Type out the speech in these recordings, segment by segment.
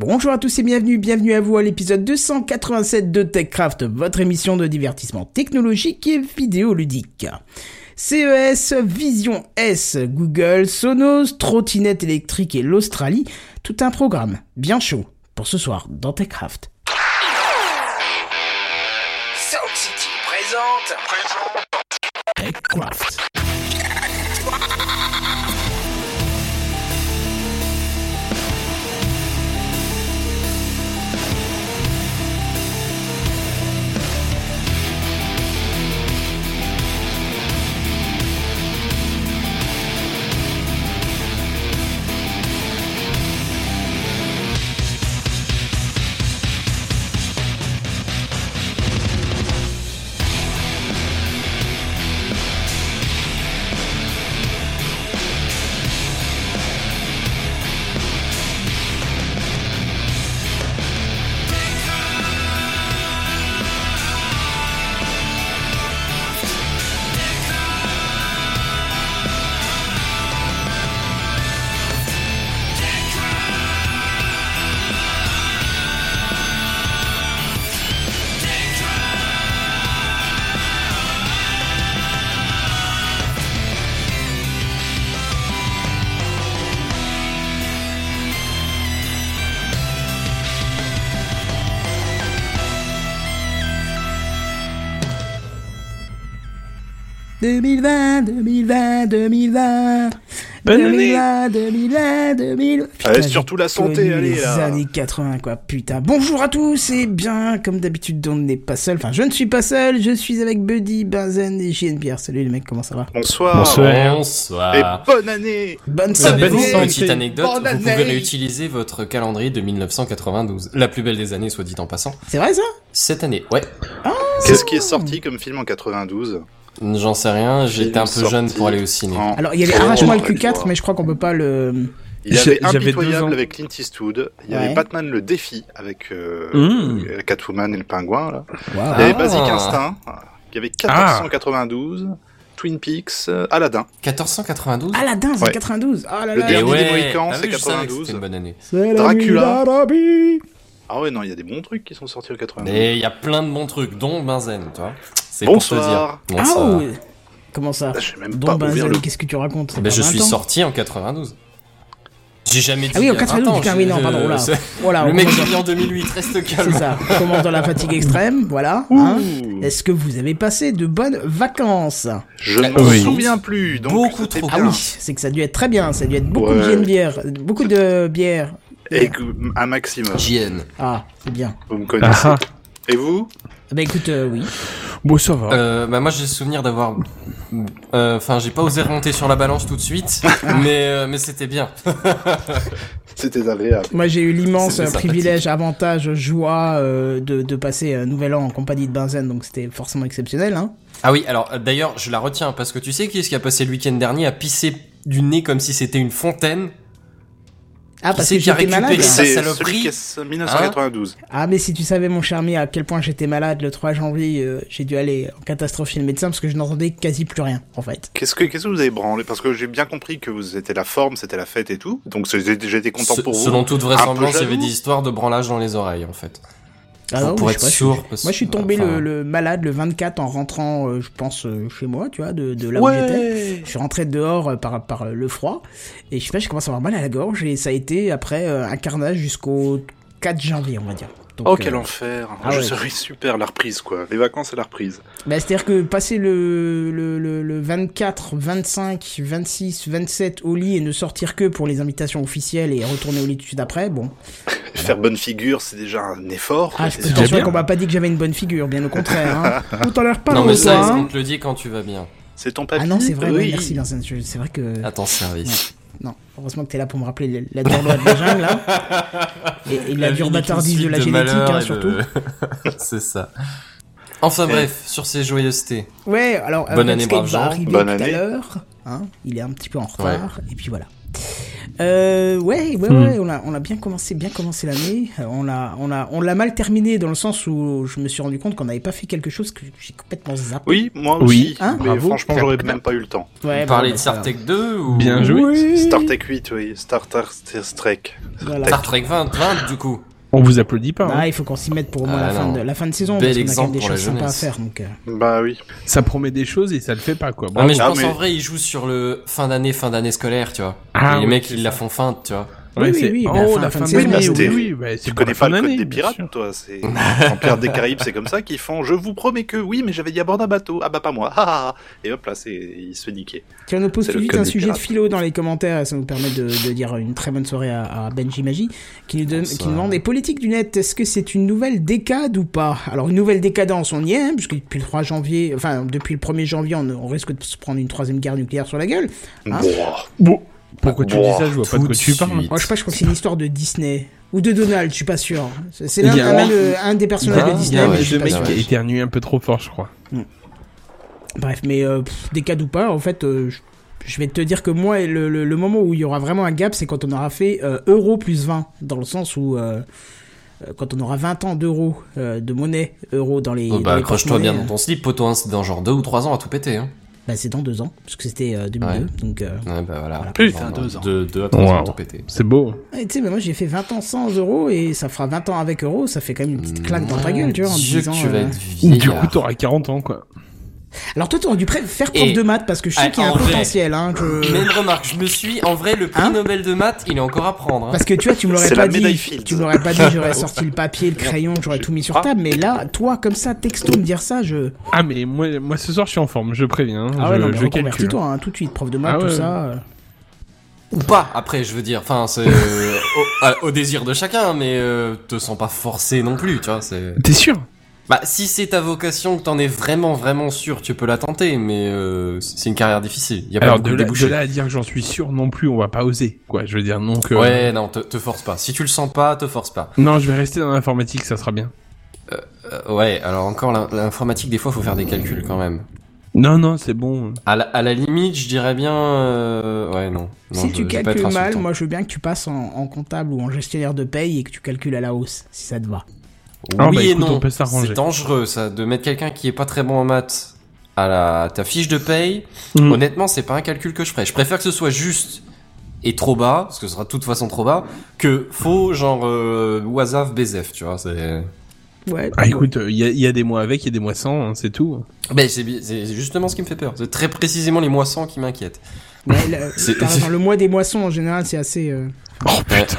Bonjour à tous et bienvenue, bienvenue à vous à l'épisode 287 de TechCraft, votre émission de divertissement technologique et vidéoludique. CES, Vision S, Google, Sonos, Trottinette électrique et l'Australie, tout un programme bien chaud pour ce soir dans TechCraft. Sound City présente. TechCraft. « 2020, 2020, 2020 Bonne 2020, 2020, 2020 Allez, surtout la santé, allez, les là. années 80 quoi, putain. Bonjour à tous et bien, comme d'habitude, on n'est pas seul. Enfin, je ne suis pas seul, je suis avec Buddy, Benzen et JN Pierre. Salut les mecs, comment ça va? Bonsoir. Bonsoir. Et bonne année. Bonne santé. bonne petite santé. anecdote, Bonne vous pouvez année. réutiliser votre calendrier de 1992. La plus belle des années, soit dit en passant. C'est vrai ça? Cette année, ouais. Qu'est-ce qui est sorti comme film en 92 J'en sais rien, j'étais un peu jeune pour aller au ciné. en- Alors, il y avait Oh, Arrache-moi le ouais, je Q4, vois. mais je crois qu'on peut pas le... Il y avait J'avais 12 ans. Impitoyable avec Clint Eastwood. Il y Ouais. avait Batman le défi avec euh, Mmh. Catwoman et le pingouin. Là. Il y avait Ah. Basic Instinct. Il y avait 1492. Twin Peaks, euh, Aladdin. 1492 Aladdin, c'est Ouais. 92. Ah là Le là. Dernier ouais, des Mohicans, ah c'est oui, je savais que 92. C'était une bonne année. Dracula. Ah ouais, non, il y a des bons trucs qui sont sortis en 92. Et il y a plein de bons trucs, dont Benzen, toi. C'est pour te Bonsoir. Ah. Comment ça Je sais même Don pas ouvert Benzen, le... qu'est-ce que tu racontes ben, je suis 20 ans. sorti en 92. J'ai jamais dit. Ah oui, il en y a 20 92, ans, putain, oui, non, je- pardon, là. c'est- Voilà, Le on mec commence qui vient en 2008, reste C'est calme. ça, on commence dans la fatigue extrême, voilà. hein. Est-ce que vous avez passé de bonnes vacances Je ne Ah, me oui. souviens plus. Donc Beaucoup c'était trop. Ah bien. oui, c'est que ça a dû être très bien, ça a dû être beaucoup de Ouais. de bière, beaucoup de bière. Et que- un maximum. JN. Ah, c'est bien. Vous me connaissez. Ah, Et vous? Bah écoute, euh, oui. bon, ça va. Euh, bah moi j'ai le souvenir d'avoir, euh, enfin j'ai pas osé remonter sur la balance tout de suite, mais euh, mais c'était bien. C'était agréable. Moi j'ai eu l'immense privilège, avantage, joie euh, de, de passer un nouvel an en compagnie de Benzen, donc c'était forcément exceptionnel. Hein. Ah oui, alors d'ailleurs je la retiens parce que tu sais qui est-ce qui a passé le week-end dernier à pisser du nez comme si c'était une fontaine? Ah, parce que j'étais malade. C'est celui qui est 1992. Ah, mais si tu savais, mon cher ami, à quel point j'étais malade le 3 janvier, euh, j'ai dû aller en catastrophe chez le médecin parce que je n'entendais quasi plus rien, en fait. Qu'est-ce que qu'est-ce que vous avez branlé? Parce que j'ai bien compris que vous étiez la forme, c'était la fête et tout. Donc j'étais content pour vous. Selon toute vraisemblance, il y avait des histoires de branlage dans les oreilles en fait. Ah non, pour être pas, parce- Moi, je suis tombé enfin- le, le malade le 24 en rentrant, euh, je pense, euh, chez moi, tu vois, de, de là où j'étais. Ouais. Je suis rentré dehors euh, par, par euh, le froid, et je sais pas, j'ai commencé à avoir mal à la gorge, et ça a été après euh, un carnage jusqu'au 4 janvier, on va dire. Donc, Oh euh, quel enfer. ah je ouais. serais super la reprise quoi. Les vacances et la reprise. Bah, C'est-à-dire que passer le, le, le, le 24, 25, 26, 27 au lit et ne sortir que pour les invitations officielles et retourner au lit tout de suite après, bon. Faire bonne figure, c'est déjà un effort. Ah, je peux qu'on m'a pas dit que j'avais une bonne figure, bien au contraire. Hein. Tout à l'air pas non mais ça, hein. qu'on te le dit quand tu vas bien C'est ton papy Ah non, c'est vrai, oui. merci Vincent. C'est vrai que. À ton service. Non, heureusement que t'es là pour me rappeler le- la dure loi de la jungle, là. Et, et la, dure bâtardise de la génétique, hein, surtout. C'est ça. Enfin bref, sur ces joyeusetés. Ouais, alors, Bonne euh, année, Bonne tout à année. l'heure. Hein, il est un petit peu en retard, et puis voilà. Euh, ouais, ouais, Hmm. ouais, on a, on a bien commencé, bien commencé l'année. Euh, On l'a, on a, on l'a mal terminé dans le sens où je me suis rendu compte qu'on n'avait pas fait quelque chose que j'ai complètement zappé. Oui, moi Oui. aussi. Hein mais Bravo. franchement, j'aurais même pas eu le temps. Ouais, Vous bah, de ça Star Trek 2 ou Bien joué. Oui. Star Trek 8, oui. Star Star Star Trek. Voilà. Star Trek 20, 20 du coup. On vous applaudit pas. hein. Ah, il faut qu'on s'y mette pour au moins Ah, la, fin de, la fin de saison. Bel parce qu'on a quand même des choses sympas à faire. Donc, euh, Bah oui. Ça promet des choses et ça le fait pas quoi. Ah, mais je Ah, pense mais- en vrai, ils jouent sur le fin d'année, fin d'année scolaire, tu vois. Ah, Et les oui, mecs, ils la font feinte, tu vois. Oui, oui, c'est- oui, oh, bah, fin- la fin fin de saison, oui, oui, bah, c'est Tu connais pas le code des pirates, toi C'est en Pirates des Caraïbes, c'est comme ça qu'ils font. Je vous promets que oui, mais j'avais dit à bord d'un bateau. Ah bah pas moi. Ah, ah, ah. Et hop là, c'est il se fait niquer. Tiens, on nous pose tout de suite un sujet de philo dans les commentaires, ça nous permet de, de dire une très bonne soirée à, à Benji Magie, qui nous, donne, Ça. qui nous demande les politiques du net, est-ce que c'est une nouvelle décade ou pas? Alors une nouvelle décadence, on y est, puisque depuis le 3 janvier, enfin depuis le 1er janvier, on, on risque de se prendre une troisième guerre nucléaire sur la gueule. Hein. Bon. Pourquoi tu dis ça Je vois pas de quoi tu parles. Moi je sais pas, je crois que c'est une histoire de Disney. Ou de Donald, je suis pas sûr. C'est l'un a un, un- de- un des personnages de Disney, il y a mais un je un suis de pas mec sûr. qui a éternué un peu trop fort, je crois. Bref, mais euh, pff, décade ou pas, en fait, euh, je, vais te dire que moi, le, le, le moment où il y aura vraiment un gap, c'est quand on aura fait euh, euro plus 20, dans le sens où euh, euh, quand on aura 20 ans d'euros, euh, de monnaie euro dans les. Oh, bah, accroche-toi bien dans ton slip, poto, hein, c'est dans genre 2 ou 3 ans à tout péter, hein. Bah, c'est dans deux ans, parce que c'était euh, 2002, Ouais. donc. Euh... Ouais, bah voilà. Putain, Dans- deux ans. De 2 à 3 ans à Wow. péter. C'est beau. tu sais, mais moi j'ai fait 20 ans sans euros et ça fera 20 ans avec euros, ça fait quand même une petite claque dans ta gueule, tu vois, en Dieu disant. que tu vas euh, être Du coup, t'auras 40 ans, quoi. Alors toi, t'aurais dû pré- faire prof Et- de maths parce que je sais Ah, qu'il y a un vrai. potentiel, hein. que- une remarque, je me suis, en vrai, le prix Hein Nobel de maths, il est encore à prendre. hein. Parce que tu vois, tu me l'aurais pas dit. Fields. Tu me l'aurais pas dit, j'aurais sorti le papier, le crayon, j'aurais tout mis sur Ah. table. Mais là, toi, comme ça, texto me dire ça, je. Ah, mais moi, moi ce soir, je suis en forme, je préviens. Ah je, ouais, non, mais je calcule. reconvertis-toi, hein, tout de suite, prof de maths, Ah ouais, tout ça. euh. Ou pas, après, je veux dire. Enfin, c'est euh, au, à- au désir de chacun, mais euh, te sens pas forcé non plus, tu vois. C'est. T'es sûr? Bah, si c'est ta vocation, que t'en es vraiment, vraiment sûr, tu peux la tenter, mais euh, c'est une carrière difficile. Y a pas Alors, beaucoup de de de là à dire que j'en suis sûr non plus, on va pas oser, quoi. Je veux dire, donc. euh, Ouais, non, te, te force pas. Si tu le sens pas, te force pas. Non, je vais rester dans l'informatique, ça sera bien. Euh, ouais, alors encore, l'in- l'informatique, des fois, faut faire des calculs quand même. Non, non, c'est bon. À la, à la limite, je dirais bien. euh, Ouais, non. non si je- tu pas calcules mal, moi je veux bien que tu passes en, en comptable ou en gestionnaire de paye et que tu calcules à la hausse, si ça te va. Ah, oui bah, et écoute, non. C'est dangereux, ça, de mettre quelqu'un qui est pas très bon en maths à la à ta fiche de paye. Mm. Honnêtement, c'est pas un calcul que je ferais. Je préfère que ce soit juste et trop bas, parce que ce sera de toute façon trop bas, que faux, genre euh, Bezef, tu vois. C'est. Ouais. Ah, écoute, il y, a- y a des mois avec, il y a des mois sans, hein, c'est tout. Ben, c'est justement ce qui me fait peur. C'est très précisément les moissons qui m'inquiètent. Mais le, C'est- t'as raison, le mois des moissons en général, c'est assez. euh, Oh Ouais. putain.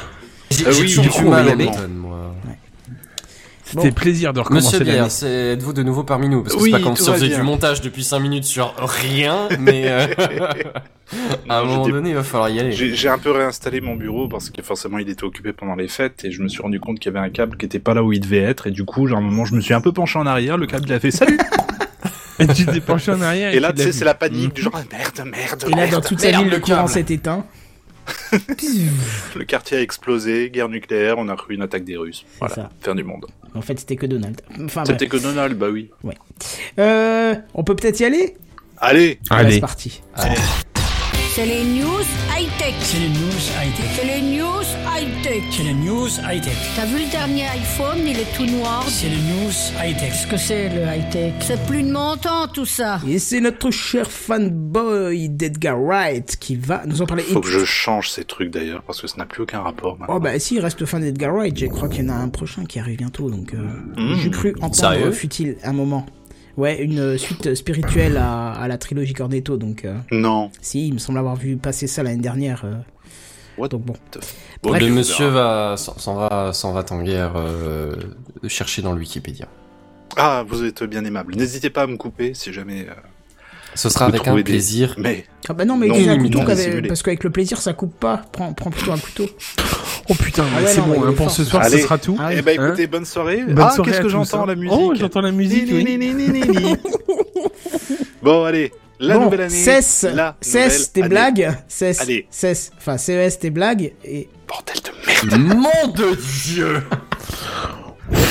J'ai j'ai oui, toujours du coup, mal va C'était plaisir de recommencer Monsieur. Bière, êtes-vous de nouveau parmi nous Parce que Oui, c'est pas comme si on faisait bien. du montage depuis 5 minutes sur rien, mais euh, à un Non, moment j'étais- donné, il va falloir y aller. J'ai un peu réinstallé mon bureau parce que forcément il était occupé pendant les fêtes et je me suis rendu compte qu'il y avait un câble qui était pas là où il devait être et du coup, genre, à un moment, je me suis un peu penché en arrière, le câble il a fait salut Et tu t'es penché en arrière. Et là, tu sais, c'est la panique Mm. du genre ah, merde, merde, Et là, dans merde. toute sa merde, ville, le le courant s'est éteint. Le quartier a explosé, guerre nucléaire, on a cru une attaque des Russes. Voilà, ça. fin du monde. En fait, c'était que Donald. Enfin. C'était que Donald, bah oui. Euh, on peut peut-être y aller? Allez Allez, Allez. c'est parti. C'est les news high-tech. C'est les news high-tech. C'est les news high-tech. C'est les news high-tech. T'as vu le dernier iPhone, il est tout noir. C'est les news high-tech. Qu'est-ce que c'est le high-tech? C'est plus de mon temps tout ça. Et c'est notre cher fanboy d'Edgar Wright qui va nous en parler. Faut Et- que je change ces trucs d'ailleurs parce que ça n'a plus aucun rapport maintenant. Oh bah si, il reste fan d'Edgar Wright, je crois qu'il y en a un prochain qui arrive bientôt, donc euh, Mmh. j'ai cru entendre, Sérieux fut-il un moment. Ouais, une euh, suite spirituelle à, à la trilogie Cornetto, donc euh, Non. si, il me semble avoir vu passer ça l'année dernière. euh, What donc bon. Bon, Bref. le on monsieur va s'en s'en va s'en va en guerre euh, chercher dans le Wikipédia. Ah, vous êtes bien aimable. N'hésitez pas à me couper si jamais. Ce sera avec un des- plaisir. Mais Ah bah non, mais Non, un non, couteau, non, parce qu'avec le plaisir ça coupe pas. Prends, prends plutôt un couteau. Oh putain, Ah ouais, c'est bon, hein, pour ce soir, soir. ce Allez. sera tout. Ah eh bah écoutez, bonne soirée. Bonne ah, qu'est-ce que tous, j'entends hein. la musique Oh, j'entends la musique, Ni, oui. ni, ni, ni, ni, ni. Bon, allez, la bon, nouvelle année. cesse, la cesse tes année. blagues, cesse, Allez. cesse, enfin CES tes blagues, et Bordel de merde. Mon de Dieu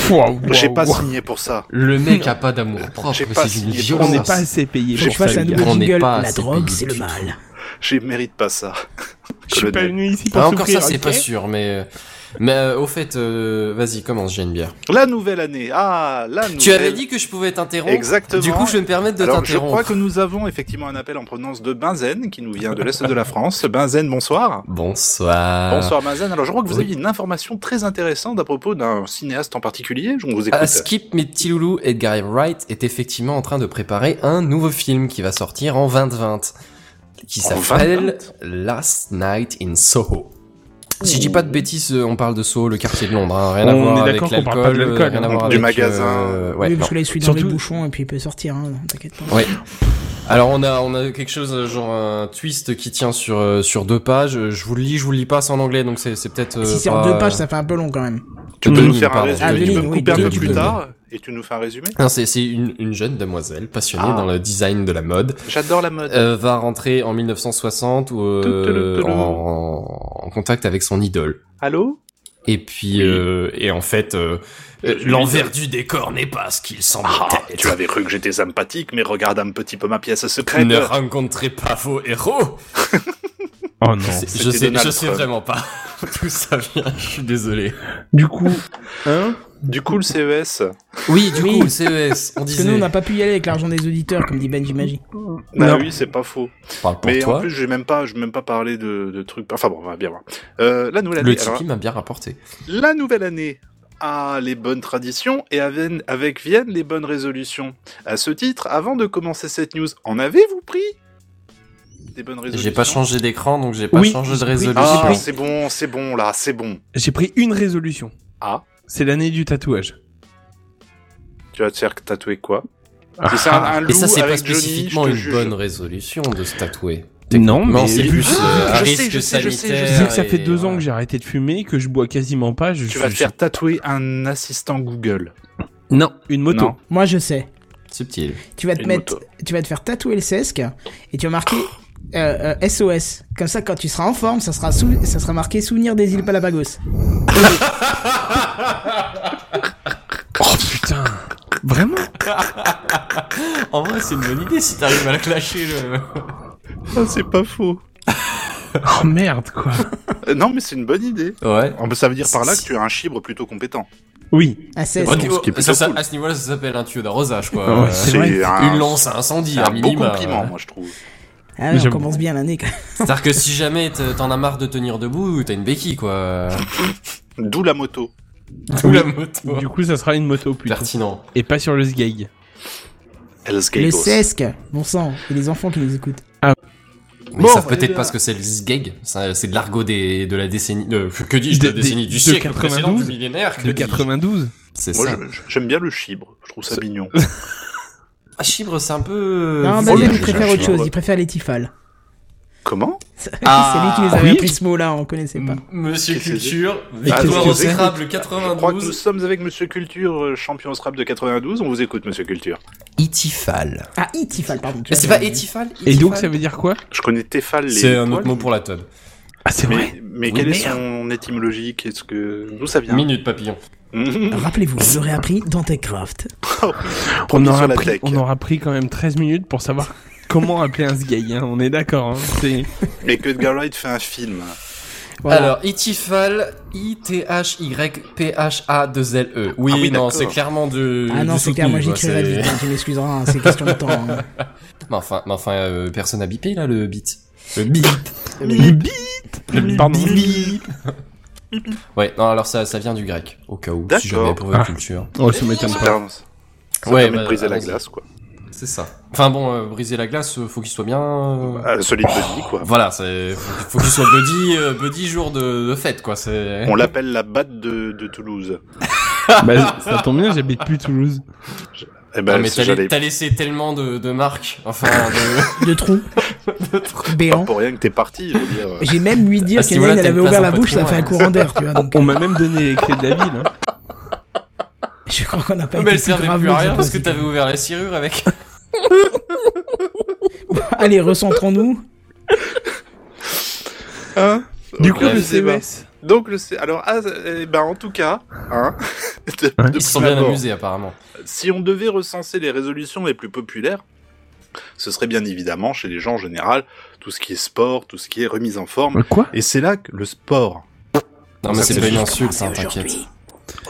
Waouh, J'ai pas signé pour ça. Le mec a pas d'amour propre, pas c'est une signé violence. On n'est pas assez payé je fasse ça, un nouveau On n'est jingle, pas la assez drogue payé c'est le mal. Je mérite pas ça. Je suis pas venu ici pour Ah, encore ça, c'est pas sûr, mais mais euh, au fait, euh, vas-y, commence, j'ai une bière. La nouvelle année. Ah, la nouvelle. Tu avais dit que je pouvais t'interrompre. Exactement. Du coup, je vais me permettre de Alors, je crois t'interrompre. que nous avons effectivement un appel en provenance de Benzen, qui nous vient de l'Est de la France. Benzen, bonsoir. Bonsoir. Bonsoir Benzen. Alors, je crois que vous oui. aviez une information très intéressante à propos d'un cinéaste en particulier. Je vous écoute. À Skip, mes petits loulous, Edgar Wright est effectivement en train de préparer un nouveau film qui va sortir en 2020, qui s'appelle Last Night in Soho. Si je dis pas de bêtises, euh, on parle de Soho, le quartier de Londres, hein. rien à On voir est avec d'accord qu'on parle pas de l'alcool, rien à voir Du avec, magasin. euh, ouais, oui, non. parce que là, il suit dans Surtout- les bouchons et puis il peut sortir, hein, t'inquiète pas. Ouais. Alors on a on a quelque chose euh, genre un twist qui tient sur euh, sur deux pages. Je vous le lis, je vous le lis pas, c'est en anglais, donc c'est c'est peut-être. euh, si c'est en deux pages, ça fait un peu long quand même. Tu peux nous faire un résumé. Ah, tu peux me oui, couper un peu plus tard et tu nous fais un résumé? Non, c'est c'est une une jeune demoiselle passionnée Ah. dans le design de la mode. J'adore la mode. euh, va rentrer en 1960 ou, euh, en, en contact avec son idole. Allô? Et puis, euh, et en fait, l'envers du décor n'est pas ce qu'il semble ah, être. Tu avais cru que j'étais sympathique, mais regarde un petit peu ma pièce secrète. Ne rencontrez pas vos héros. Oh non. Je sais, Donald je sais vraiment pas d'où ça vient. Je suis désolé. Du coup, hein? Du coup, le CES. Oui, du Oui. coup, le CES, on Parce que nous, on n'a pas pu y aller avec l'argent des auditeurs, comme dit Benji Magie. Bah Non. oui, c'est pas faux. Parle pour Mais en plus, j'ai même pas, je vais même pas parler de, de trucs. Enfin bon, on va bien voir. Euh, la nouvelle Le année. alors, Tipeee m'a bien rapporté. la nouvelle année a les bonnes traditions et avec, viennent les bonnes résolutions. À ce titre, avant de commencer cette news, en avez-vous pris des bonnes résolutions J'ai pas changé d'écran, donc j'ai pas Oui, changé de résolution. Ah, c'est bon, c'est bon là, c'est bon. J'ai pris une résolution. Ah, C'est l'année du tatouage. tu vas te faire tatouer quoi Ah. C'est un, un loup Et ça, c'est pas Johnny, spécifiquement une juge. bonne résolution de se tatouer. Non, mais c'est plus euh, Ah, un je sais, risque je sais, je sais, je sanitaire. Je sais que ça fait deux ans que j'ai arrêté de fumer, que je bois quasiment pas. Je, Tu vas te je- faire tatouer un assistant Google. Non, une moto. Non. Moi, je sais. Subtil. Tu vas te Une mettre, moto. tu vas te faire tatouer le sesque et tu vas marquer euh, euh, SOS. Comme ça, quand tu seras en forme, ça sera sou- ça sera marqué souvenir des îles Palapagos. Oh putain. Vraiment? En vrai, c'est une bonne idée si t'arrives à la clasher le. Ah, c'est pas faux. Oh merde, quoi. Euh, non, mais c'est une bonne idée. Ouais. Ça veut dire par là que tu es un chibre plutôt compétent. Oui. À 16. Ok. Ok, ce qui est ça, plutôt ça- cool. à ce niveau-là, ça s'appelle un tuyau d'arrosage, quoi. Ouais, Euh, c'est un, Une lance à incendie, un beau minima. compliment, euh. moi, je trouve. Ah ouais, on commence bien l'année. quand même. C'est-à-dire que si jamais t'en as marre de tenir debout, t'as une béquille, quoi. D'où la moto. Ou la moto. Du coup, ça sera une moto plutôt. Pertinent. Et pas sur le sgeg. Le Gagos. sesque, bon sang, et les enfants qui nous écoutent. Mais Bon, ils savent peut-être pas ce que c'est le zgeg. Ça, C'est de l'argot des, de la décennie, de, que dis-je, de, De- la décennie, de- du de siècle précédent, 92, du millénaire. que De dis-je. 92. C'est ça. j'aime bien le chibre. Je trouve ça mignon. Ah, chibre, c'est un peu... non, vulgaire. Benji, je il préfère autre chose, il préfère les tifales. Comment? C'est Ah, lui qui nous avait oui. appris ce mot-là, on connaissait pas. Monsieur c'est? Culture, Ah, victoire au c'est? Scrabble Je crois que nous 92, sommes avec Monsieur Culture, euh, champion Scrabble de 92. On vous écoute, Monsieur Culture. Itifal. Ah, itifal, pardon. Mais c'est pas Etifal Et donc, ça veut dire quoi? Je connais Tefal. les C'est un autre mot pour la tonne. Ah, c'est vrai. Mais, mais quelle est son étymologie? Qu'est-ce que d'où ça vient? Minute papillon. Mhm. Rappelez-vous, vous l'aurez appris dans TechCraft. On aura, pris, tech. on aura pris quand même 13 minutes pour savoir comment appeler un sgeg. Hein. On est d'accord. Hein. Et que Wright fait un film. Voilà. Alors, Itifal, I-T-H-Y-P-H-A-2-L-E. Oui, Ah oui, non, c'est clairement de. Ah non, du c'est clair, moi j'écrirai c'est- vite, hein, tu m'excuseras, hein, c'est question de temps. hein. Mais enfin, mais enfin euh, personne a bipé là le beat. Le beat. Le Pardon. Ouais, non, alors ça, ça vient du grec, au cas où, si jamais pour votre Ah. culture. Oh, ça m'étonne pas. ça Ouais, bah, briser la glace, quoi. C'est ça. Enfin bon, euh, briser la glace, euh, faut qu'il soit bien. euh, Ah, solide buddy, quoi. Voilà, c'est faut, faut qu'il soit buddy, euh, buddy jour de, de fête, quoi. C'est. On l'appelle la batte de, de Toulouse. Bah, ça tombe bien, j'habite plus Toulouse. Eh ben, Non, mais t'as laissé tellement de, de marques, enfin, de... De trous pas béants. pour rien que t'es parti, je veux dire. J'ai même lui dire À ce qu'il y en a une, niveau-là, elle t'as avait ouvert la bouche, ça fait un courant d'air, tu vois. Donc, On m'a même donné les clés de la ville. Hein. je crois qu'on n'a pas mais elle été plus servait grave plus à rien parce que t'avais ouvert la serrure avec. Allez, recentrons-nous. Hein Du Ok, coup, le. CES. Donc le C- alors ah, eh ben en tout cas, hein, de- de Ils se sont bien amusés apparemment. Si on devait recenser les résolutions les plus populaires, Ce serait bien évidemment chez les gens en général tout ce qui est sport, tout ce qui est remise en forme. Quoi? Et c'est là que le sport. Non, mais c'est pas une insulte, hein, t'inquiète.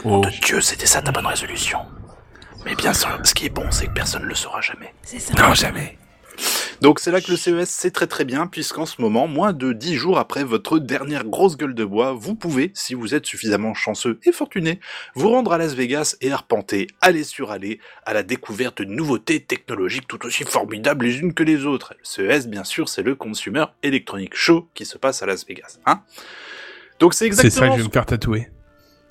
Oh Dieu, c'était ça ta bonne résolution. Mais bien sûr, ce qui est bon, c'est que personne ne le saura jamais. Non, jamais. Donc c'est là que le CES c'est très très bien puisqu'en ce moment, moins de 10 jours après votre dernière grosse gueule de bois, vous pouvez, si vous êtes suffisamment chanceux et fortuné, vous rendre à Las Vegas et arpenter, aller sur aller, à la découverte de nouveautés technologiques tout aussi formidables les unes que les autres. Le CES bien sûr c'est le Consumer Electronic Show qui se passe à Las Vegas. Hein Donc c'est C'est ça que exactement je vais me faire tatouer.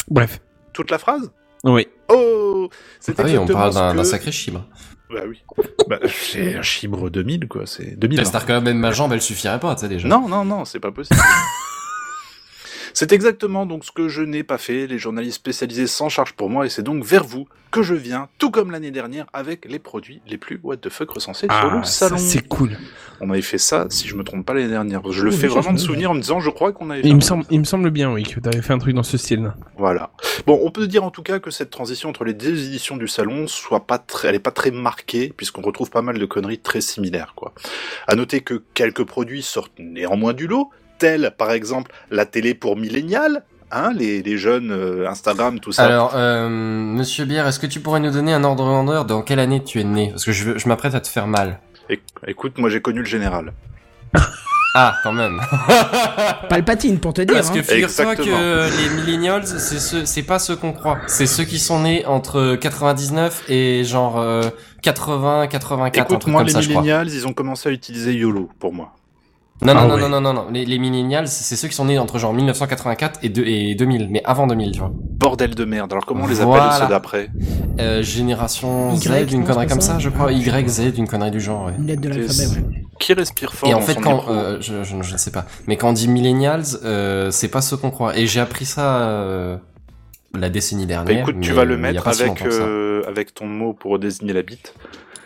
Bref. toute la phrase? Oui. Oh C'est Ah oui, on exactement parle d'un d'un que- sacré chibre. Bah oui. bah, c'est un chibre 2000 quoi, c'est 2000. hein. Que même ma jambe, elle suffirait pas, tu sais, déjà. Non, non, non, c'est pas possible. c'est exactement donc ce que je n'ai pas fait. Les journalistes spécialisés s'en chargent pour moi et c'est donc vers vous que je viens, tout comme l'année dernière, avec les produits les plus what the fuck recensés sur le Ah, salon. c'est cool. On avait fait ça, si je me trompe pas l'année dernière. Je le Oui, fais vraiment de souvenir en me disant, je crois qu'on avait fait. Il me semble, il me semble bien, oui, que t'avais fait un truc dans ce style. Voilà. Bon, on peut dire en tout cas que cette transition entre les deux éditions du salon soit pas très, elle est pas très marquée puisqu'on retrouve pas mal de conneries très similaires, quoi. À noter que quelques produits sortent néanmoins du lot, tels par exemple la télé pour millénial, hein, les, les jeunes euh, Instagram, tout ça. Alors, euh, Monsieur Bière, est-ce que tu pourrais nous donner un ordre de grandeur dans quelle année tu es né? Parce que je, veux- je m'apprête à te faire mal. Éc- écoute, moi j'ai connu le général. Ah, quand même. Palpatine pour te dire. Parce que hein. figure-toi que les millennials, c'est c'est pas ceux qu'on croit. C'est ceux qui sont nés entre 99 et genre euh, 80, 84, un Écoute, truc moi comme les millénials, ils ont commencé à utiliser YOLO pour moi. Non, non, Ah non, ouais. non, non, non, non. Les, les millennials, c'est ceux qui sont nés entre genre 1984 et, deux- et 2000, mais avant 2000, tu vois. Bordel de merde. Alors comment on les appelle Voilà. ceux d'après? Euh, génération Y, Z, c'est connerie comme ça ça, je crois. Y, Z, d'une connerie du genre, ouais. Une lettre de l'alphabet, ouais. Qui respire fort Et en fait, quand euh, je, je, je ne sais pas, mais quand on dit millennials, euh, c'est pas ce qu'on croit. Et j'ai appris ça euh, la décennie Bah, dernière. écoute, tu vas le mettre euh, avec ton mot pour désigner la bite.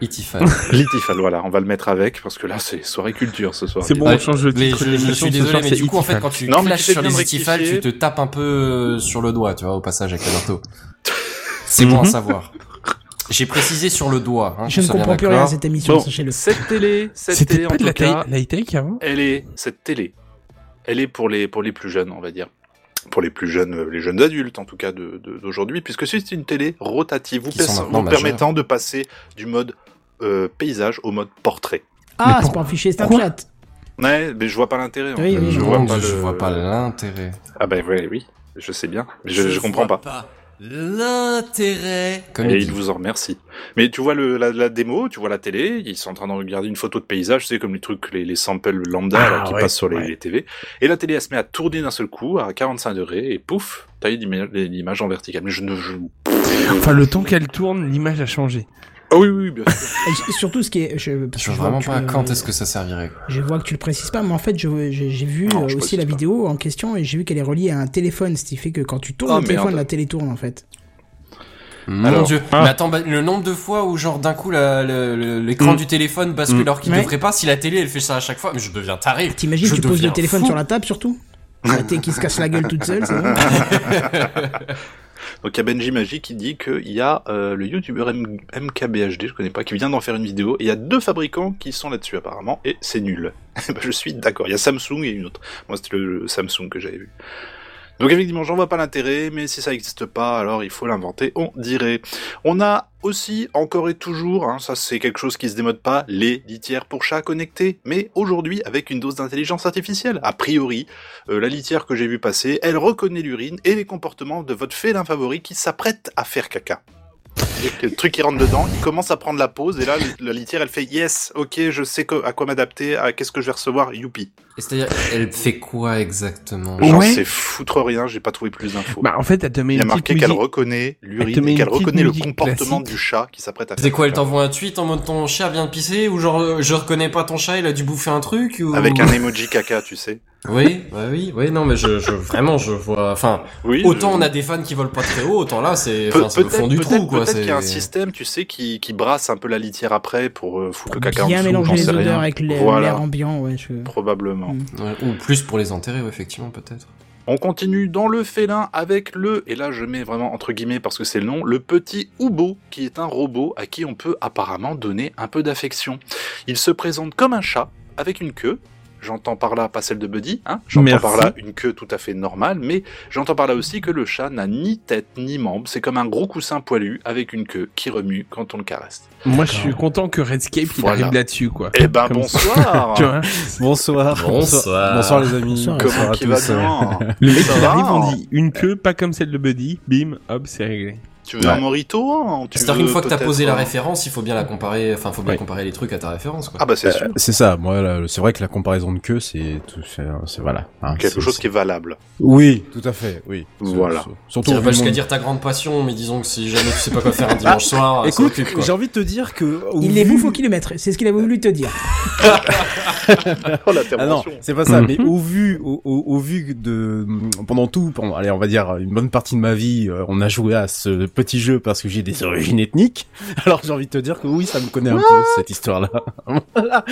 Itifal. Litifal, voilà, on va le mettre avec, parce que là, c'est soirée culture ce soir. C'est bon, Ouais, on change le mais titre je, de je suis désolé, soir, mais du coup, en fait, quand tu Non, mais clashes sur les de Itifal, tu te tapes un peu euh, sur le doigt, tu vois, au passage avec le marteau. C'est bon à Mhm. savoir. J'ai précisé sur le doigt. Hein, Je ne comprends plus rien à cette émission, Bon, sachez-le. cette télé, cette C'était télé, en pas de tout la cas, la high-tech avant elle est, cette télé, elle est pour les, pour les plus jeunes, on va dire. Pour les plus jeunes, euh, les jeunes adultes, en tout cas, de, de- d'aujourd'hui, puisque c'est une télé rotative, vous, vous permettant de passer du mode euh, paysage au mode portrait. Ah, c'est pas un fichier Snapchat. Ouais, mais je vois pas l'intérêt. Oui, oui, je oui. vois pas le... l'intérêt. Ah ben ouais, oui, je sais bien, mais je, je comprends pas. L'intérêt. Comme Et il vous en remercie. Mais tu vois le, la, la démo, tu vois la télé, ils sont en train de regarder une photo de paysage, c'est comme les trucs, les, les samples lambda Ah, là, qui ouais, passent sur les, ouais. les TV. Et la télé, elle se met à tourner d'un seul coup à 45 degrés et pouf, t'as eu l'ima- l'image en verticale. Mais je ne joue. Enfin, le temps qu'elle tourne, l'image a changé. Ah oui, oui, bien sûr. Et surtout, ce qui est. Je, Je vois vraiment que tu pas le- quand est-ce que ça servirait. quoi. Je vois que tu le précises pas, mais en fait, je- j'ai vu Non, euh, je aussi la pas. vidéo en question et j'ai vu qu'elle est reliée à un téléphone, ce qui fait que quand tu tournes Oh, le téléphone, merde. la télé tourne en fait. Mon Alors. dieu. Ah. Mais attends, bah, le nombre de fois où genre d'un coup l'écran Mm. du téléphone bascule Mm. alors qu'il Ouais. devrait pas, si la télé elle fait ça à chaque fois, mais je deviens taré. T'imagines, tu poses le téléphone fou. sur la table surtout? La télé qui se casse la gueule toute seule, c'est bon Donc il y a Benji Magie qui dit qu'il y a euh, le youtubeur MKBHD, je connais pas, qui vient d'en faire une vidéo. Et il y a deux fabricants qui sont là-dessus apparemment, et c'est nul. Je suis d'accord. Il y a Samsung et une autre. Moi c'était le Samsung que j'avais vu. Donc effectivement, j'en vois pas l'intérêt, mais si ça n'existe pas, alors il faut l'inventer, on dirait. On a aussi, encore et toujours, hein, ça c'est quelque chose qui se démode pas, les litières pour chats connectés, mais aujourd'hui avec une dose d'intelligence artificielle. A priori, euh, la litière que j'ai vue passer, elle reconnaît l'urine et les comportements de votre félin favori qui s'apprête à faire caca. Le truc qui rentre dedans, il commence à prendre la pause et là la litière elle fait yes, ok, je sais à quoi m'adapter, à qu'est-ce que je vais recevoir, youpi. Et C'est-à-dire, elle fait quoi exactement Ouais. J'en sais foutre rien, j'ai pas trouvé plus d'infos. Bah, en fait, elle te met il y a marqué qu'elle reconnaît l'urine et qu'elle reconnaît le comportement classique. du chat qui s'apprête à faire C'est quoi, elle t'envoie un tweet en mode ton chat vient de pisser ou genre euh, je reconnais pas ton chat, il a dû bouffer un truc ou... Avec un emoji caca, tu sais. Oui, bah oui, oui, non mais je, je vraiment je vois, enfin Oui. autant je- on a des fans qui volent pas très haut, autant là c'est, Pe- c'est le fond du trou quoi. peut-être c'est- qu'il y a un système, tu sais, qui, qui brasse un peu la litière après pour euh, foutre le caca en bien dessous, mélanger j'en les sais odeurs rien. avec l'air Voilà. l'air ambiant, ouais. Je... Probablement. Mm. Ouais, ou plus pour les enterrer, ouais, effectivement peut-être. On continue dans le félin avec le, et là je mets vraiment entre guillemets parce que c'est le nom, le petit Oubo, qui est un robot à qui on peut apparemment donner un peu d'affection. Il se présente comme un chat, avec une queue. J'entends par là pas celle de Buddy, hein j'entends par là une queue tout à fait normale, mais j'entends par là aussi que le chat n'a ni tête ni membre, c'est comme un gros coussin poilu avec une queue qui remue quand on le caresse. Moi, je suis content que Redscape il Voilà. arrive là-dessus, quoi. Eh ben Comme bonsoir Tu vois Bonsoir. Bonsoir. Bonsoir, les amis. Bonsoir. Comment à qui va tous. bien Le mec, il arrive, on dit une queue, pas comme celle de Buddy. Bim, hop, c'est réglé. Tu veux un morito hein Tu C'est-à-dire qu'une fois que t'as posé la référence, il faut bien la comparer, enfin, faut bien Ouais. comparer les trucs à ta référence, quoi. Ah bah c'est sûr, C'est ça, moi, là, c'est vrai que la comparaison de queue, c'est tout, c'est, c'est- voilà. hein, quelque c'est- chose c'est- qui est valable. Oui, tout à fait, oui. Voilà. Sur- Surtout. Pas jusqu'à dire ta grande passion, mais disons que si jamais tu sais pas quoi faire un dimanche soir, Écoute, occupe, quoi. j'ai envie de te dire que. au Il est bouffe au kilomètre, c'est ce qu'il a voulu te dire. Oh Ah non, c'est pas ça. Mhm. Mais au vu, au, au, au vu de pendant tout, pendant, allez, on va dire une bonne partie de ma vie, euh, on a joué à ce petit jeu parce que j'ai des origines ethniques. Alors j'ai envie de te dire que oui, ça me connaît un peu cette histoire-là. voilà,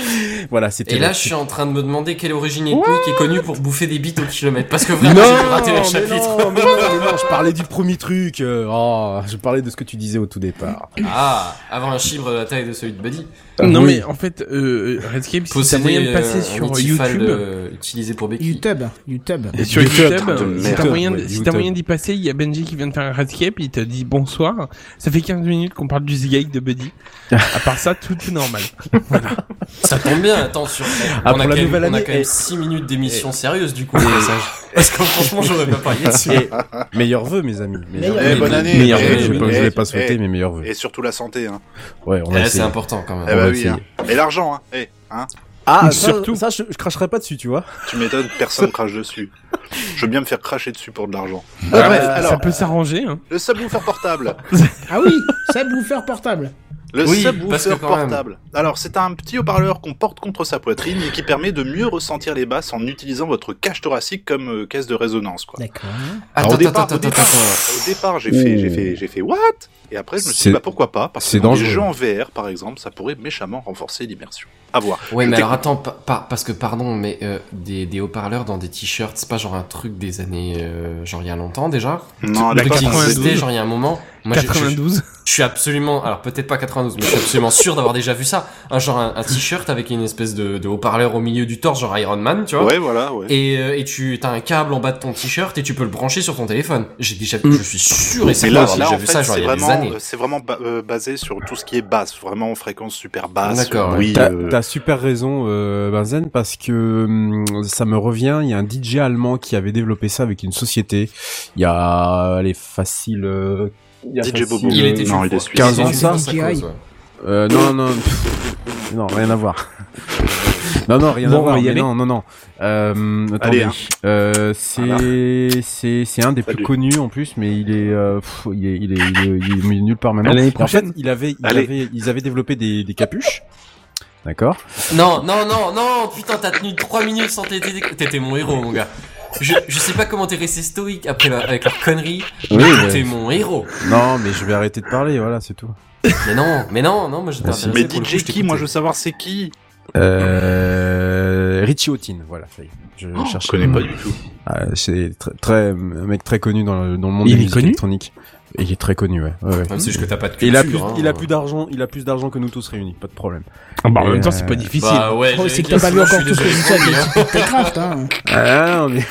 voilà, c'était. Et là, je suis en train de me demander quelle origine ethnique est connue pour bouffer des bites au kilomètre. Parce que vraiment, j'ai raté le chapitre. non, mais non, mais non, je parlais du premier truc. euh, oh, je parlais de ce que tu disais au tout départ. Ah, avoir un chibre de la taille de celui de Buddy. Non, Oui. mais en fait, euh, Redscape, si t'as Posséder moyen de passer euh, sur un Itifal YouTube. de- utilisé pour Becky. YouTube, YouTube. Et sur YouTube, merde. t'as moyen, Ouais, si d'y passer, il y a Benji qui vient de faire un Redscape, il te dit bonsoir. Ça fait 15 minutes qu'on parle du Zigake de Buddy. À part ça, tout est normal. Ça tombe bien, attends, sur... Ah, on, a quand même, on a année, quand même et- 6 minutes d'émission sérieuse du coup. passage. Parce que franchement, j'aurais pas parié dessus. Et meilleurs vœux, mes amis. Eh, bonne année Meilleurs vœux, je oui, vais pas, eh, je vais pas eh, souhaiter mes meilleurs vœux. Et surtout la santé, hein. Ouais, on a c'est important quand même. Eh On bah oui, hein. Et l'argent, hein. Eh, hein. Ah, Surtout- ça, je, je cracherai pas dessus, tu vois. Tu m'étonnes, personne crache dessus. Je veux bien me faire cracher dessus pour de l'argent. Ah, alors, ça peut s'arranger. Hein. le subwoofer portable. Ah oui, subwoofer portable. Le Oui, subwoofer même. portable. Alors, c'est un petit haut-parleur qu'on porte contre sa poitrine et qui permet de mieux ressentir les basses en utilisant votre cage thoracique comme euh, caisse de résonance, quoi. D'accord. Attends, au attends, départ, attends, au départ, j'ai fait, j'ai fait, j'ai fait what? Et après, je me suis dit, bah pourquoi pas? Parce que dans des dangereux. jeux en VR, par exemple, ça pourrait méchamment renforcer l'immersion. À voir. Ouais, Je mais alors attends, pa- pa- parce que pardon, mais euh, des, des haut-parleurs dans des t-shirts, c'est pas genre un truc des années, euh, genre il y a longtemps déjà? Non, Le truc d'accord. qui 92. existait, genre il y a un moment. Moi, je- je- 92. Je suis absolument, alors peut-être pas 92, mais je suis absolument sûr d'avoir déjà vu ça. Un genre un, un t-shirt avec une espèce de, de haut-parleur au milieu du torse, genre Iron Man, tu vois. Ouais, voilà, ouais. Et, euh, et tu as un câble en bas de ton t-shirt et tu peux le brancher sur ton téléphone. J'ai déjà, je suis sûr et certain là, d'avoir là, déjà en vu fait, ça, genre il y a des vraiment, années. c'est vraiment ba- euh, basé sur tout ce qui est basse, vraiment en fréquence super basse. D'accord. Oui, T'as euh, t'as super raison, euh, Benzen, parce que hum, ça me revient. Il y a un DJ allemand qui avait développé ça avec une société. Il y a, elle est facile. euh, il y a DJ Bobo. Il était non, il est fois. suisse. 15 Il ans ça. Euh, non, non, pff, non, rien à voir. non, non, rien Bon, à voir. y mais non, non, non. Euh, Allez, attendez. hein. Euh, c'est, Voilà. c'est, c'est un des Salut. plus connus en plus, mais il est, euh, pff, il est, il est, il est, il est mis nulle part maintenant. L'année Et en fait, prochaine il avait, il Allez. avait, ils avaient développé des, des capuches. D'accord. Non, non, non, non, putain, t'as tenu 3 minutes sans t'aider. T'étais mon héros, mon gars. Je, je sais pas comment t'es resté stoïque après la, avec leur connerie. Oui, mais mais- t'es mon héros. Non, mais je vais arrêter de parler, voilà, c'est tout. Mais non, mais non, non, moi j'étais Ah, si. intéressé. Mais DJ je qui Moi, je veux savoir c'est qui? Euh, Richie Houghton, voilà, ça y est. Je Oh, je cherchais connais le pas du tout. Ah, c'est très, très, un mec très connu dans le, dans le monde Il des est musiques connu électroniques. Et il est très connu, ouais. ouais, ouais. Si c'est juste que t'as pas de culture. il a plus, hein. il a plus d'argent, il a plus d'argent que nous tous réunis, pas de problème. Ah bah, en même temps, Euh, c'est pas difficile. Bah ouais, Oh, c'est que t'as pas vu encore tout ce que je hein. Hein. Ah, non, mais...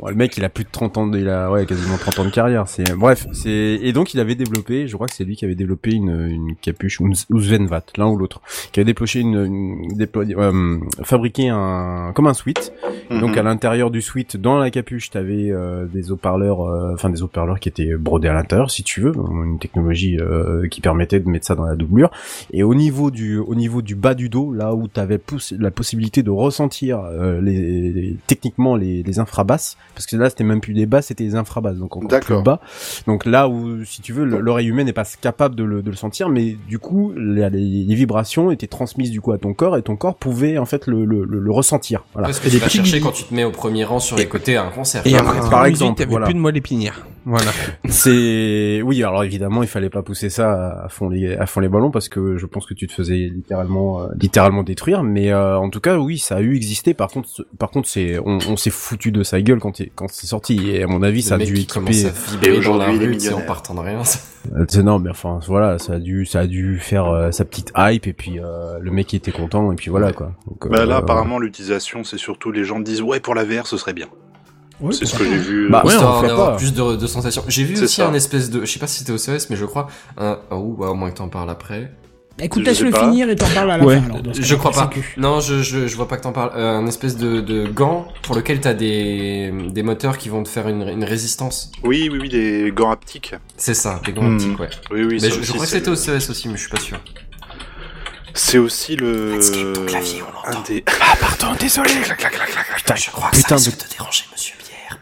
Bon, le mec, il a plus de 30 ans, de- il a, ouais, quasiment 30 ans de carrière, c'est, bref, c'est, et donc il avait développé, je crois que c'est lui qui avait développé une, une capuche, ou ou Svenvat, l'un ou l'autre, qui avait déploché une, une déployé- euh, fabriqué un, comme un suite, Donc Mhm. à l'intérieur du suite, dans la capuche, t'avais euh, des haut-parleurs, euh, enfin des haut-parleurs qui étaient brodés à l'intérieur, si tu veux, une technologie euh, qui permettait de mettre ça dans la doublure. Et au niveau du, au niveau du bas du dos, là où t'avais possi- la possibilité de ressentir euh, les, les- techniquement les, les infrabasses, parce que là c'était même plus des basses, c'était des infrabasses, donc encore plus bas. Donc là où, si tu veux, le- l'oreille humaine n'est pas capable de le, de le sentir, mais du coup les, les- les vibrations étaient transmises du coup à ton corps et ton corps pouvait en fait le, le, le- le ressentir. Voilà. Parce que tu des vas chercher quand tu te mets au premier rang sur les côtés à un concert. Et après, par exemple, exemple, t'avais voilà. plus de moelle épinière. Voilà. C'est oui, alors évidemment, il fallait pas pousser ça à fond les à fond les ballons parce que je pense que tu te faisais littéralement euh, littéralement détruire. Mais euh, en tout cas, oui, ça a eu existé. Par contre, par contre, c'est on, on s'est foutu de sa gueule quand quand c'est sorti. Et à mon avis, ça a le dû mec qui commence équiper. aujourd'hui, tu sais, en partant de rien. ça. Euh, c'est- non, mais enfin voilà, ça a dû ça a dû faire euh, sa petite hype et puis euh, le mec était content et puis voilà quoi. Donc, Bah euh, là, apparemment, l'utilisation, c'est surtout les gens disent ouais pour la VR, ce serait bien. C'est ce que j'ai vu. Bah, euh, ouais, Histoire on d'avoir plus de, de sensations. J'ai vu aussi ça. un espèce de, je sais pas si c'était au CES, mais je crois, un, oh, ouais, au moins que t'en parles après. Bah, écoute, laisse-le finir et t'en parles à la Ouais. fin. alors, Je crois pas. Non, je, je, je vois pas que t'en parles. Euh, un espèce de, de gant pour lequel t'as des, des moteurs qui vont te faire une, une résistance. Oui, oui, oui, des gants haptiques. C'est ça, des gants Hmm. optiques, ouais. Oui, oui, Mais ça je, je crois que c'était au CES aussi, mais je suis pas sûr. C'est aussi le. un des. Ah pardon, désolé. Putain, je crois putain ça de de déranger Monsieur.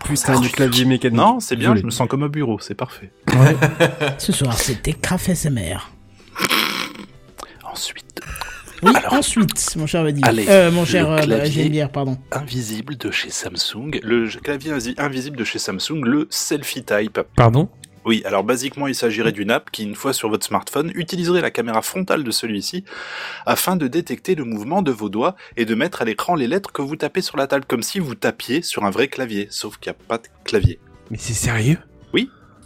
Putain de clavier mécanique. Non, c'est bien, je me sens comme au bureau, c'est parfait. Ce soir, c'était Craft SMR. Ensuite, Oui, Alors. ensuite, mon cher Vadim. Allez, euh, mon cher le euh, clavier. Geneviève, pardon. invisible de chez Samsung, le clavier invisible de chez Samsung, le Selfie Type. Pardon? Oui, alors basiquement, il s'agirait d'une app qui, une fois sur votre smartphone, utiliserait la caméra frontale de celui-ci afin de détecter le mouvement de vos doigts et de mettre à l'écran les lettres que vous tapez sur la table, comme si vous tapiez sur un vrai clavier, sauf qu'il n'y a pas de clavier. Mais c'est sérieux?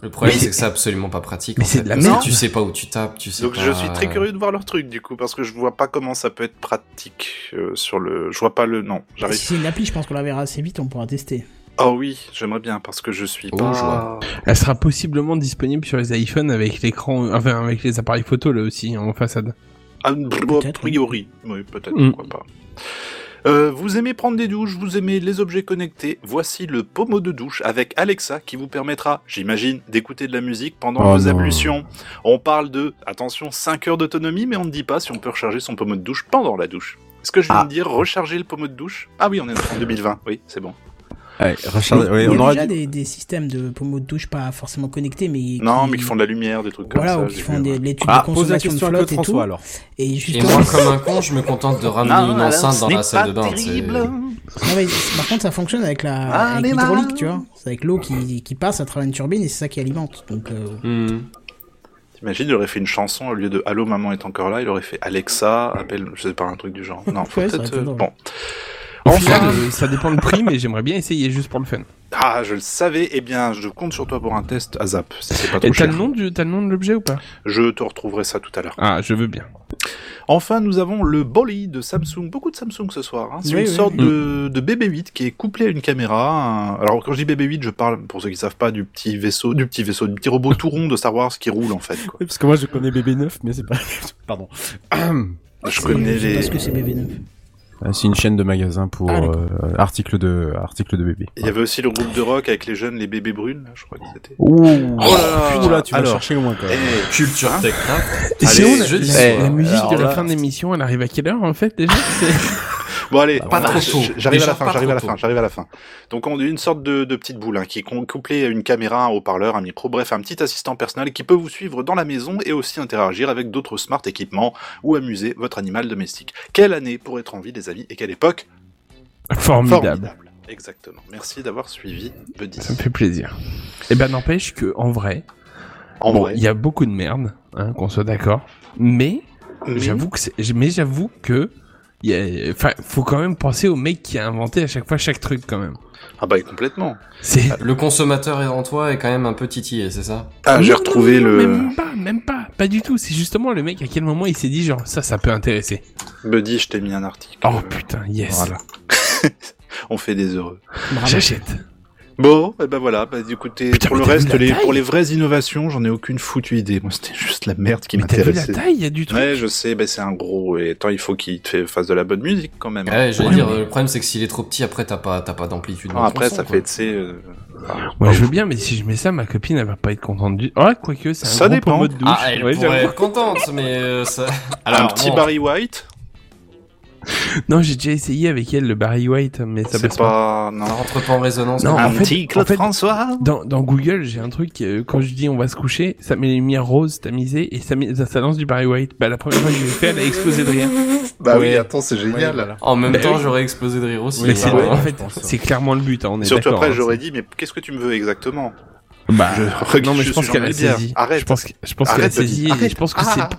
Le problème, c'est que c'est absolument pas pratique. mais c'est de la merde. Tu sais pas où tu tapes, tu sais Donc pas... je suis très curieux de voir leur truc du coup, parce que je vois pas comment ça peut être pratique euh, sur le... Je vois pas le... Non, Si j'arrive... c'est une appli, je pense qu'on la verra assez vite, on pourra tester. Oh oui, j'aimerais bien, parce que je suis Oh, pas... je. Elle sera possiblement disponible sur les iPhones avec l'écran, enfin avec les appareils photo là aussi en façade. Ah, bon, a priori, oui, peut-être, Mm. pourquoi pas. Euh, vous aimez prendre des douches, vous aimez les objets connectés, voici le pommeau de douche avec Alexa qui vous permettra, j'imagine, d'écouter de la musique pendant Oh vos non. ablutions. On parle de, attention, 5 heures d'autonomie, mais on ne dit pas si on peut recharger son pommeau de douche pendant la douche. Est-ce que je viens Ah. de dire recharger le pommeau de douche? Ah oui, on est en 2020, oui, c'est bon. Ouais, Richard, ouais, Il y on a déjà dit- des, des systèmes de pommeaux de douche pas forcément connectés, mais Non, qui- mais qui font de la lumière, des trucs comme voilà, ça. ou qui font des l'étude Ah, de pose la consommation de flotte et tout. François alors. Et moi, comme un con, je me contente de ramener Non, une alors, enceinte ce dans la salle de bain. c'est- terrible. Non, mais par contre, ça fonctionne avec la Ah, avec l'hydraulique, mains. tu vois. C'est avec l'eau qui, qui passe à travers une turbine et c'est ça qui alimente. Donc, euh, Hmm. T'imagines, il aurait fait une chanson au lieu de Allô maman est encore là, il aurait fait Alexa, appelle, je sais pas, un truc du genre. Non, faut Ouais, peut-être. euh, drôle. bon. Au Enfin, final, euh, ça dépend le prix, mais j'aimerais bien essayer juste pour le fun. ah, je le savais, eh bien, je compte sur toi pour un test à Zap, si c'est pas Et t'as cher. le nom du, t'as le nom de l'objet ou pas? Je te retrouverai ça tout à l'heure. Ah, je veux bien. Enfin, nous avons le Bolly de Samsung. Beaucoup de Samsung ce soir. hein. C'est Oui, une oui, sorte oui. de, de BB-8 qui est couplé à une caméra. un- Alors, quand je dis BB-8, je parle, pour ceux qui savent pas, du petit vaisseau, du petit vaisseau, du petit robot tout rond de Star Wars qui roule, en fait. Quoi. Oui, parce que moi je connais BB9, mais c'est pas. Pardon. Je connais je sais les... pas ce que c'est BB9. Ah, c'est une chaîne de magasins pour Ah, euh, articles de articles de bébé. Il y avait aussi le groupe de rock avec les jeunes, les bébés brunes, là, je crois que c'était. Ouh, Oh là là. Oula, tu vas Alors. chercher loin quand même. Eh, Culture Hein Techcraft. Et Allez, c'est où la, musique Alors de la là, fin de l'émission Elle arrive à quelle heure en fait déjà? Bon allez, Pas trop tôt. j'arrive à la fin, j'arrive à la fin, j'arrive à la fin. Donc on a une sorte de, de petite boule hein, qui est couplée à une caméra, un haut-parleur, un micro, bref, un petit assistant personnel qui peut vous suivre dans la maison et aussi interagir avec d'autres smart équipements ou amuser votre animal domestique. Quelle année pour être en vie, les amis, et quelle époque Formidable. Exactement. Merci d'avoir suivi Buddy. Ça me fait plaisir. Et ben n'empêche que en vrai, En bon, il y a beaucoup de merde, hein, qu'on soit d'accord. Mais mais- j'avoue que mais j'avoue que enfin, faut quand même penser au mec qui a inventé à chaque fois chaque truc quand même. Ah bah complètement. C'est Le consommateur en toi est quand même un peu titillé, c'est ça? Ah, j'ai retrouvé non, non, le Même pas, même pas, pas du tout. C'est justement le mec à quel moment il s'est dit genre ça, ça peut intéresser. Buddy, je t'ai mis un article. Oh putain, yes. Voilà. On fait des heureux. J'achète. Bon, et ben voilà, bah écoutez, Putain, pour le mais reste, les, pour les vraies innovations, j'en ai aucune foutue idée. Moi, c'était juste la merde qui Mais t'as vu la m'intéressait. taille Il y a du truc. Ouais, je sais, ben c'est un gros, et tant il faut qu'il te fait- fasse de la bonne musique quand même. Ouais, j'allais Ouais, dire, mais- le problème c'est que s'il est trop petit, après t'as pas, t'as pas d'amplitude. Ah, après, ça fait, tu sais, euh, Moi je veux bien, mais si je mets ça, ma copine elle va pas être contente du. Ouais, quoique c'est un Ça gros dépend. de douche. Ah, elle Ouais, pourrait être contente, mais euh, ça... un Alors, petit bon. Barry White, Non, j'ai déjà essayé avec elle le Barry White, mais ça passe pas. pas, non. Rentre pas en résonance. Non, en un fait- petit en Claude fait- François. Dans, dans Google, j'ai un truc, euh, quand je dis on va se coucher, ça met les lumières roses tamisées et ça, met, ça, ça lance du Barry White. Bah, la première fois que je l'ai fait, elle a explosé de rire. Bah oui, attends, c'est génial. En même Bah temps, oui. j'aurais explosé de rire aussi. mais c'est, hein. en fait, c'est clairement le but, hein, on est Surtout après, hein, j'aurais dit, mais qu'est-ce que tu me veux exactement Bah, Je non, mais je, je pense qu'elle a saisi. Arrête. Je pense, que- je pense qu'elle a Arrête, saisi David. et je pense que Arrête. c'est, Ah.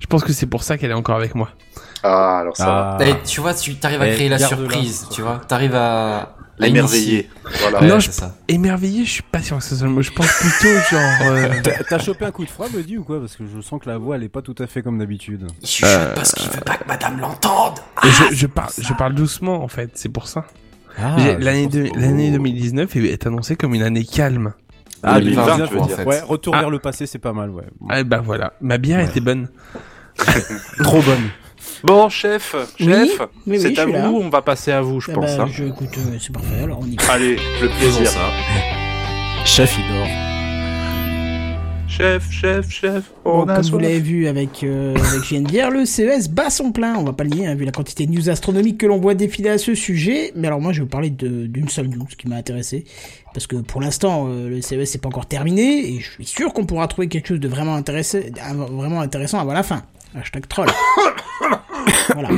je pense que c'est pour ça qu'elle est encore avec moi. Ah, alors ça. Ah. Tu vois, tu arrives à Eh, créer la surprise, tu vois. T'arrives à... à L'émerveiller. Voilà. Non, je- ça. Émerveillé, je suis pas sûr que ce soit le mot. Je pense plutôt genre. euh, T'as- chopé un coup de froid, Buddy, ou quoi? Parce que je sens que la voix, elle est pas tout à fait comme d'habitude. Il chuchote parce qu'il veut pas que madame l'entende. je, je parle, je parle doucement en fait. C'est pour ça. Ah, L'année pense- de- Oh. l'année 2019 est annoncée comme une année calme. Ah, 2020, 2020, tu veux dire. Ouais, retour Ah. vers le passé, c'est pas mal, ouais. Ah bah voilà, ma bière était bonne. Trop bonne. Bon, chef, chef, oui, c'est à vous, là. on va passer à vous, je Ah pense. bah, hein. je, écoute, euh, c'est parfait, alors on y va. Allez, le plaisir. ça. Chef, il dort. Chef, chef, chef, Bon, on a comme vous l'avez vu avec, euh, avec le CES bat son plein, on va pas le nier, hein, vu la quantité de news astronomiques que l'on voit défiler à ce sujet. Mais alors moi, je vais vous parler de- d'une seule news qui m'a intéressé. Parce que pour l'instant, euh, le CES n'est pas encore terminé, et je suis sûr qu'on pourra trouver quelque chose de vraiment, intéressé, vraiment intéressant avant la fin. Hashtag troll. voilà.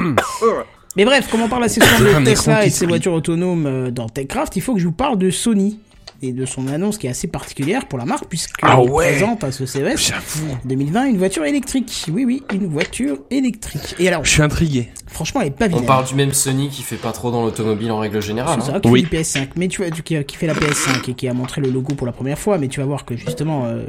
Mais bref, comme on parle assez souvent de Tesla et de se ses voitures autonomes euh, dans TechCraft, il faut que je vous parle de Sony et de son annonce qui est assez particulière pour la marque puisqu'elle Ah ouais. présente à ce CES J'avoue. 2020 une voiture électrique. Oui oui, une voiture électrique. Et alors, Je suis intrigué. franchement, elle est pas On vilaine. parle du même Sony qui fait pas trop dans l'automobile en règle générale. C'est hein. ça, qui Oui. fait du PS5. Mais tu vois, du- qui, qui fait la PS5 et qui a montré le logo pour la première fois, mais tu vas voir que justement, euh,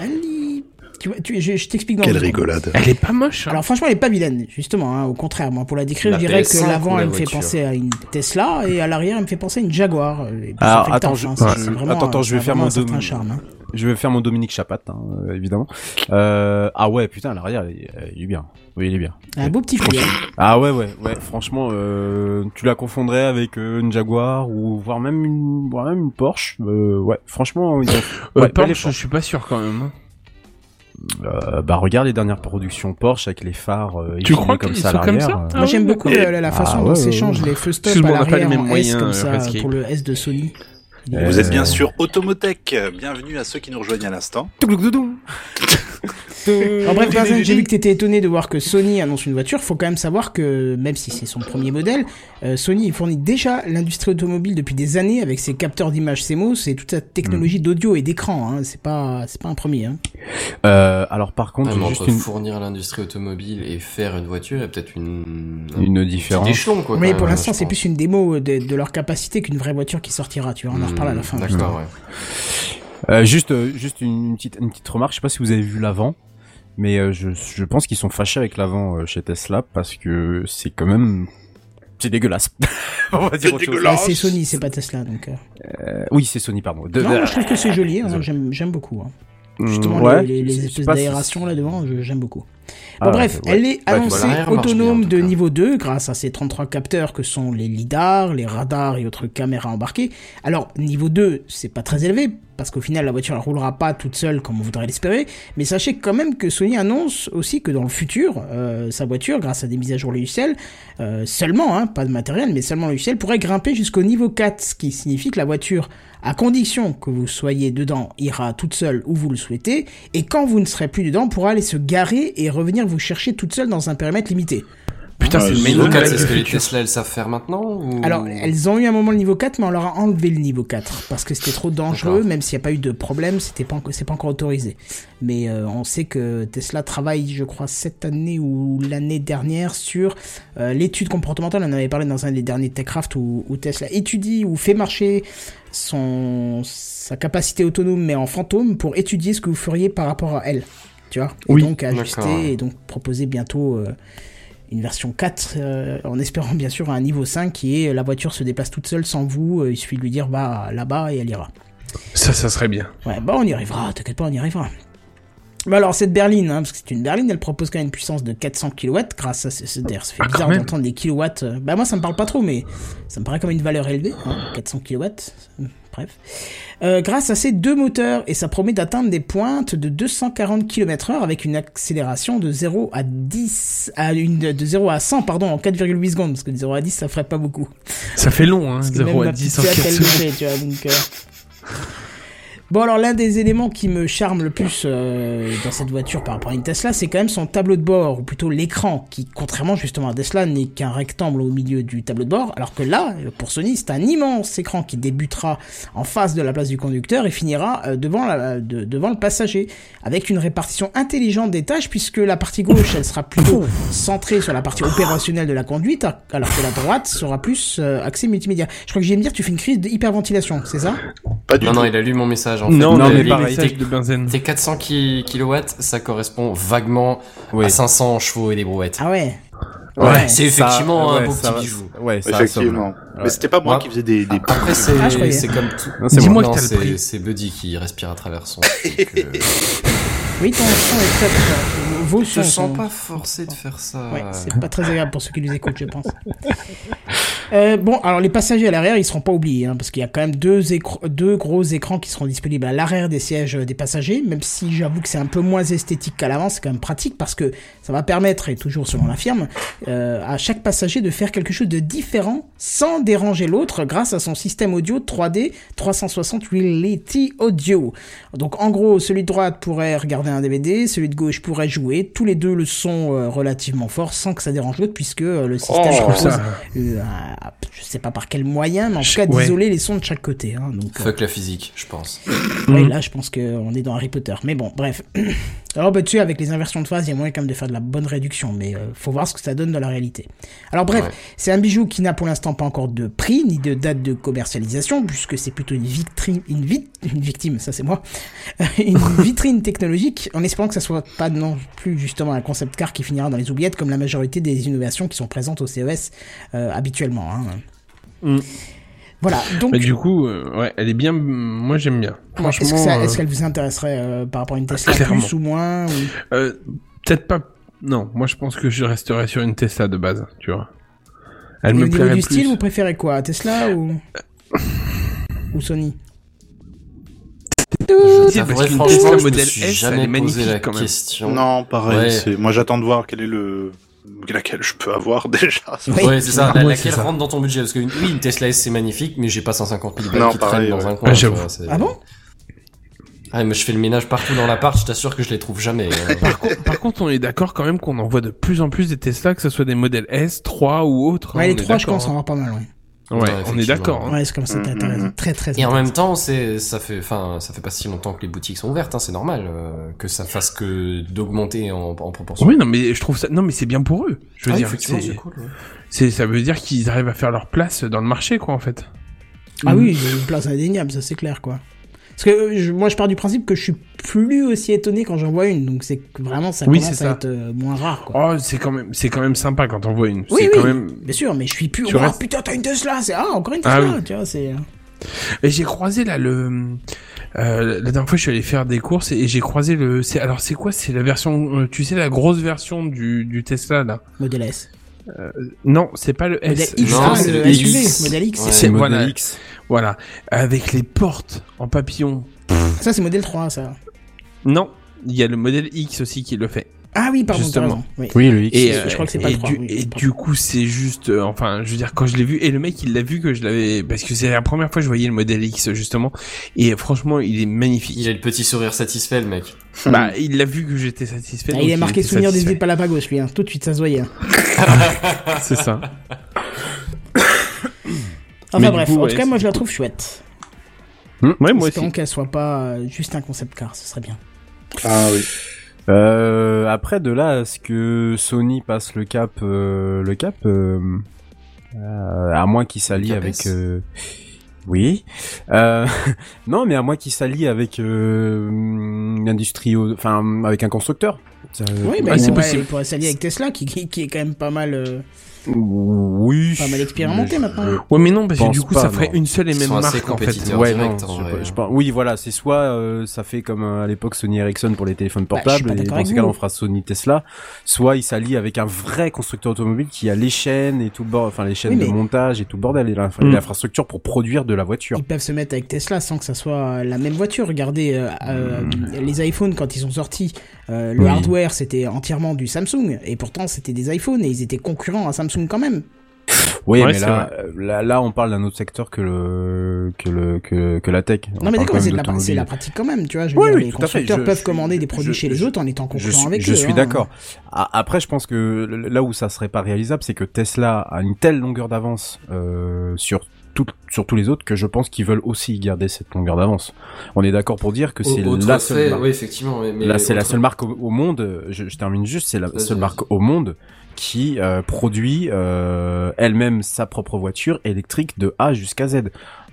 elle Tu vois, tu, je, je t'explique dans Quelle rigolade. Elle est pas moche. hein. Alors franchement, elle est pas vilaine, justement. hein, au contraire, moi, pour la décrire, La je dirais PS5 que l'avant, la elle me fait penser à une Tesla et à l'arrière, elle me fait penser à une Jaguar. Alors, attends, je- hein, ouais. vraiment, Attends, attends, euh, je vais faire mon dom- charme. hein. Je vais faire mon Dominique Chapat, hein, euh, évidemment. Euh, ah ouais, putain, à l'arrière, il, il est bien. Oui, il est bien. Un beau petit fouet. Ah ouais, ouais, ouais. Franchement, euh, tu la confondrais avec euh, une Jaguar ou voire même une, voire même une Porsche. Euh, ouais, franchement, ils ont... Euh, ouais, Porsche, je suis pas sûr quand même. Euh, bah regarde les dernières productions Porsche avec les phares euh, Tu crois comme ça à sont comme l'arrière. ça euh. Ah Moi j'aime ouais, beaucoup d'accord. la, la façon Ah dont ouais, s'échangent ouais. les feux stop à on n'a pas les l'arrière mêmes en S moyens, comme euh, ça pour le S de Sony. Euh, Vous êtes bien sûr Automotech. Bienvenue à ceux qui nous rejoignent à l'instant. En bref, Benzen, j'ai vu que t'étais étonné de voir que Sony annonce une voiture. Faut quand même savoir que, même si c'est son premier modèle, euh, Sony fournit déjà l'industrie automobile depuis des années avec ses capteurs d'image CMOS et toute sa technologie d'audio et d'écran. Hein. C'est pas, c'est pas un premier. Hein. Euh, alors par contre, entre juste une, fournir l'industrie automobile et faire une voiture, a peut-être une... une un différence. échelon, quoi. Mais pour l'instant, c'est plus une démo de, de leur capacité qu'une vraie voiture qui sortira. Tu vois, on en reparle à la fin. Hmm, justement. D'accord, ouais. Euh, juste, euh, juste une petite, une petite remarque. Je sais pas si vous avez vu l'avant, mais euh, je, je pense qu'ils sont fâchés avec l'avant euh, chez Tesla parce que c'est quand même, c'est dégueulasse. On va dire C'est autre chose. dégueulasse. Mais c'est Sony, c'est pas Tesla. Donc, euh. Euh, oui, c'est Sony, pardon. De- non, je trouve que c'est joli. Hein. J'aime, j'aime beaucoup. Hein. Mm, Justement, ouais, les, espèces d'aération là devant, je- j'aime beaucoup. Ah, bref, ouais. elle est annoncée autonome bien, de niveau 2 grâce à ces 33 capteurs que sont les lidars, les radars et autres caméras embarquées. Alors, niveau 2, c'est pas très élevé parce qu'au final, la voiture elle roulera pas toute seule comme on voudrait l'espérer. Mais sachez quand même que Sony annonce aussi que dans le futur, euh, sa voiture, grâce à des mises à jour logicielles, euh, seulement, hein, pas de matériel, mais seulement logiciel, pourrait grimper jusqu'au niveau 4, ce qui signifie que la voiture, à condition que vous soyez dedans, ira toute seule où vous le souhaitez, et quand vous ne serez plus dedans, pourra aller se garer et revenir vous chercher toute seule dans un périmètre limité. Putain, c'est le Niveau meilleur 4, modèle c'est ce que les futur. Tesla elles savent faire maintenant ou... Alors, elles ont eu un moment le niveau 4, mais on leur a enlevé le niveau 4 parce que c'était trop dangereux, même s'il n'y a pas eu de problème, c'était pas, c'est pas encore autorisé. Mais euh, on sait que Tesla travaille, je crois, cette année ou l'année dernière sur euh, l'étude comportementale. On en avait parlé dans un des derniers TechCraft où, où Tesla étudie ou fait marcher son sa capacité autonome, mais en fantôme, pour étudier ce que vous feriez par rapport à elle. Tu vois Et Oui. donc ajuster et donc proposer bientôt. euh, une version 4, euh, en espérant bien sûr un niveau 5 qui est la voiture se déplace toute seule sans vous, euh, il suffit de lui dire va là-bas et elle ira. Ça, ça serait bien. Ouais, bah on y arrivera, t'inquiète pas, on y arrivera. Mais alors cette berline, hein, parce que c'est une berline, elle propose quand même une puissance de 400 kW grâce à ce, d'ailleurs, ça fait Ah, bizarre d'entendre des kilowatts. Bah moi ça me parle pas trop, mais ça me paraît comme une valeur élevée, hein, 400 kW. Bref. Euh, grâce à ces deux moteurs, et ça promet d'atteindre des pointes de 240 km heure avec une accélération de 0 à 10, à une, de 0 à 100, pardon, en 4,8 secondes, parce que de 0 à 10, ça ferait pas beaucoup. Ça fait long, hein. Parce que 0 même à ma 10 petite en fille, 4 elle le secondes. fait, tu vois, donc, euh. Bon alors l'un des éléments qui me charme le plus euh, dans cette voiture par rapport à une Tesla, c'est quand même son tableau de bord, ou plutôt l'écran, qui contrairement justement à Tesla n'est qu'un rectangle au milieu du tableau de bord, alors que là, pour Sony, c'est un immense écran qui débutera en face de la place du conducteur et finira euh, devant, la, de- devant le passager, avec une répartition intelligente des tâches, puisque la partie gauche, elle sera plutôt centrée sur la partie opérationnelle de la conduite, alors que la droite sera plus euh, axée multimédia. Je crois que j'ai me dire, tu fais une crise d'hyperventilation, c'est ça? Pas du Non, tout. non, il a lu mon message en Non, fait. non, mais pareil. messages de benzène. Tes 400 ki- kilowatts, ça correspond vaguement Oui. à 500 chevaux et des brouettes. Ah ouais Ouais, c'est ça- effectivement un ouais, beau petit bijou. Ouais, ça Effectivement. Mais c'était pas moi Ouais. qui faisais des, des Après, c'est Ah, c'est comme tout. Dis-moi moi. que t'as le c'est prix. c'est Buddy qui respire à travers son. euh. Oui, ton son est très très... Vos Je te sens sont- pas forcé de faire ça. Ouais, c'est pas très agréable pour ceux qui nous écoutent, je pense. Euh, bon, alors les passagers à l'arrière, ils seront pas oubliés, hein, parce qu'il y a quand même deux, deux gros écrans qui seront disponibles à l'arrière des sièges euh, des passagers, même si j'avoue que c'est un peu moins esthétique qu'à l'avant, c'est quand même pratique, parce que ça va permettre, et toujours selon la firme, euh, à chaque passager de faire quelque chose de différent sans déranger l'autre grâce à son système audio 3D 360 Reality Audio. Donc en gros, celui de droite pourrait regarder un DVD, celui de gauche pourrait jouer, tous les deux le sont euh, relativement fort sans que ça dérange l'autre puisque le système Oh, propose, ça. euh, je sais pas par quel moyen, mais en tout cas ouais. d'isoler les sons de chaque côté. Hein, donc, euh, Fuck la physique, je pense. ouais, Mm. là je pense qu'on est dans Harry Potter. Mais bon, bref. Alors bah, tu sais, avec les inversions de phase, il y a moyen quand même de faire de la bonne réduction, mais euh, faut voir ce que ça donne dans la réalité. Alors bref, Ouais. c'est un bijou qui n'a pour l'instant pas encore de prix ni de date de commercialisation, puisque c'est plutôt une vitrine, une, vi- une victime, ça c'est moi, une vitrine technologique, en espérant que ça soit pas non plus justement un concept car qui finira dans les oubliettes comme la majorité des innovations qui sont présentes au CES euh, habituellement. Hein. Mm. Voilà, donc Mais du coup, euh, ouais, elle est bien. Moi, j'aime bien. moi, est-ce que Franchement, euh, est-ce qu'elle vous intéresserait euh, par rapport à une Tesla clairement. plus ou moins ou- euh, peut-être pas. Non, moi, je pense que je resterai sur une Tesla de base, tu vois. Elle Et me au niveau du plus. style, vous préférez quoi Tesla ou ou Sony? Je dire, parce qu'une franchement, Tesla je me modèle suis S, elle jamais est posé la magnifique, quand même. question. Non, pareil. Ouais. Moi, j'attends de voir quel est le laquelle je peux avoir déjà. Oui. Ouais, c'est ça. La- Ouais, laquelle ça. rentre dans ton budget? Parce que une- oui, une Tesla S c'est magnifique, mais j'ai pas 150 000 balles Non, qui pareil, traînent dans un coin. Ah, vois, Ah bon? Ah, mais je fais le ménage partout dans l'appart, je t'assure que je les trouve jamais. euh. Par, co- par contre, on est d'accord quand même qu'on en voit de plus en plus des Tesla, que ce soit des modèles S, 3 ou autres. hein, Ouais, on les est trois, je d'accord, pense en hein. avoir pas mal. Ouais, Ouais, Ouais, on est d'accord. hein. ouais c'est comme ça, t'as t'as raison. Très, très Et en même temps, c'est ça fait, enfin, ça fait pas si longtemps que les boutiques sont ouvertes, hein, c'est normal euh, que ça fasse que d'augmenter en, en proportion. Oui, non, mais je trouve ça. Non, mais c'est bien pour eux. Je veux Ah, dire, effectivement, c'est, c'est cool. ouais. c'est, ça veut dire qu'ils arrivent à faire leur place dans le marché, quoi, en fait. Ah oui, il y a une place indéniable, ça c'est clair, quoi. Parce que euh, je- moi, je pars du principe que je suis plus aussi étonné quand j'en vois une, donc c'est vraiment ça Oui, commence à ça. être euh, moins rare, quoi. Oh, c'est quand même, c'est quand même sympa quand on voit une. Oui, oui. quand même. Bien sûr, mais je suis plus. Tu Oh, restes- putain, t'as une Tesla, c'est ah encore une Ah Tesla, oui. tu vois, c'est. Et j'ai croisé là le. Euh, la dernière fois, je suis allé faire des courses et j'ai croisé le. Alors c'est quoi? C'est la version. euh, tu sais la grosse version du, du Tesla là? Modèle S. Non, c'est pas le Modèle S. X, non, ah, c'est le X. modèle X. Ouais. C'est le modèle voilà, X. voilà, avec les portes en papillon. Ça, c'est modèle 3, ça. Non, il y a le modèle X aussi qui le fait. Ah oui, pardon, Justement. Oui. Oui, le X. Et, je euh, crois que c'est pas et le du, oui, et du coup, c'est juste, euh, enfin, je veux dire, quand je l'ai vu, et le mec, il l'a vu que je l'avais, parce que c'est la première fois que je voyais le modèle X, justement, et franchement, il est magnifique. Il a le petit sourire satisfait, le mec. Bah, il l'a vu que j'étais satisfait. Ah, donc il est marqué souvenir des satisfait. îles Palapagos, lui, hein. tout de suite, ça se voyait. hein. C'est ça. Enfin Mais bref, coup, en ouais, tout cas, moi je la trouve chouette. Ouais, moi aussi. qu'elle soit pas euh, juste un concept car, ce serait bien. Ah oui. Euh, après de là, est-ce que Sony passe le cap, euh, le cap, euh, euh, à moins qu'il s'allie avec, euh, oui, euh, non, mais à moins qu'il s'allie avec euh, une industrie, au- enfin avec un constructeur. Ça- Oui, mais Ah, il c'est pourrait, possible. il pourrait s'allier avec Tesla, qui, qui, qui est quand même pas mal, euh, oui, pas mal expérimenté je- maintenant. Ouais, mais non, parce que du coup, pas, ça ferait non. une seule et Ils même marque, en fait. Ouais, direct, non, en je- vrai. je pense- oui, voilà, c'est soit euh, ça fait comme euh, à l'époque Sony Ericsson pour les téléphones Bah, portables, pas et dans avec ce cas-là, on fera Sony Tesla, soit il s'allie avec un vrai constructeur automobile qui a les chaînes et tout le bord, enfin les chaînes Oui, de montage et tout le bordel, et Mm. l'infrastructure pour produire de la voiture. Ils peuvent se mettre avec Tesla sans que ça soit la même voiture. Regardez, euh, euh, les iPhones quand ils sont sortis, euh, le Oui. hardware c'était entièrement du Samsung et pourtant c'était des iPhones et ils étaient concurrents à Samsung quand même. Oui, Ouais, mais là, euh, là, là, on parle d'un autre secteur que le que le que, que la tech. On Non mais d'accord, c'est la, pratique quand même, tu vois. Je veux Oui, dire, oui, les constructeurs Je- peuvent je- commander des produits je- chez les je- autres en étant Je concurrents avec je eux. suis hein. d'accord. Après, je pense que là où ça serait pas réalisable, c'est que Tesla a une telle longueur d'avance euh, sur tout, sur tous les autres que je pense qu'ils veulent aussi garder cette longueur d'avance. On est d'accord pour dire que c'est la fait, seule marque. oui, effectivement. Mais, mais Là, c'est la seule marque au, au monde. Je, je termine juste. C'est la seule marque au monde qui euh, produit euh, elle-même sa propre voiture électrique de A jusqu'à Z.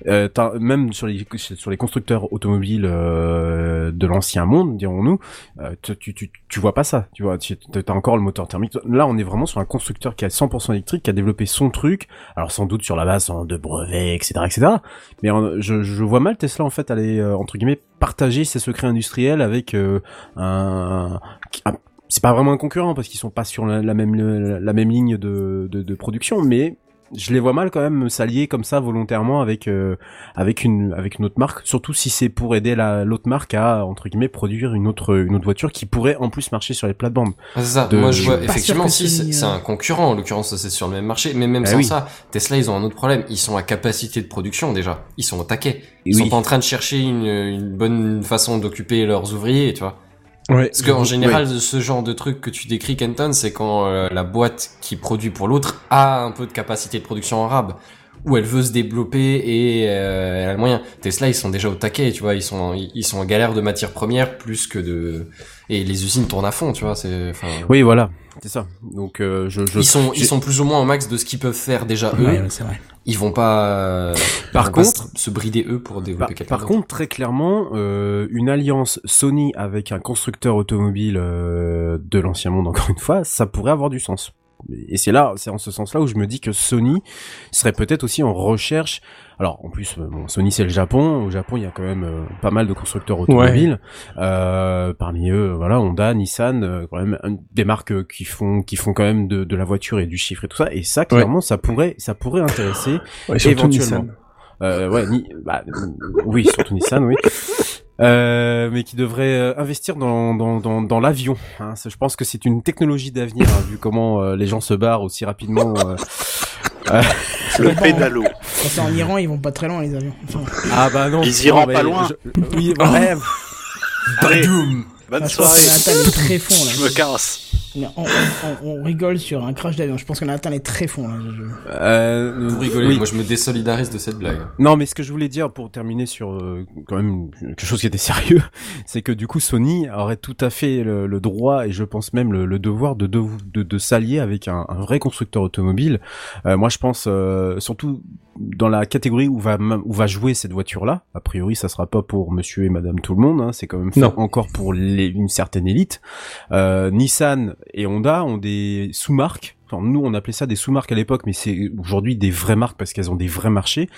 Euh, même sur les sur les constructeurs automobiles euh, de l'ancien monde, dirons-nous, euh, tu, tu, tu, vois pas ça. Tu vois, tu as encore le moteur thermique. Là, on est vraiment sur un constructeur qui est 100% électrique, qui a développé son truc. Alors sans doute sur la base de brevets, etc., etc. Mais je, je vois mal Tesla en fait aller euh, entre guillemets partager ses secrets industriels avec un, un- c'est pas vraiment un concurrent parce qu'ils sont pas sur la, la même la, la même ligne de, de, de production, mais je les vois mal quand même s'allier comme ça volontairement avec euh, avec une avec une autre marque, surtout si c'est pour aider la l'autre marque à entre guillemets produire une autre une autre voiture qui pourrait en plus marcher sur les plates-bandes. Ah, c'est ça. de- Moi, je Je vois, effectivement, si, c'est un concurrent, en l'occurrence, c'est sur le même marché. Mais même Ah sans oui. ça, Tesla, ils ont un autre problème. Ils sont à capacité de production, déjà. Ils sont au taquet. Ils Oui. sont pas en train de chercher une, une bonne façon d'occuper leurs ouvriers, tu vois. Ouais. Parce qu'en général, ce genre de truc que tu décris, Kenton, c'est quand euh, la boîte qui produit pour l'autre a un peu de capacité de production en rab, où elle veut se développer et euh, elle a le moyen. Tesla, ils sont déjà au taquet, tu vois, ils sont ils sont en galère de matières premières plus que de et les usines tournent à fond, tu vois, c'est enfin Oui, voilà, c'est ça. Donc euh, je, je ils sont ils sont plus ou moins au max de ce qu'ils peuvent faire déjà eux. Ouais, ouais, c'est vrai. Ils vont pas euh, Par vont pas contre- se, se brider eux pour Par, développer quelque par chose. contre, très clairement, euh, une alliance Sony avec un constructeur automobile euh, de l'ancien monde, encore une fois, ça pourrait avoir du sens. Et c'est là, c'est en ce sens-là où je me dis que Sony serait peut-être aussi en recherche. Alors, en plus, euh, bon, Sony c'est le Japon. Au Japon, il y a quand même euh, pas mal de constructeurs automobiles. Euh, parmi eux, voilà, Honda, Nissan, euh, quand même des marques euh, qui font qui font quand même de, de la voiture et du chiffre et tout ça. Et ça, clairement, ça pourrait ça pourrait intéresser Ouais, surtout éventuellement. Nissan. euh, ouais, ni, bah, euh, oui, surtout Nissan, oui. Euh, mais qui devrait euh, investir dans, dans, dans, dans l'avion. Hein. Je pense que c'est une technologie d'avenir, hein, vu comment euh, les gens se barrent aussi rapidement. Le pédalo. Quand c'est en Iran, ils vont pas très loin les avions. Enfin, Ah bah non. Ils iront pas loin. je- Oui. Allez, Badoum bonne je pense soirée. là. Je me casse. On, on- on- on rigole sur un crash d'avion. Je pense que Nathan est très fond là. Euh, Vous rigolez, oui. moi je me désolidarise de cette blague. Non, mais ce que je voulais dire pour terminer sur euh, quand même quelque chose qui était sérieux, c'est que du coup Sony aurait tout à fait le, le droit et je pense même le, le devoir de, de, de, de s'allier avec un, un vrai constructeur automobile. Euh, moi, je pense euh, surtout dans la catégorie où va où va jouer cette voiture-là. A priori, ça sera pas pour Monsieur et Madame tout le monde. Hein, c'est quand même encore pour les, une certaine élite. Euh, Nissan et Honda ont des sous-marques. Enfin, nous, on appelait ça des sous-marques à l'époque, mais c'est aujourd'hui des vraies marques parce qu'elles ont des vrais marchés.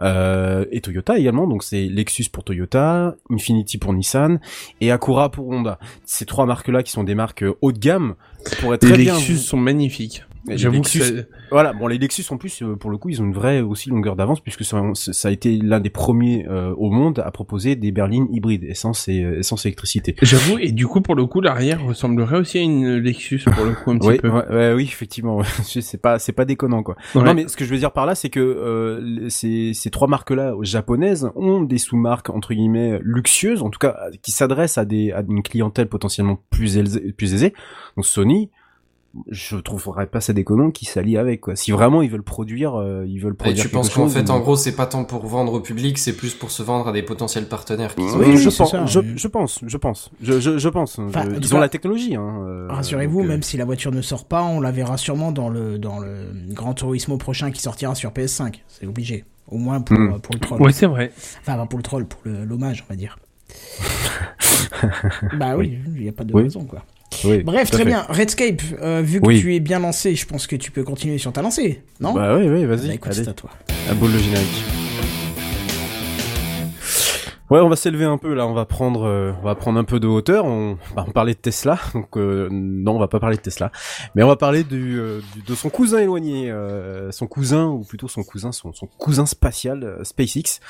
Euh, et Toyota également, donc c'est Lexus pour Toyota, Infiniti pour Nissan et Acura pour Honda. Ces trois marques-là qui sont des marques haut de gamme pourraient très Les bien. Lexus sont magnifiques. Les J'avoue que Lexus- Voilà, bon les Lexus en plus euh, pour le coup ils ont une vraie aussi longueur d'avance puisque ça, ça a été l'un des premiers euh, au monde à proposer des berlines hybrides essence et euh, essence et électricité. J'avoue, et du coup, pour le coup, l'arrière ressemblerait aussi à une Lexus, pour le coup, un petit Oui, peu. ouais, ouais, oui, effectivement, c'est pas c'est pas déconnant quoi. Ouais. Non mais ce que je veux dire par là c'est que euh, ces ces trois marques là japonaises ont des sous-marques entre guillemets luxueuses en tout cas qui s'adressent à des à une clientèle potentiellement plus aisée, plus aisée. Donc Sony je trouverais pas ça déconnant qu'ils s'allient avec quoi. Si vraiment ils veulent produire euh, ils veulent Et produire tu penses qu'en fait, ou- en gros, c'est pas tant pour vendre au public, c'est plus pour se vendre à des potentiels partenaires. qui sont- Oui, Oui, je, pense, ça, je, oui. je pense, je pense, je, je, je pense. Enfin, ils cas, ont la technologie. Hein, euh, Rassurez-vous, euh, même si la voiture ne sort pas, on la verra sûrement dans le dans le Grand Turismo prochain qui sortira sur PS5. C'est obligé. Au moins pour, Hmm. pour le troll. Ouais, c'est vrai. Enfin, pas pour le troll, pour le- l'hommage, on va dire. bah oui, il n'y a pas de Oui. raison, quoi. Oui, Bref, à très fait. bien. Redscape, euh, vu que Oui. tu es bien lancé, je pense que tu peux continuer sur ta lancée, non? Bah oui, oui, vas-y. Bah, écoute, c'est à toi. Un boule le générique. Ouais, on va s'élever un peu là. On va prendre, euh, on va prendre un peu de hauteur. On va parler de Tesla. Donc euh, non, on va pas parler de Tesla, mais on va parler euh, de son cousin éloigné, son cousin ou plutôt son cousin, son, cousin spatial SpaceX,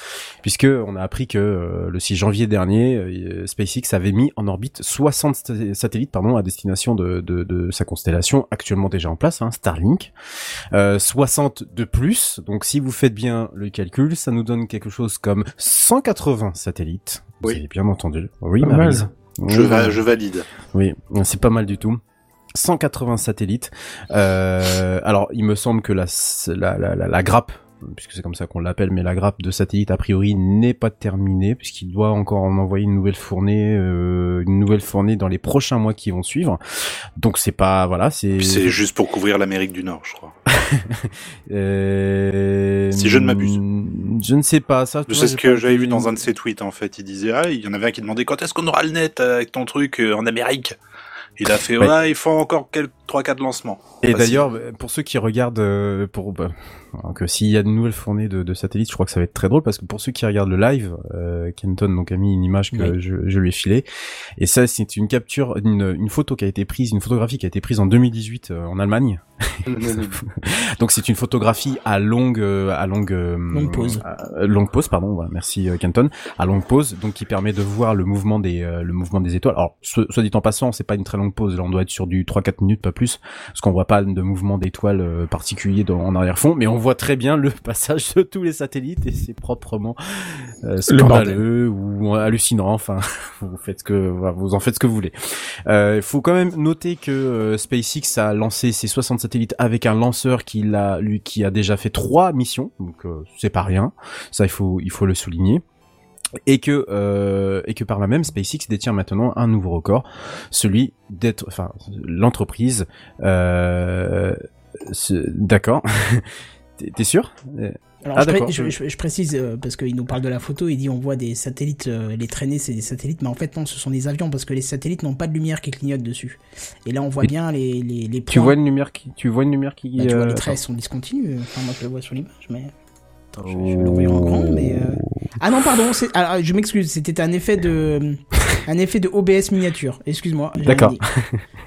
puisque on a appris que le 6 janvier dernier, SpaceX avait mis en orbite 60 sta- satellites, pardon, à destination de, sa constellation actuellement déjà en place, hein, Starlink. Euh, 60 de plus. Donc si vous faites bien le calcul, ça nous donne quelque chose comme 180 satellites. Vous Oui. avez bien entendu. Oui. Je, Oui, va, je valide. oui, c'est pas mal du tout. 180 satellites. Euh, alors, il me semble que la, la, la, la, la grappe, puisque c'est comme ça qu'on l'appelle, mais la grappe de satellites a priori n'est pas terminée, puisqu'il doit encore en envoyer une nouvelle fournée, euh, une nouvelle fournée dans les prochains mois qui vont suivre. Donc c'est pas, voilà, c'est. C'est juste pour couvrir l'Amérique du Nord, je crois. Euh, Si je ne m'abuse. Je ne sais pas ça. Je sais ce que j'avais vu dans un de ses tweets, en fait. Il disait, ah, il y en avait un qui demandait quand est-ce qu'on aura le net avec ton truc euh, en Amérique? Il a fait, Ouais. ouais, il faut encore quelques trois quatre lancements. Et d'ailleurs, pour ceux qui regardent, euh, pour bah, donc, euh, s'il y a de nouvelles fournées de, de satellites, je crois que ça va être très drôle parce que pour ceux qui regardent le live, euh, Kenton donc a mis une image que Oui. je, je lui ai filée, et ça c'est une capture, une, une photo qui a été prise, une photographie qui a été prise en 2018 euh, en Allemagne. donc c'est une photographie à longue, euh, à longue, euh, Longue pause. à- longue pause, pardon. voilà, merci Kenton. À longue pause, donc qui permet de voir le mouvement des, euh, le mouvement des étoiles. Alors, soit, soit dit en passant, c'est pas une très longue pause. Là, on doit être sur du 3-4 minutes, pas plus, parce qu'on voit pas de mouvement d'étoiles euh, particulier dans, en arrière-fond, mais on voit très bien le passage de tous les satellites et c'est proprement euh, scandaleux ou hallucinant. Enfin, vous faites que, vous en faites ce que vous voulez. Euh, Il faut quand même noter que SpaceX a lancé ses 60 satellites avec un lanceur qui l'a, lui, qui a déjà fait trois missions, donc euh, c'est pas rien. Ça, il faut, il faut le souligner. Et que, euh, et que par là même, SpaceX détient maintenant un nouveau record, celui d'être, enfin, l'entreprise, euh, d'accord. T'es sûr? Euh, Alors, Ah, je, pré- d'accord. je, je- je précise, euh, parce qu'il nous parle de la photo, il dit on voit des satellites, les traînées, c'est des satellites, mais en fait, non, ce sont des avions, parce que les satellites n'ont pas de lumière qui clignote dessus. Et là, on voit Et bien les, les, les points. Tu vois une lumière qui, tu vois une lumière qui, Bah, tu vois, les traits sont discontinus. Enfin, moi, je le vois sur l'image, mais. Attends, je, je vais l'envoyer en grand, mais. euh, Ah non, pardon, c'est- alors, je m'excuse, c'était un effet de. un effet de OBS miniature. Excuse-moi. j'ai rien D'accord. dit.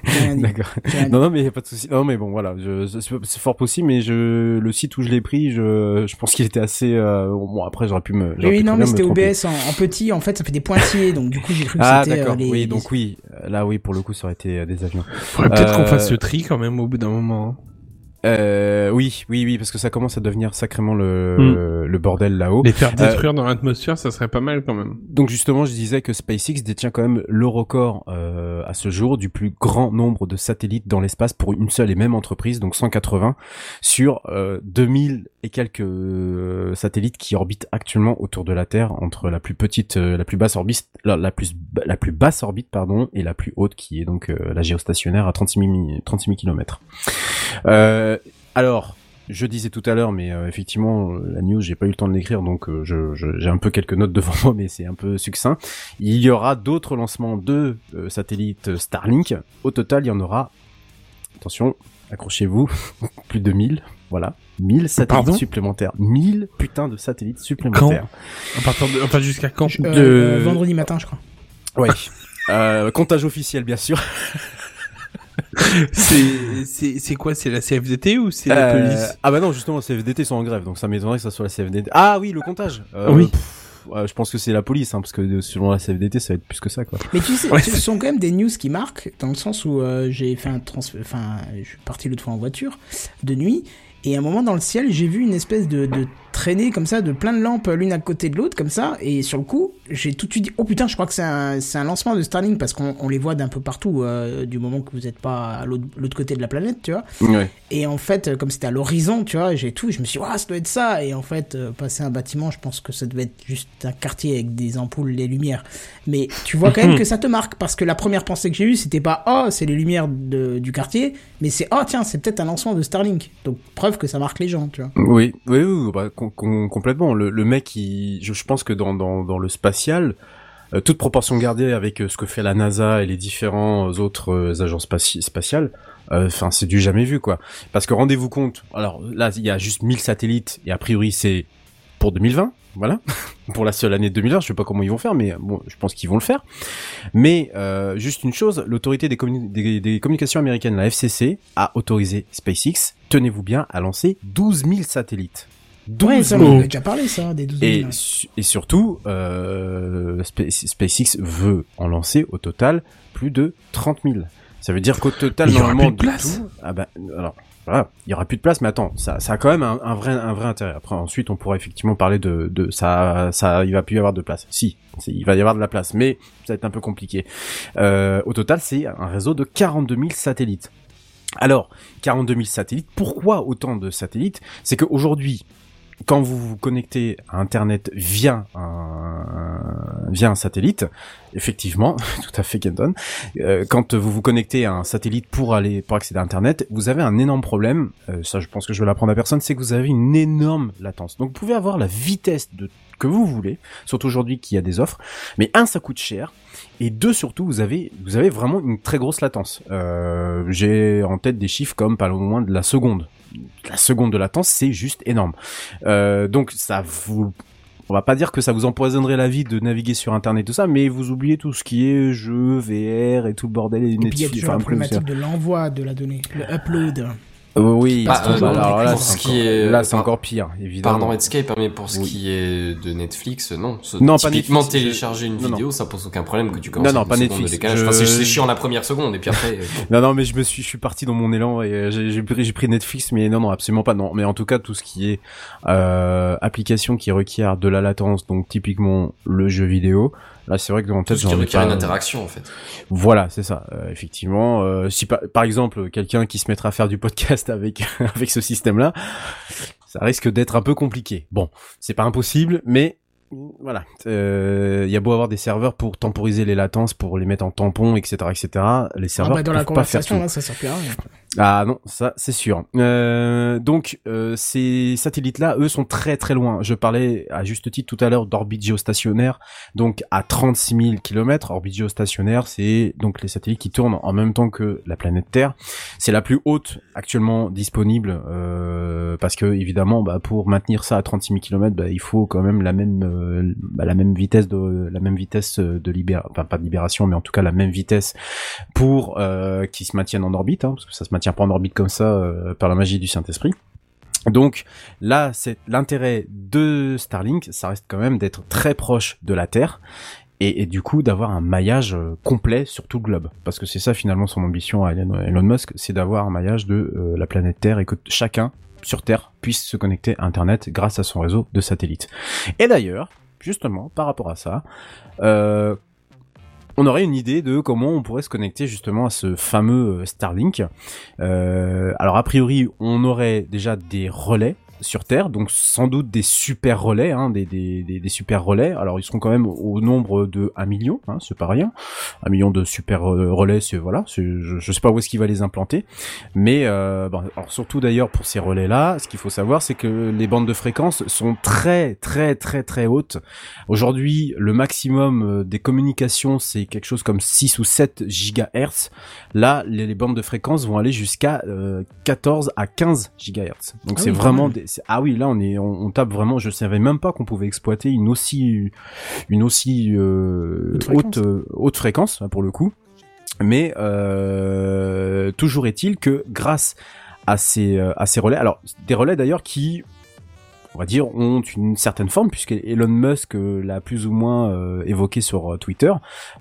J'ai rien dit. D'accord. J'ai rien dit. Non, non, mais y a pas de souci. Non, mais bon, voilà, je, c'est c'est fort possible, mais je, le site où je l'ai pris, je, je pense qu'il était assez. euh, bon, après, j'aurais pu me. Oui, j'aurais oui, pu non, très mais me c'était tromper. OBS en, en petit, en fait, ça fait des pointillés, donc du coup, j'ai cru que Ah, c'était. euh, d'accord. les- oui, les- donc oui. Euh, Là, oui, pour le coup, ça aurait été euh, des avions. Faudrait peut-être Euh, qu'on fasse le tri quand même au bout d'un moment. hein. Euh, oui, oui, oui, parce que ça commence à devenir sacrément le, le bordel là-haut. Les faire Euh, détruire dans l'atmosphère, ça serait pas mal quand même. Donc justement, je disais que SpaceX détient quand même le record euh, à ce jour du plus grand nombre de satellites dans l'espace pour une seule et même entreprise, donc 180 sur euh, 2000 et quelques euh, satellites qui orbitent actuellement autour de la Terre entre la plus petite, euh, la plus basse orbite, la, la plus la plus basse orbite pardon et la plus haute qui est donc euh, la géostationnaire à 36 000 mi- 36 000 km. Euh, alors. Je disais tout à l'heure, mais euh, effectivement, la news, j'ai pas eu le temps de l'écrire, donc euh, je, je- j'ai un peu quelques notes devant moi, mais c'est un peu succinct. Il y aura d'autres lancements de euh, satellites Starlink. Au total, il y en aura, attention, accrochez-vous, plus de 1000, voilà. 1000 satellites Pardon supplémentaires. 1000 putains de satellites supplémentaires. À partir de, enfin jusqu'à quand? Euh, de- vendredi matin, je crois. Ouais. euh, comptage officiel, bien sûr. C'est c'est c'est quoi C'est la CFDT ou c'est la Euh, police? Ah bah non, justement, CFDT sont en grève, donc ça m'étonnerait que ça soit la CFDT. Ah oui, le comptage. Euh, Oui. pff, je pense que c'est la police, hein, parce que selon la CFDT, ça va être plus que ça, quoi. Mais tu sais, Ouais. ce sont quand même des news qui marquent, dans le sens où euh, j'ai fait un transfert, enfin, je suis parti l'autre fois en voiture, de nuit, et à un moment dans le ciel, j'ai vu une espèce de, de traînée comme ça, de plein de lampes l'une à côté de l'autre, comme ça, et sur le coup, j'ai tout de suite dit, oh putain, je crois que c'est un, c'est un lancement de Starlink, parce qu'on on les voit d'un peu partout, euh, du moment que vous n'êtes pas à l'autre l'autre côté de la planète, tu vois. Ouais. Et en fait, euh, comme c'était à l'horizon, tu vois, j'ai tout, je me suis dit, ah, ça doit être ça. Et en fait, euh, passer un bâtiment, je pense que ça devait être juste un quartier avec des ampoules, des lumières. Mais tu vois quand même que ça te marque, parce que la première pensée que j'ai eue, c'était pas, oh, c'est les lumières de- du quartier, mais c'est, oh, tiens, c'est peut-être un lancement de Starlink. Donc, preuve que ça marque les gens, tu vois. Oui, oui, oui, bah, com- com- complètement. Le, le mec, il, je, je pense que dans, dans, dans le spatial, euh, toute proportion gardée avec euh, ce que fait la NASA et les différents euh, autres euh, agences spaci- spatiales, enfin, c'est du jamais vu, quoi. Parce que rendez-vous compte, alors là, il y a juste 1000 satellites et a priori, c'est pour 2020. voilà, pour la seule année 2020. Je sais pas comment ils vont faire, mais bon, je pense qu'ils vont le faire. Mais juste une chose, l'autorité des, des- des communications américaines, la FCC, a autorisé SpaceX, tenez-vous bien, à lancer 12 000 satellites. 12 Ouais, ça, on 000. en avait déjà parlé, ça, des 12 000. Et, su- et surtout, euh, Spa- SpaceX veut en lancer au total plus de 30 000. Ça veut dire qu'au total, Mais il y aura normalement, plus de place. tout, ah ben, alors, voilà, il y aura plus de place, mais attends, ça, ça a quand même un, un vrai, un vrai intérêt. Après, ensuite, on pourra effectivement parler de, de ça, ça, il va plus y avoir de place. Si, il va y avoir de la place, mais ça va être un peu compliqué. Euh, au total, c'est un réseau de 42 000 satellites. Alors, 42 000 satellites, pourquoi autant de satellites? C'est qu'aujourd'hui, quand vous vous connectez à Internet via un, via un satellite, effectivement, tout à fait Kenton, euh, quand vous vous connectez à un satellite pour aller pour accéder à Internet, vous avez un énorme problème. euh, ça, je pense que je vais l'apprendre à personne, c'est que vous avez une énorme latence. Donc, vous pouvez avoir la vitesse de que vous voulez, surtout aujourd'hui qu'il y a des offres, mais un, ça coûte cher, et deux, surtout, vous avez vous avez vraiment une très grosse latence. Euh, J'ai en tête des chiffres comme pas loin de la seconde la seconde de latence, c'est juste énorme. Euh, donc ça vous on va pas dire que ça vous empoisonnerait la vie de naviguer sur internet tout ça, mais vous oubliez tout ce qui est jeux, VR et tout le bordel et Et puis il y a toujours la problématique de l'envoi de la donnée, le upload. Euh, oui, c'est- euh, bah, alors là, pour c'est ce qui encore- est- là, c'est par- encore pire, évidemment. Pardon Redscape, hein, mais pour ce Oui. qui est de Netflix, non. Ce- Non, pas typiquement, Netflix, je- télécharger une non, non. vidéo, ça pose aucun problème que tu commences Non, non, pas Netflix. Je- Enfin, c'est chiant la première seconde, et puis après... euh, Non, non, mais je me suis, je suis parti dans mon élan et euh, j'ai pris, j'ai pris Netflix, mais non, non, absolument pas, non. Mais en tout cas, tout ce qui est euh, application qui requiert de la latence, donc typiquement le jeu vidéo, là, c'est vrai que dans tout tête, j'en ai pas- une interaction, en fait. Voilà, c'est ça. Euh, effectivement, euh, si par, par exemple quelqu'un qui se mettra à faire du podcast avec avec ce système-là, ça risque d'être un peu compliqué. Bon, c'est pas impossible, mais voilà. Euh, Il y a beau avoir des serveurs pour temporiser les latences, pour les mettre en tampon, etc., etc. Les Ah serveurs bah, dans la peuvent pas faire conversation, tout. là, ça sert plus à rien. Ah non, ça c'est sûr. Euh, donc euh, ces satellites-là, eux, sont très très loin. Je parlais à juste titre tout à l'heure d'orbite géostationnaire, donc à 36 000 km. Orbite géostationnaire, c'est donc les satellites qui tournent en même temps que la planète Terre. C'est la plus haute actuellement disponible euh, parce que évidemment, bah, pour maintenir ça à 36 000 km, bah, il faut quand même la même euh, bah, la même vitesse de la même vitesse de libération, enfin pas de libération, mais en tout cas la même vitesse pour euh, qu'ils se maintiennent en orbite, hein, parce que ça se maintient pas en orbite comme ça euh, par la magie du Saint-Esprit. Donc là, c'est l'intérêt de Starlink, ça reste quand même d'être très proche de la Terre et, du coup d'avoir un maillage euh, complet sur tout le globe, parce que c'est ça finalement son ambition à Elon Musk, c'est d'avoir un maillage de euh, la planète Terre et que chacun sur Terre puisse se connecter à Internet grâce à son réseau de satellites. Et d'ailleurs, justement, par rapport à ça, euh, on aurait une idée de comment on pourrait se connecter justement à ce fameux euh, Starlink. Euh, alors a priori, on aurait déjà des relais sur Terre, donc sans doute des super relais, hein, des, des, des, des super relais. Alors ils seront quand même au nombre de 1 million, hein, c'est pas rien. Un million de super euh, relais, c'est voilà, je, je sais pas où est-ce qu'il va les implanter, mais euh, bon, alors surtout d'ailleurs pour ces relais-là, ce qu'il faut savoir, c'est que les bandes de fréquences sont très très très très hautes. Aujourd'hui, le maximum euh, des communications, c'est quelque chose comme 6 ou 7 gigahertz. Là, les, les bandes de fréquences vont aller jusqu'à euh, 14 à 15 gigahertz. Donc Ah c'est oui, vraiment des, ah oui, là on est on, on tape vraiment, je savais même pas qu'on pouvait exploiter une aussi une aussi euh, Haute haute fréquence. euh, pour le coup. Mais euh, toujours est-il que grâce à ces à ces relais, alors des relais d'ailleurs qui on va dire, ont une certaine forme, puisque Elon Musk euh, l'a plus ou moins euh, évoqué sur euh, Twitter.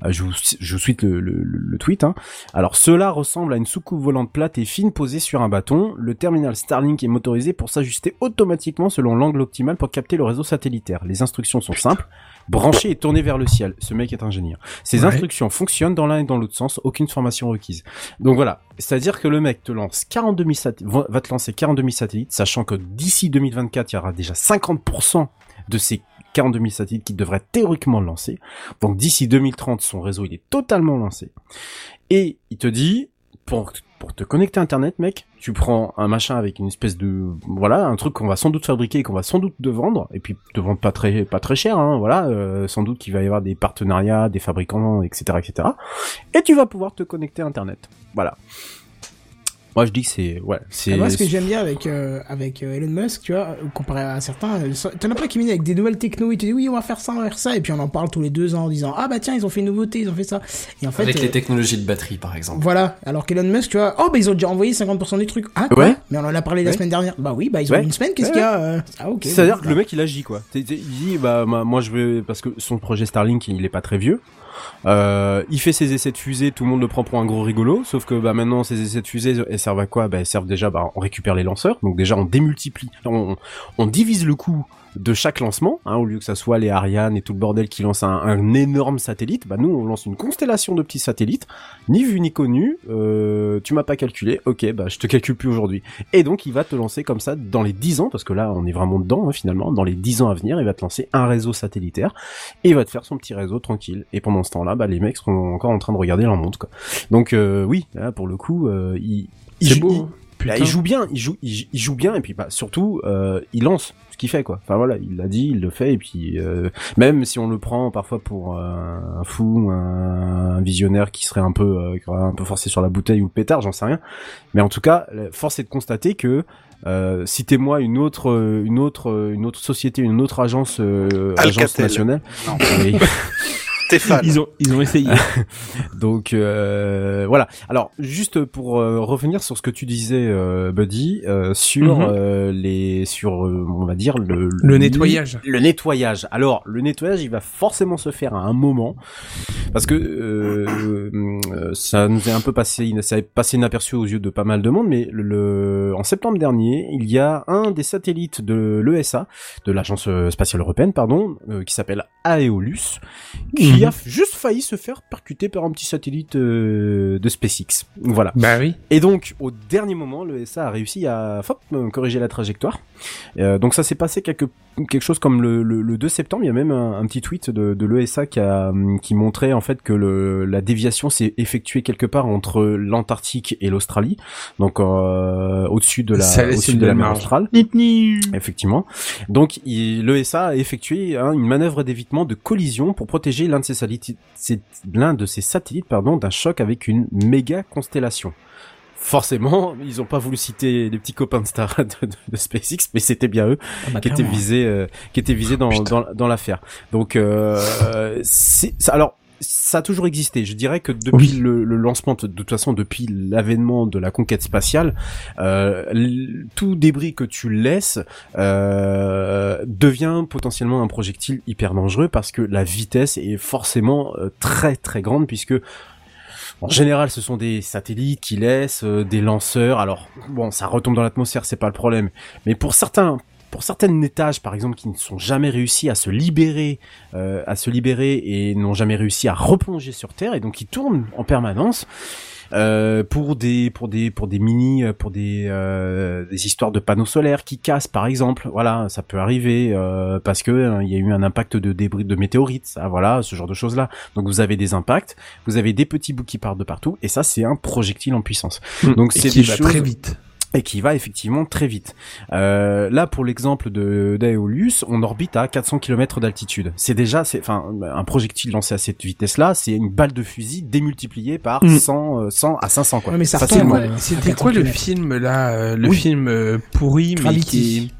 Je, vous, je vous cite le, le, le tweet. Hein. Alors, cela ressemble à une soucoupe volante plate et fine posée sur un bâton. Le terminal Starlink est motorisé pour s'ajuster automatiquement selon l'angle optimal pour capter le réseau satellitaire. Les instructions sont simples. Brancher et tourner vers le ciel. Ce mec est ingénieur. Ces Ouais. instructions fonctionnent dans l'un et dans l'autre sens. Aucune formation requise. Donc voilà. C'est-à-dire que le mec te lance 42 000 sat- va te lancer 42 000 satellites, sachant que d'ici 2024, il y aura déjà 50% de ces 42 000 satellites qui devraient théoriquement le lancer. Donc d'ici 2030, son réseau, il est totalement lancé. Et il te dit, pour, pour te connecter à Internet, mec, tu prends un machin avec une espèce de, voilà, un truc qu'on va sans doute fabriquer et qu'on va sans doute te vendre, et puis te vendre pas très, pas très cher, hein, voilà, euh, sans doute qu'il va y avoir des partenariats, des fabricants, etc., etc. Et tu vas pouvoir te connecter à Internet. Voilà. Moi, je dis que c'est, ouais, c'est. Ah, moi, ce que j'aime bien avec, euh, avec euh, Elon Musk, tu vois, euh, comparé à certains, t'en as pas qui viennent avec des nouvelles techno, ils te disent oui, on va faire ça, on va faire ça, et puis on en parle tous les deux ans en disant ah bah tiens, ils ont fait une nouveauté, ils ont fait ça. Et en fait, Avec euh, les technologies de batterie, par exemple. voilà. Alors qu'Elon Musk, tu vois, oh bah ils ont déjà envoyé 50% du truc. Ah quoi? Ouais. Mais on en a parlé la semaine dernière. Bah oui, bah ils ont Ouais. une semaine, qu'est-ce Ouais, qu'il y a euh Ah ok. C'est-à-dire bon, que le mec il agit quoi? Il dit bah moi je vais parce que son projet Starlink il est pas très vieux. Euh, il fait ses essais de fusée, tout le monde le prend pour un gros rigolo, sauf que bah maintenant ces essais de fusée elles servent à quoi? Bah elles servent déjà bah on récupère les lanceurs, donc déjà on démultiplie, on, divise le coût de chaque lancement, hein, au lieu que ça soit les Ariane et tout le bordel qui lance un, un énorme satellite, bah nous on lance une constellation de petits satellites, ni vu ni connu, euh, tu m'as pas calculé, ok bah je te calcule plus aujourd'hui. Et donc il va te lancer comme ça dans les 10 ans, parce que là on est vraiment dedans hein, finalement, dans les 10 ans à venir, il va te lancer un réseau satellitaire, et il va te faire son petit réseau tranquille. Et pendant ce temps-là, bah les mecs seront encore en train de regarder leur montre quoi. Donc euh, oui, là pour le coup, euh, il, il, C'est joue- beau. il- Putain. bah, il joue bien, il joue, il, il joue bien, et puis bah surtout, euh, il lance ce qu'il fait quoi. Enfin voilà, il l'a dit, il le fait, et puis euh, même si on le prend parfois pour euh, un fou, un, un visionnaire qui serait un peu, euh, un peu forcé sur la bouteille ou le pétard, j'en sais rien. Mais en tout cas, force est de constater que euh, citez-moi une autre, euh, une autre, euh, une autre société, une autre agence, euh, agence nationale. Non. Stéphane. Ils ont, ils ont essayé. Donc euh, voilà. Alors juste pour euh, revenir sur ce que tu disais, euh, Buddy, euh, sur Mhm. euh, les, sur euh, on va dire le Le nettoyage. Le nettoyage. Alors le nettoyage, il va forcément se faire à un moment parce que ça nous est un peu passé, ça est passé inaperçu aux yeux de pas mal de monde, mais le, en septembre dernier, il y a un des satellites de l'ESA, de l'agence spatiale européenne, pardon, euh, qui s'appelle Aeolus, qui Mhm. a juste failli se faire percuter par un petit satellite euh, de SpaceX. Voilà. Bah oui. Et donc, au dernier moment, le SA a réussi à hop, euh, corriger la trajectoire. Euh, donc ça s'est passé quelque, quelque chose comme le, le, le 2 septembre. Il y a même un, un petit tweet de, de l'ESA qui, a, qui montrait en fait que le, la déviation s'est effectuée quelque part entre l'Antarctique et l'Australie, donc euh, au-dessus de la, au-dessus de la mer australe. Effectivement. Donc l'ESA a effectué hein, une manœuvre d'évitement de collision pour protéger l'un de ses l'un de ses satellites pardon, d'un choc avec une méga constellation. Forcément, ils ont pas voulu citer les petits copains de Star de, de- de SpaceX, mais c'était bien eux Ah bah, qui étaient visés, euh, qui étaient visés dans dans, dans l'affaire. Donc euh, alors ça a toujours existé. Je dirais que depuis Oui. le, le lancement, de toute façon, depuis l'avènement de la conquête spatiale, euh, tout débris que tu laisses euh, devient potentiellement un projectile hyper dangereux parce que la vitesse est forcément euh, très très grande puisque en général, ce sont des satellites qui laissent euh, des lanceurs. Alors, bon, ça retombe dans l'atmosphère, c'est pas le problème. Mais pour certains, pour certaines étages, par exemple, qui ne sont jamais réussi à se libérer, euh, à se libérer et n'ont jamais réussi à replonger sur Terre, et donc qui tournent en permanence. euh, pour des pour des pour des mini euh, pour des euh, des histoires de panneaux solaires qui cassent par exemple voilà ça peut arriver euh, parce que euh, il y a eu un impact de débris de météorites ça voilà ce genre de choses là donc vous avez des impacts vous avez des petits bouts qui partent de partout et ça c'est un projectile en puissance donc Et c'est des choses très vite. Et qui va effectivement très vite. Euh, là, pour l'exemple de d'Aeolus, on orbite à 400 km d'altitude. C'est déjà, c'est, enfin, un projectile lancé à cette vitesse-là, c'est une balle de fusil démultipliée par Mm. 100, euh, 100 à 500 quoi. Ouais, mais ça. C'était quoi le 400 film là euh, Le Oui. film euh, pourri mais qui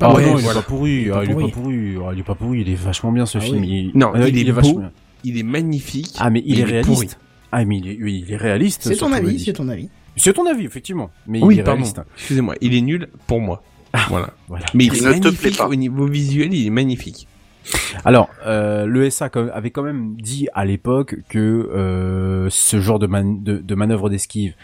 Ah ouais, non, il est pas pourri, Il est ah, pas il est pourri. pas pourri, ah, il est pas pourri, il est vachement bien ce Ah film. oui. Il- Non, il est vachement beau. bien. il est magnifique. Ah mais il, mais est réaliste. pourri. ah mais il est, oui, il est réaliste. C'est ton avis, c'est ton avis. C'est ton avis, effectivement. Mais il oui, est pardon. réaliste. Excusez-moi, il est nul pour moi. Voilà. Voilà. Mais il, Il est ne te plaît magnifique pas. au niveau visuel, il est magnifique. Alors, euh, l'ESA avait quand même dit à l'époque que euh, ce genre de, man- de, de manœuvre d'esquive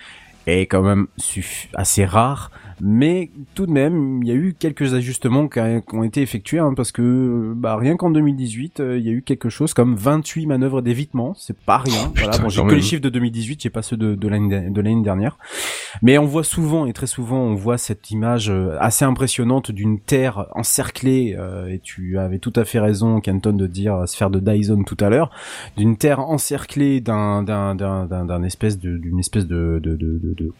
est quand même suff- assez rare, mais tout de même, il y a eu quelques ajustements qui, ont été effectués, hein, parce que bah, rien qu'en 2018, euh, il y a eu quelque chose comme 28 manœuvres d'évitement, c'est pas rien. voilà, putain, bon, j'ai que les chiffres de 2018, j'ai pas ceux de, de l'année de l'année dernière. Mais on voit souvent et très souvent, on voit cette image euh, assez impressionnante d'une terre encerclée. euh, et tu avais tout à fait raison, Kenton, de dire euh, sphère de Dyson tout à l'heure, d'une terre encerclée d'un d'un d'un d'un d'un espèce de d'une espèce de de de, de,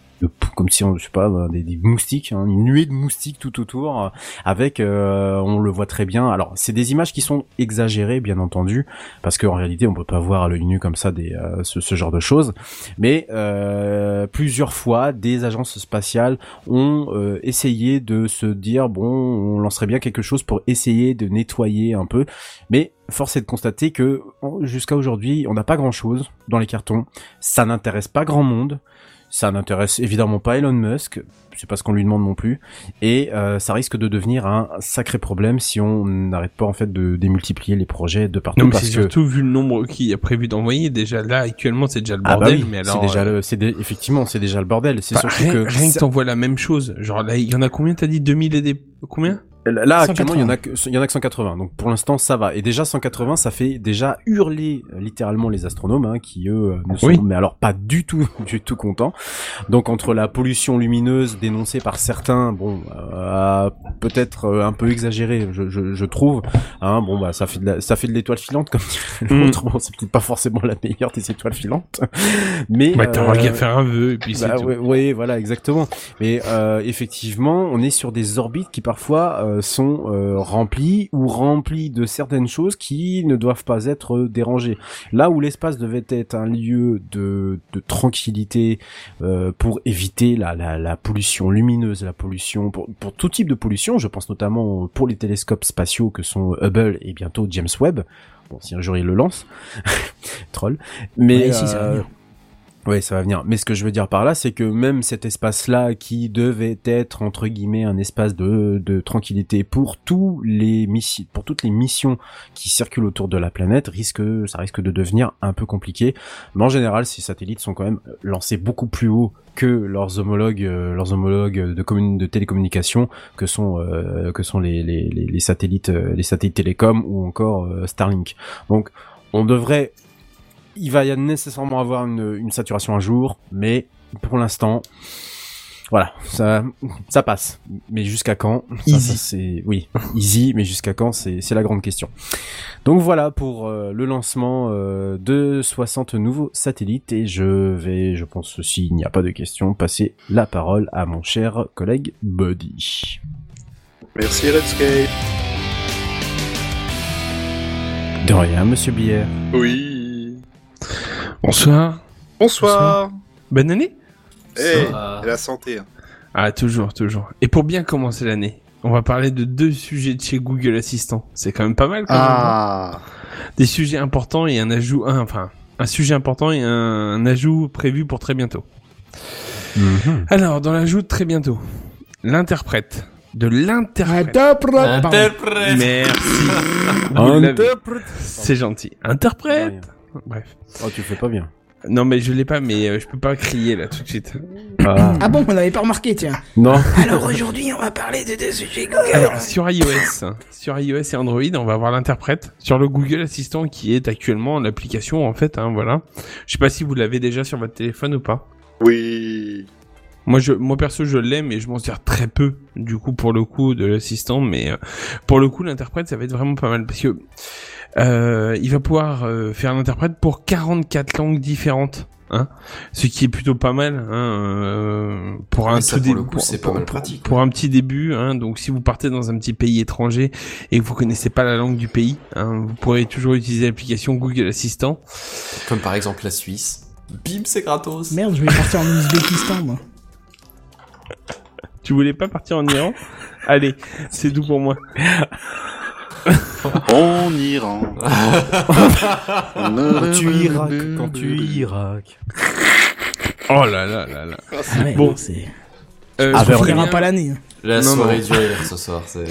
comme si on je sais pas euh, des, des, mous- moustiques, hein, une nuée de moustiques tout autour, euh, avec, euh, on le voit très bien. Alors, c'est des images qui sont exagérées, bien entendu, parce qu'en réalité, on peut pas voir à l'œil nu comme ça des, euh, ce, ce genre de choses. Mais euh, plusieurs fois, des agences spatiales ont euh, essayé de se dire bon, on lancerait bien quelque chose pour essayer de nettoyer un peu, mais force est de constater que jusqu'à aujourd'hui, on n'a pas grand-chose dans les cartons. Ça n'intéresse pas grand monde. Ça n'intéresse évidemment pas Elon Musk. C'est pas ce qu'on lui demande non plus. Et euh, ça risque de devenir un sacré problème si on n'arrête pas en fait de démultiplier les projets de partout Non, mais parce c'est que surtout vu le nombre qu'il a prévu d'envoyer. Déjà là, actuellement, c'est déjà le ah bah bordel. oui, mais c'est alors, déjà euh, le, c'est dé- effectivement c'est déjà le bordel. C'est bah, surtout rien, que rien que t'envoies la même chose. Genre là, il y en a combien T'as dit? 2000 et des combien? Là, actuellement, il y en 180. a que, il y en a que 180. Donc, pour l'instant, ça va. Et déjà, 180, ça fait déjà hurler, euh, littéralement, les astronomes, hein, qui, eux, euh, ne sont, Oui. mais alors, pas du tout, du tout contents. Donc, entre la pollution lumineuse dénoncée par certains, bon, euh, peut-être euh, un peu exagérée, je, je, je trouve, hein, bon, bah, ça fait de la- ça fait de l'étoile filante, comme Mm. l'autre. Bon, c'est peut-être pas forcément la meilleure des étoiles filantes. Mais, Bah, euh, qu'à faire un vœu et puis c'est bah, ouais, ouais, voilà, exactement. Mais euh, effectivement, on est sur des orbites qui parfois euh, sont euh, remplies ou remplies de certaines choses qui ne doivent pas être dérangées. Là où l'espace devait être un lieu de, de tranquillité euh, pour éviter la, la, la pollution lumineuse, la pollution pour, pour tout type de pollution, je pense notamment pour les télescopes spatiaux que sont Hubble et bientôt James Webb. Bon, si un jour il le lance, troll. Mais Ouais, si, ça va euh. Oui, ça va venir. Mais ce que je veux dire par là, c'est que même cet espace-là, qui devait être entre guillemets un espace de, de tranquillité pour tous les missions, pour toutes les missions qui circulent autour de la planète, risque, ça risque de devenir un peu compliqué. Mais en général, ces satellites sont quand même lancés beaucoup plus haut que leurs homologues, euh, leurs homologues de, de télécommunications, que sont euh, que sont les, les, les, satellites, euh, les satellites télécom ou encore euh, Starlink. Donc, on devrait il va y a nécessairement avoir une, une saturation un jour, mais pour l'instant, voilà, ça, ça passe. Mais jusqu'à quand? Ça, Easy. ça, c'est oui, easy, mais jusqu'à quand? C'est c'est la grande question. Donc voilà pour euh, le lancement euh, de 60 nouveaux satellites et je vais, je pense, s'il n'y a pas de questions, passer la parole à mon cher collègue Buddy. Merci Redscape. De rien, Monsieur Bière. Oui. Bonsoir. Bonsoir. Bonne année Eh, et la santé. hein. Ah, toujours, toujours. Et pour bien commencer l'année, on va parler de deux sujets de chez Google Assistant. C'est quand même pas mal quand même. Ah. hein. Des sujets importants et un ajout, un, enfin, un sujet important et un, un ajout prévu pour très bientôt. Mhm. Alors, dans l'ajout de très bientôt, l'interprète. De l'interprète. Interprète. Merci. C'est gentil. Interprète. Bref. Oh, tu le fais pas bien. Non, mais je l'ai pas, mais euh, je peux pas crier là tout de suite. Ah. Ah bon, on n'avait pas remarqué, tiens. Non. Alors aujourd'hui, on va parler de deux sujets Google. Alors, sur iOS, sur iOS et Android, on va avoir l'interprète. Sur le Google Assistant, qui est actuellement l'application, en fait, hein, voilà. Je sais pas si vous l'avez déjà sur votre téléphone ou pas. Oui. Moi, je, moi perso, je l'ai, mais je m'en sers très peu, du coup, pour le coup, de l'assistant. Mais euh, pour le coup, l'interprète, ça va être vraiment pas mal parce que euh, il va pouvoir euh, faire l'interprète pour 44 langues différentes. Hein, ce qui est plutôt pas mal hein, euh, pour un tout pour dé- le coup, c'est pas mal pratique. pour un petit début. Hein, donc si vous partez dans un petit pays étranger et que vous connaissez pas la langue du pays, hein, vous pourrez toujours utiliser l'application Google Assistant. Comme par exemple la Suisse. Bim, c'est gratos. Merde, je vais partir en Ouzbékistan, moi. Tu voulais pas partir en Iran? Allez, c'est tout pour moi. En Iran. Quand tu Irak, quand tu Irak. Oh là là là là. Ah ouais, Bon. c'est. Euh, Ah, je ben, On finira pas l'année. hein. La Non, soirée non. du rire ce soir. C'est...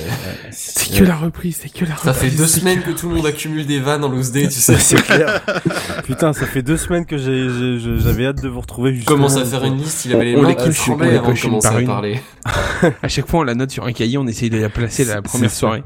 C'est que la reprise, c'est que la reprise. Ça fait deux semaines que tout le monde accumule des vannes en loose day, tu sais. C'est clair. Putain, ça fait deux semaines que j'avais hâte de vous retrouver. Justement. commence à faire une liste, il avait les On mains qui tremblaient les avant de commencer à parler. À chaque fois, on la note sur un cahier, on essaye de la placer la première soirée.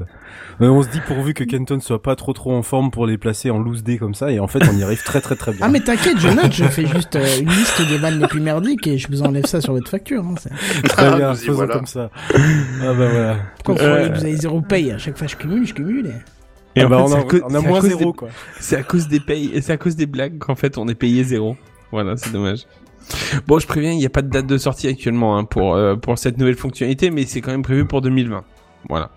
On se dit pourvu que Kenton soit pas trop trop en forme pour les placer en loose day comme ça, et en fait on y arrive très très très bien. Ah mais t'inquiète, je note, je fais juste euh, une liste des vannes les plus merdiques et je vous enlève ça sur votre facture. Hein, c'est- très Ah, bien, faisons voilà. comme ça. Ah bah voilà. Pourquoi vous Euh, croyez que vous avez zéro paye À chaque fois je cumule, je cumule. et- Et Ah en bah, fait, on c'est a, on moins zéro des- quoi. C'est à cause des payes, et c'est à cause des blagues qu'en fait on est payé zéro. Voilà, c'est dommage. Bon, je préviens, il n'y a pas de date de sortie actuellement hein, pour euh, pour cette nouvelle fonctionnalité, mais c'est quand même prévu pour 2020. Voilà.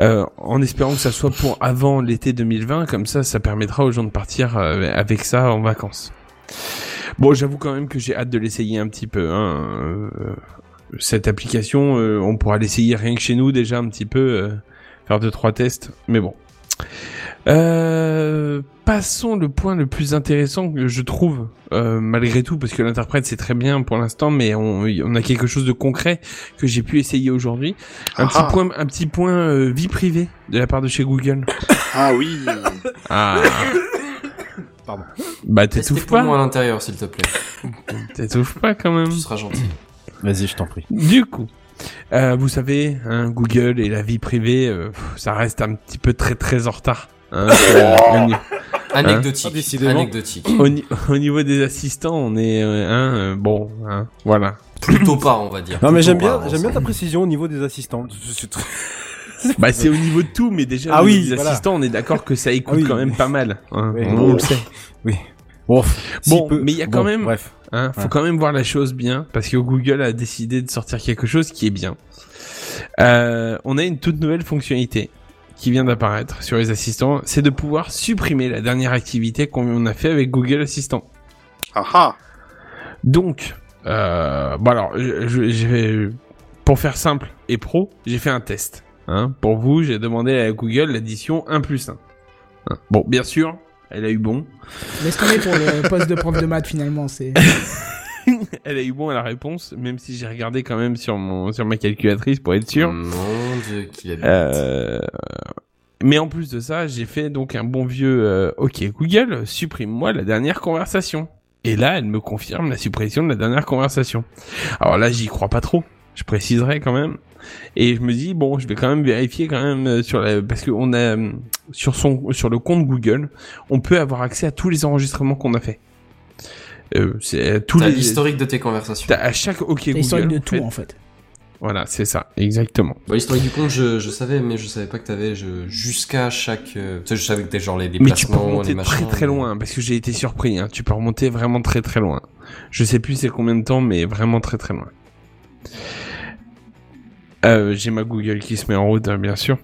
Euh, en espérant que ça soit pour avant l'été 2020, comme ça, ça permettra aux gens de partir euh, avec ça en vacances. Bon, j'avoue quand même que j'ai hâte de l'essayer un petit peu. Hein. Euh, cette application, on pourra l'essayer rien que chez nous déjà un petit peu, faire deux trois tests. Mais bon. Euh, passons le point le plus intéressant que je trouve, euh, malgré tout, parce que l'interprète c'est très bien pour l'instant, mais on, on a quelque chose de concret que j'ai pu essayer aujourd'hui. Un Ah petit ah. point, un petit point euh, vie privée de la part de chez Google. Ah oui. Ah. Pardon. Bah t'étouffes pas, moi à l'intérieur, s'il te plaît. t'étouffes pas quand même. Tu seras gentil. Vas-y, je t'en prie. Du coup, euh, vous savez, hein, Google et la vie privée, euh, ça reste un petit peu très très en retard. Hein, ni- Anecdotique. Décidément. Anecdotique. au ni- au niveau des assistants, on est euh, hein, euh, bon, hein, voilà. Plutôt pas, on va dire. Non mais j'aime bien, j'aime ta précision au niveau des assistants. C'est très- Bah c'est au niveau de tout, mais déjà Ah oui, des voilà. assistants, on est d'accord que ça écoute Ah oui. quand même pas mal. hein, Oui. on, on le sait. Bon, si Bon, peu- mais il y a bon, quand même- Bref. Hein, faut Ouais. quand même voir la chose bien, parce que Google a décidé de sortir quelque chose qui est bien. Euh, on a une toute nouvelle fonctionnalité qui vient d'apparaître sur les assistants, c'est de pouvoir supprimer la dernière activité qu'on a fait avec Google Assistant. Ah ah. Donc, euh, bon alors, je, je- j'ai- pour faire simple et pro, j'ai fait un test. Hein. Pour vous, j'ai demandé à Google l'addition 1 plus 1. Hein. Bon, bien sûr, elle a eu bon. Laisse tomber pour le poste de prof de maths finalement. C'est. Elle a eu bon à la réponse, même si j'ai regardé quand même sur mon sur ma calculatrice pour être sûr. Mon Euh, mais en plus de ça, j'ai fait donc un bon vieux euh, OK Google, supprime-moi la dernière conversation. Et là, elle me confirme la suppression de la dernière conversation. Alors là, j'y crois pas trop. Je préciserai quand même. Et je me dis bon, je vais quand même vérifier quand même euh, sur la parce que on a euh, sur son sur le compte Google, on peut avoir accès à tous les enregistrements qu'on a fait. Euh, c'est tous T'as les l'historique de tes conversations. T'as à chaque OK Google. L'historique de en tout fait. en fait. Voilà, c'est ça, exactement. Bon, l'historique du compte, je, je savais, mais je savais pas que t'avais jusqu'à chaque. euh, Tu sais, je savais que t'es genre les Mais tu peux remonter les machins. très très loin parce que j'ai été surpris. Hein. Tu peux remonter vraiment très très loin. Je sais plus c'est combien de temps, mais vraiment très très loin. Euh, j'ai ma Google qui se met en route, hein, bien sûr.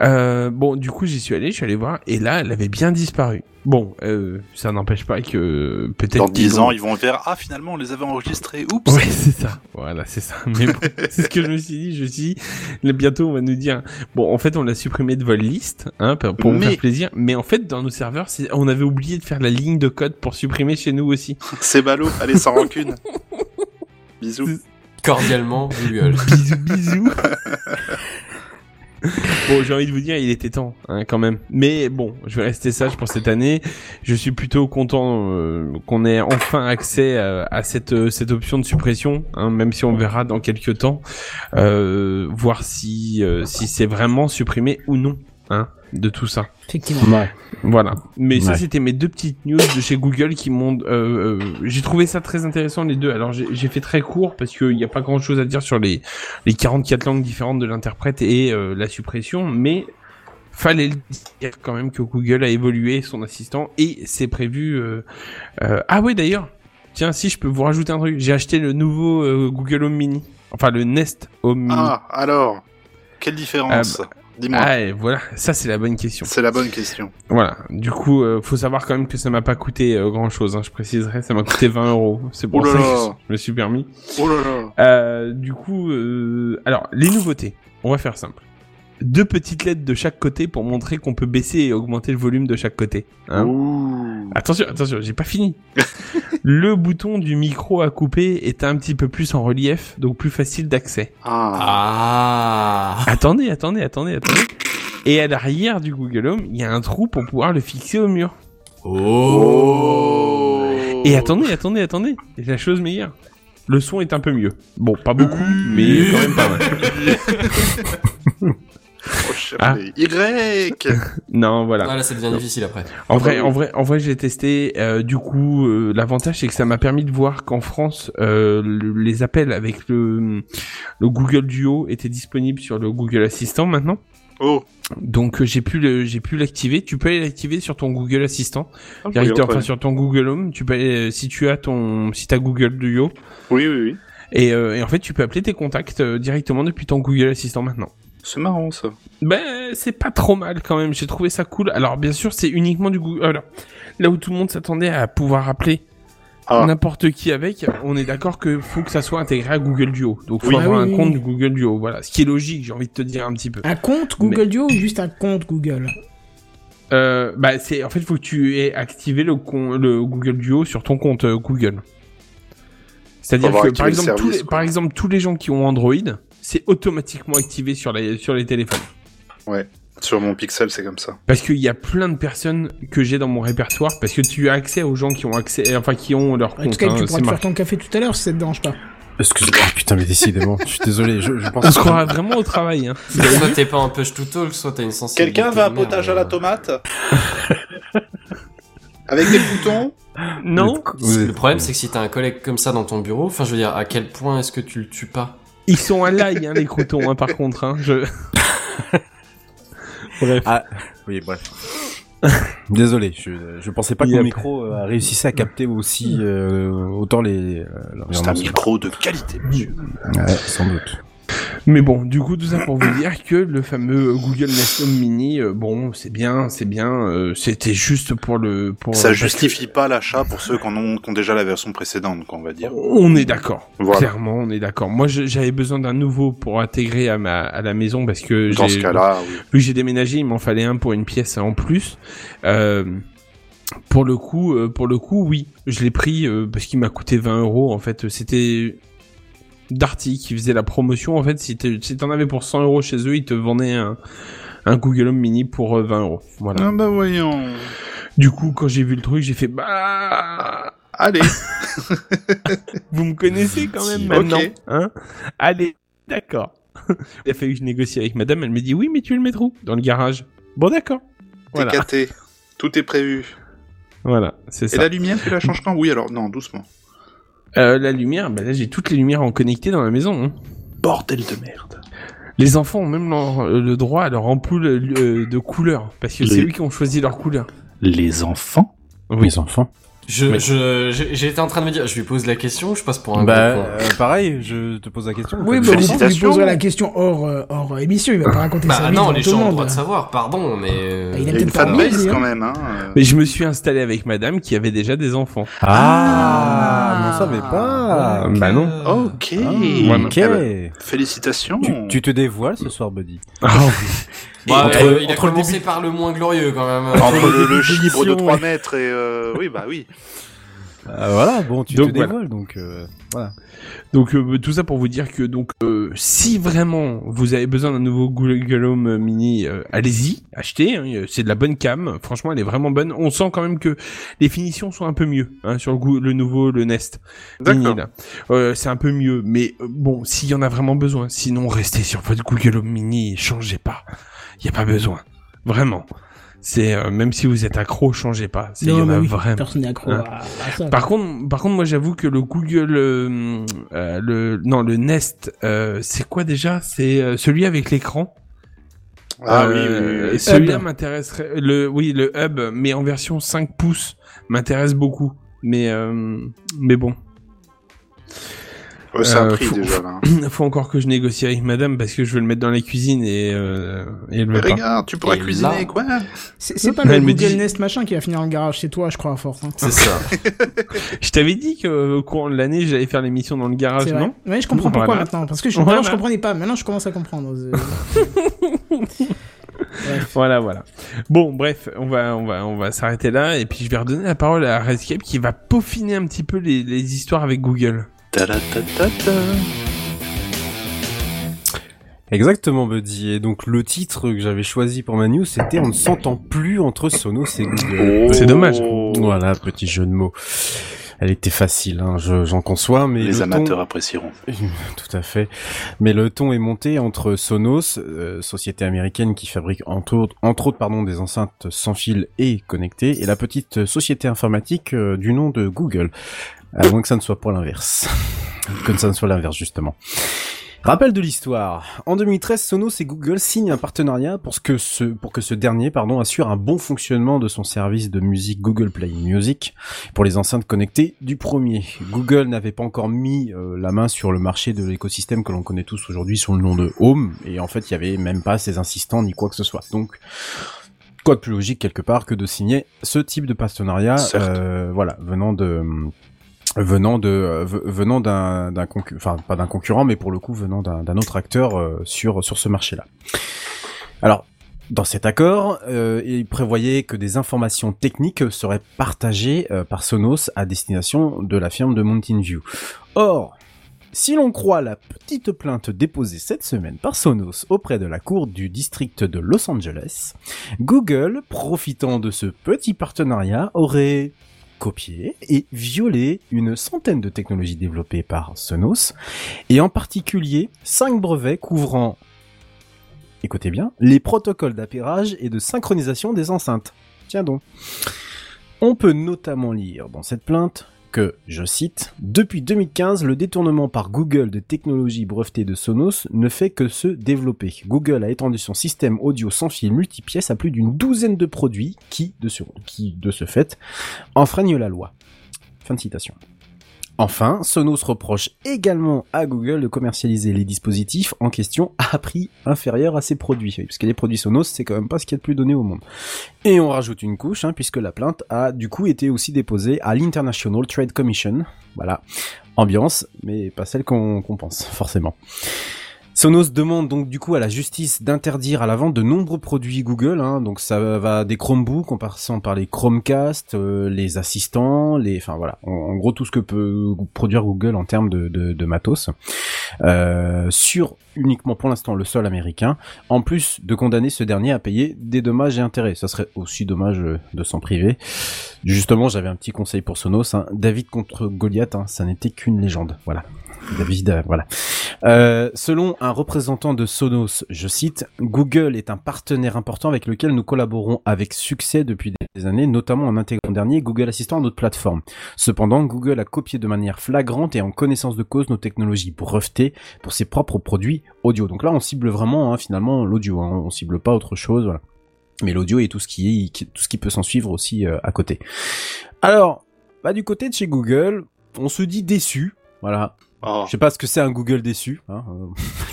Euh, bon, du coup, j'y suis allé, je suis allé voir, et là, elle avait bien disparu. Bon, euh, ça n'empêche pas que peut-être Dans qu'ils 10 ont- ans, ils vont faire Ah, finalement, on les avait enregistrés. Oups. Ouais, c'est ça. Voilà, c'est ça. Mais bon, c'est ce que je me suis dit. Je me suis dit, bientôt, on va nous dire, bon, en fait, on l'a supprimé de votre liste, hein, pour pour vous faire plaisir. Mais en fait, dans nos serveurs, on avait oublié de faire la ligne de code pour supprimer chez nous aussi. C'est ballot. Allez, sans rancune. Bisous. Cordialement, Google. Bisous, bisous. bon, j'ai envie de vous dire, il était temps, hein, quand même. Mais bon, je vais rester sage pour cette année. Je suis plutôt content euh, qu'on ait enfin accès à, à cette euh, cette option de suppression, hein, même si on verra dans quelques temps, euh, voir si euh, si c'est vraiment supprimé ou non, hein, de tout ça. Effectivement. Ouais. Voilà. Mais ça, c'était mes deux petites news de chez Google qui m'ont. Euh, euh, j'ai trouvé ça très intéressant les deux. Alors j'ai fait très court parce qu'il n'y a pas grand chose à dire sur les les 44 langues différentes de l'interprète et euh, la suppression, mais fallait le dire quand même que Google a évolué son assistant et c'est prévu. euh, euh, Ah ouais d'ailleurs. Tiens, si je peux vous rajouter un truc, j'ai acheté le nouveau euh, Google Home Mini, enfin le Nest Home Mini. Ah, alors. Quelle différence Dis-moi. Ah, voilà, ça c'est la bonne question. C'est la bonne question. Voilà. Du coup, euh, faut savoir quand même que ça m'a pas coûté grand chose. Hein, je préciserai, ça m'a coûté 20 euros. C'est pour Oh ça que je me suis permis. Oh là là. Euh, du coup, euh, alors les nouveautés. On va faire simple. Deux petites lettres de chaque côté pour montrer qu'on peut baisser et augmenter le volume de chaque côté. Hein. Attention, attention, j'ai pas fini. le bouton du micro à couper est un petit peu plus en relief, donc plus facile d'accès. Ah. Ah. Attendez, attendez, attendez, attendez. Et à l'arrière du Google Home, il y a un trou pour pouvoir le fixer au mur. Oh. Et attendez, attendez, attendez, c'est la chose meilleure. Le son est un peu mieux. Bon, pas beaucoup, mais quand même pas mal. Oh, cher Ah. Y. Non, voilà. Ah, là, ça devient difficile après. En vrai, en vrai, en vrai, j'ai testé. euh, du coup, euh, l'avantage c'est que ça m'a permis de voir qu'en France, euh, le- les appels avec le, le Google Duo étaient disponibles sur le Google Assistant maintenant. Oh. Donc euh, j'ai pu le, j'ai pu l'activer. Tu peux aller l'activer sur ton Google Assistant, Ah, enfin sur ton Google Home. Tu peux aller, euh, si tu as ton, si t'as Google Duo, Oui, oui, oui. et, euh, et en fait tu peux appeler tes contacts euh, directement depuis ton Google Assistant maintenant. C'est marrant ça. Ben c'est pas trop mal quand même. J'ai trouvé ça cool. Alors bien sûr c'est uniquement du Google. Alors, là où tout le monde s'attendait à pouvoir appeler Ah. n'importe qui avec, on est d'accord que faut que ça soit intégré à Google Duo. Donc faut Oui. avoir Ah un oui, compte oui. Google Duo. Voilà, ce qui est logique. J'ai envie de te dire un petit peu. Un compte Google Duo ou juste un compte Google? Euh, bah c'est en fait faut que tu aies activé le, con- le Google Duo sur ton compte euh, Google. C'est-à-dire que exemple, service, les, par exemple tous les gens qui ont Android, c'est automatiquement activé sur les sur les téléphones. Ouais. Sur mon Pixel, c'est comme ça. Parce qu'il y a plein de personnes que j'ai dans mon répertoire parce que tu as accès aux gens qui ont accès enfin qui ont leur En compte. tout cas, hein, tu pourras te faire ton café tout à l'heure si ça te dérange pas. Excuse-moi, putain, mais décidément, je suis désolé, je, je pense On se croira vraiment au travail. Hein. Soit t'es pas un push to talk, soit t'as une sensibilité. Quelqu'un veut un de merde. potage à la tomate Avec des boutons Non, Le problème, c'est que si t'as un collègue comme ça dans ton bureau, enfin, je veux dire, à quel point est-ce que tu le tues pas? Ils sont à l'ail hein, les croutons hein, par contre. Hein. Je... Bref. Ah, oui, bref. Désolé, je, je pensais pas que mon micro euh, réussissait à capter aussi euh, autant les. Euh, C'est un micro de qualité, monsieur. Ouais, sans doute. Mais bon, du coup, tout ça pour vous dire que le fameux Google Nest Home Mini, euh, bon, c'est bien, c'est bien, euh, c'était juste pour le... Pour, Ça justifie pas l'achat pour ceux qui, en ont, qui ont déjà la version précédente, quoi, on va dire. On est d'accord. Voilà. Clairement, on est d'accord. Moi, j'avais besoin d'un nouveau pour intégrer à ma à la maison parce que Dans ce cas-là, oui. vu que j'ai déménagé, il m'en fallait un pour une pièce en plus. Euh, pour le coup, pour le coup, oui, je l'ai pris parce qu'il m'a coûté 20 euros. En fait, c'était Darty qui faisait la promotion. En fait, si t'es- si t'en avais pour 100 euros chez eux, ils te vendaient un, un Google Home Mini pour euh, 20 euros. Voilà. Ah bah voyons. Du coup, quand j'ai vu le truc, j'ai fait bah. Allez, Vous me connaissez quand même maintenant, hein Allez, d'accord. Il a fallu que je négocie avec madame. Elle me dit oui, mais tu le mettre où? Dans le garage. Bon, d'accord. t'es Voilà. caté. Tout est prévu. Voilà, c'est ça. Et la lumière, tu la changes quand? Oui, alors, non, doucement. Euh, la lumière, bah là j'ai toutes les lumières en connecté dans la maison. hein. Bordel de merde. Les enfants ont même leur- euh, le droit à leur ampoule euh, de couleur parce que c'est eux qui ont choisi leur couleur. Les enfants Les enfants. Je, Mais- je, j'étais en train de me dire, je lui pose la question, je passe pour un Bah, euh, pareil, je te pose la question. Oui, bah, vous lui poserez la question hors, hors émission, il va pas raconter sa Bah vie non, les gens ont le droit de savoir, pardon, mais... Bah, il Il y a peut-être une pas fanbase hein. quand même, hein. Mais je me suis installé avec madame qui avait déjà des enfants. Ah, mais on savait pas. bah non. Ok. Ah, ok. Eh ben, félicitations. Tu, tu te dévoiles ce soir, Buddy. Bah, entre- euh, il a entre le commencé début- par le moins glorieux quand même. Entre le, le chibre de d'émission, 3 ouais. mètres et... euh, Oui, bah oui. Euh, voilà, bon, tu Donc, te voilà. dévoiles, donc euh, voilà. Donc euh, tout ça pour vous dire que donc euh, si vraiment vous avez besoin d'un nouveau Google Home Mini, euh, allez-y, achetez. hein, c'est de la bonne cam. Franchement, elle est vraiment bonne. On sent quand même que les finitions sont un peu mieux hein, sur le, le nouveau le Nest. Mini. Euh, c'est un peu mieux, mais euh, bon, s'il y en a vraiment besoin. Sinon, restez sur votre Google Home Mini, changez pas. Il y a pas besoin, vraiment. C'est euh, même si vous êtes accro, changez pas. C'est- Il y Non, en bah a oui, vraiment. personne n'est accro Hein. à, à ça. Par contre, par contre, moi j'avoue que le Google, euh, euh, le non le Nest, euh, c'est quoi déjà? C'est euh, celui avec l'écran. Ah oui, Euh, oui, oui. Celui-là Hub. m'intéresserait. Le oui, le Hub, mais en version 5 pouces, m'intéresse beaucoup. Mais euh, mais bon, Ouais, c'est un euh, prix faut- déjà, là. faut encore que je négocie avec Madame parce que je veux le mettre dans la cuisine et euh, et elle veut Mais pas. regarde, tu pourras Et cuisiner, là- quoi C'est pas le me Google dit- Nest machin qui va finir dans le garage, c'est toi, je crois, à force. Hein. C'est ça. Je t'avais dit qu'au courant de l'année, j'allais faire l'émission dans le garage, non? Ouais, je comprends pourquoi Voilà. maintenant. Parce que je, Voilà. je comprenais pas. Maintenant, je commence à comprendre. Euh, Bref. Voilà, voilà. Bon, bref, on va, on va, on va s'arrêter là et puis je vais redonner la parole à Redscape qui va peaufiner un petit peu les, les histoires avec Google. Ta-da-ta-ta-ta. Exactement, Buddy. Et donc, le titre que j'avais choisi pour ma news, c'était On ne s'entend plus entre Sonos et Google. Oh. C'est dommage. Voilà, petit jeu de mots. Elle était facile, hein, je- j'en conçois, mais Les le amateurs ton... apprécieront. Tout à fait. Mais le ton est monté entre Sonos, euh, société américaine qui fabrique entre autres, entre autres pardon, des enceintes sans fil et connectées, et la petite société informatique euh, du nom de Google. À moins que ça ne soit pas l'inverse. que ça ne soit l'inverse, justement. Rappel de l'histoire. En 2013, Sonos et Google signent un partenariat pour, ce que ce, pour que ce dernier pardon, assure un bon fonctionnement de son service de musique Google Play Music pour les enceintes connectées du premier. Google n'avait pas encore mis euh, la main sur le marché de l'écosystème que l'on connaît tous aujourd'hui sous le nom de Home, et en fait, il y avait même pas ses assistants ni quoi que ce soit. Donc, quoi de plus logique quelque part que de signer ce type de partenariat, euh, voilà, venant de venant de euh, ve- venant d'un d'un enfin pas d'un concurrent mais pour le coup venant d'un autre acteur euh, sur sur ce marché-là. Alors dans cet accord, euh, il prévoyait que des informations techniques seraient partagées par Sonos à destination de la firme de Mountain View. Or, si l'on croit la petite plainte déposée cette semaine par Sonos auprès de la cour du district de Los Angeles, Google, profitant de ce petit partenariat, aurait copié et violé une centaine de technologies développées par Sonos, et en particulier cinq brevets couvrant, écoutez bien, les protocoles d'appairage et de synchronisation des enceintes. Tiens donc. On peut notamment lire dans cette plainte que, je cite, Depuis 2015, le détournement par Google de technologies brevetées de Sonos ne fait que se développer. Google a étendu son système audio sans fil multipièce à plus d'une douzaine de produits qui, de ce, qui, de ce fait, enfreignent la loi. Fin de citation. Enfin, Sonos reproche également à Google de commercialiser les dispositifs en question à prix inférieur à ses produits. Parce que les produits Sonos, c'est quand même pas ce qu'il y a de plus donné au monde. Et on rajoute une couche, hein, puisque la plainte a du coup été aussi déposée à l'International Trade Commission. Voilà. Ambiance, mais pas celle qu'on pense, forcément. Sonos demande donc du coup à la justice d'interdire à la vente de nombreux produits Google, hein, donc ça va des Chromebooks en passant par les Chromecast, euh, les assistants, les, enfin voilà, en, gros tout ce que peut produire Google en termes de, de, de matos, euh, sur uniquement pour l'instant le sol américain, en plus de condamner ce dernier à payer des dommages et intérêts. Ça serait aussi dommage euh, de s'en priver. Justement, j'avais un petit conseil pour Sonos, hein. David contre Goliath, hein, ça n'était qu'une légende, voilà. David, euh, voilà. Euh, selon un représentant de Sonos, je cite, Google est un partenaire important avec lequel nous collaborons avec succès depuis des années, notamment en intégrant dernier Google Assistant à notre plateforme. Cependant, Google a copié de manière flagrante et en connaissance de cause nos technologies brevetées pour ses propres produits audio. Donc là, on cible vraiment hein, finalement l'audio, hein, on cible pas autre chose. Voilà. Mais l'audio et tout ce qui est, tout ce qui peut s'en suivre aussi euh, à côté. Alors, bah du côté de chez Google, on se dit déçu. Voilà, Oh. je sais pas ce que c'est un Google déçu. Hein.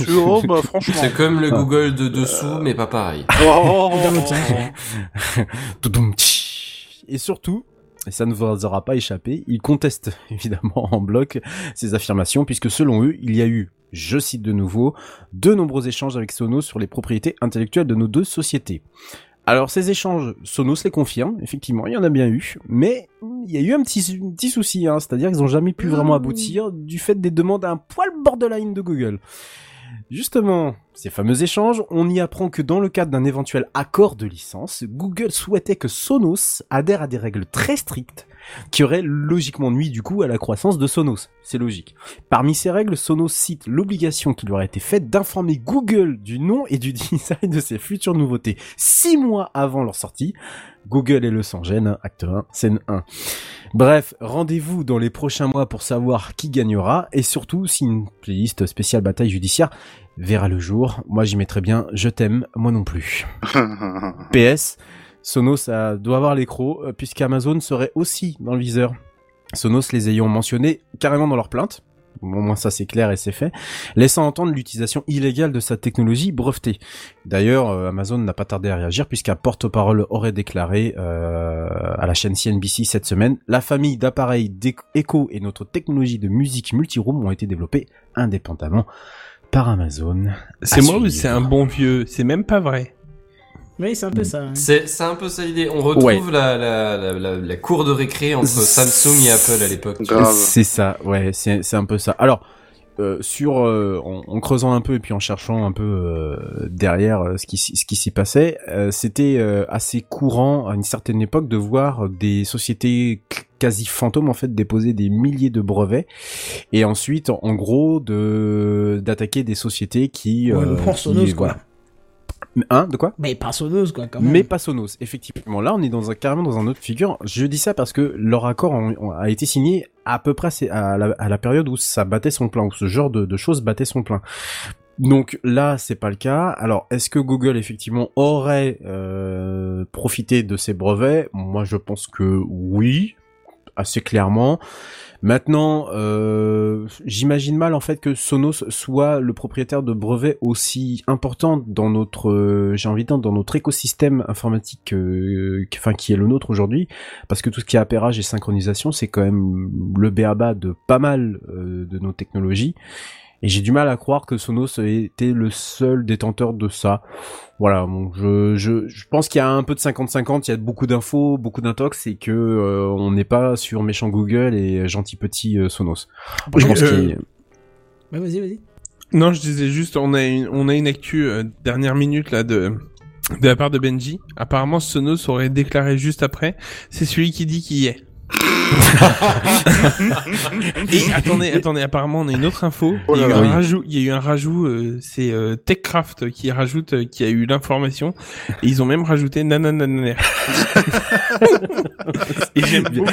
euh. Oh, bah, franchement. C'est comme le Ah. Google de dessous, mais pas pareil. Oh. Toudoum, tch. Et surtout, et ça ne vous aura pas échappé, ils contestent évidemment en bloc ces affirmations, puisque selon eux, il y a eu, je cite de nouveau, de nombreux échanges avec Sonos sur les propriétés intellectuelles de nos deux sociétés. Alors ces échanges, Sonos les confirme, effectivement, il y en a bien eu, mais il y a eu un petit, un petit souci, hein, c'est-à-dire qu'ils n'ont jamais pu vraiment aboutir du fait des demandes un poil borderline de Google. Justement, ces fameux échanges, on y apprend que dans le cadre d'un éventuel accord de licence, Google souhaitait que Sonos adhère à des règles très strictes qui auraient logiquement nuit du coup à la croissance de Sonos. C'est logique. Parmi ces règles, Sonos cite l'obligation qui lui aurait été faite d'informer Google du nom et du design de ses futures nouveautés six mois avant leur sortie. Google et le sans gêne, hein, acte 1, scène 1. Bref, rendez-vous dans les prochains mois pour savoir qui gagnera et surtout si une playlist spéciale bataille judiciaire verra le jour. Moi j'y mettrai bien je t'aime, moi non plus. PS, Sonos ça doit avoir l'écro euh, puisqu'Amazon serait aussi dans le viseur. Sonos les ayant mentionnés carrément dans leur plainte. Au moins ça c'est clair et c'est fait, laissant entendre l'utilisation illégale de sa technologie brevetée. D'ailleurs, euh, Amazon n'a pas tardé à réagir puisqu'un porte-parole aurait déclaré euh, à la chaîne CNBC cette semaine la famille d'appareils d'Echo Echo et notre technologie de musique multiroom ont été développés indépendamment par Amazon. C'est moi ou c'est un bon vieux C'est même pas vrai. Oui, c'est un peu ça. hein. C'est, c'est un peu ça l'idée. On retrouve Ouais. la, la, la, la, la cour de récré entre Samsung et Apple à l'époque. C'est ça, ouais, c'est c'est un peu ça. Alors, euh, sur euh, en, en creusant un peu et puis en cherchant un peu euh, derrière ce qui ce qui s'y passait, euh, c'était euh, assez courant à une certaine époque de voir des sociétés quasi fantômes en fait déposer des milliers de brevets et ensuite en, en gros de d'attaquer des sociétés qui, Ouais, euh, le qui- quoi. voilà Hein, de quoi Mais pas Sonos, quoi, quand même. Mais pas Sonos, effectivement. Là, on est dans un, carrément dans un autre figure. Je dis ça parce que leur accord en- en- a été signé à peu près à la, à la période où ça battait son plein, où ce genre de, de choses battait son plein. Donc là, c'est pas le cas. Alors, est-ce que Google effectivement aurait euh, profité de ces brevets? Moi, je pense que oui, assez clairement. Maintenant, euh, j'imagine mal en fait que Sonos soit le propriétaire de brevets aussi importants dans notre, euh, j'ai envie de dire, dans notre écosystème informatique, euh, qui- enfin qui est le nôtre aujourd'hui, parce que tout ce qui est appairage et synchronisation, c'est quand même le béaba de pas mal euh, de nos technologies. Et j'ai du mal à croire que Sonos était le seul détenteur de ça. Voilà, bon, je, je, je pense qu'il y a un peu de 50-50, il y a beaucoup d'infos, beaucoup d'intox, et que euh, on n'est pas sur méchant Google et gentil petit euh, Sonos. Je pense Euh, qu'il y a- Ouais, vas-y, vas-y. Non, je disais juste, on a une, on a une actu euh, dernière minute là de de la part de Benji. Apparemment, Sonos aurait déclaré juste après, c'est celui qui dit qu'il y est. Et attendez, attendez, apparemment on a une autre info. Oh il, y a là eu un rajout, il y a eu un rajout, euh, c'est euh, TechCraft qui rajoute, euh, qui a eu l'information. Et ils ont même rajouté nananananer. Et j'aime Bien-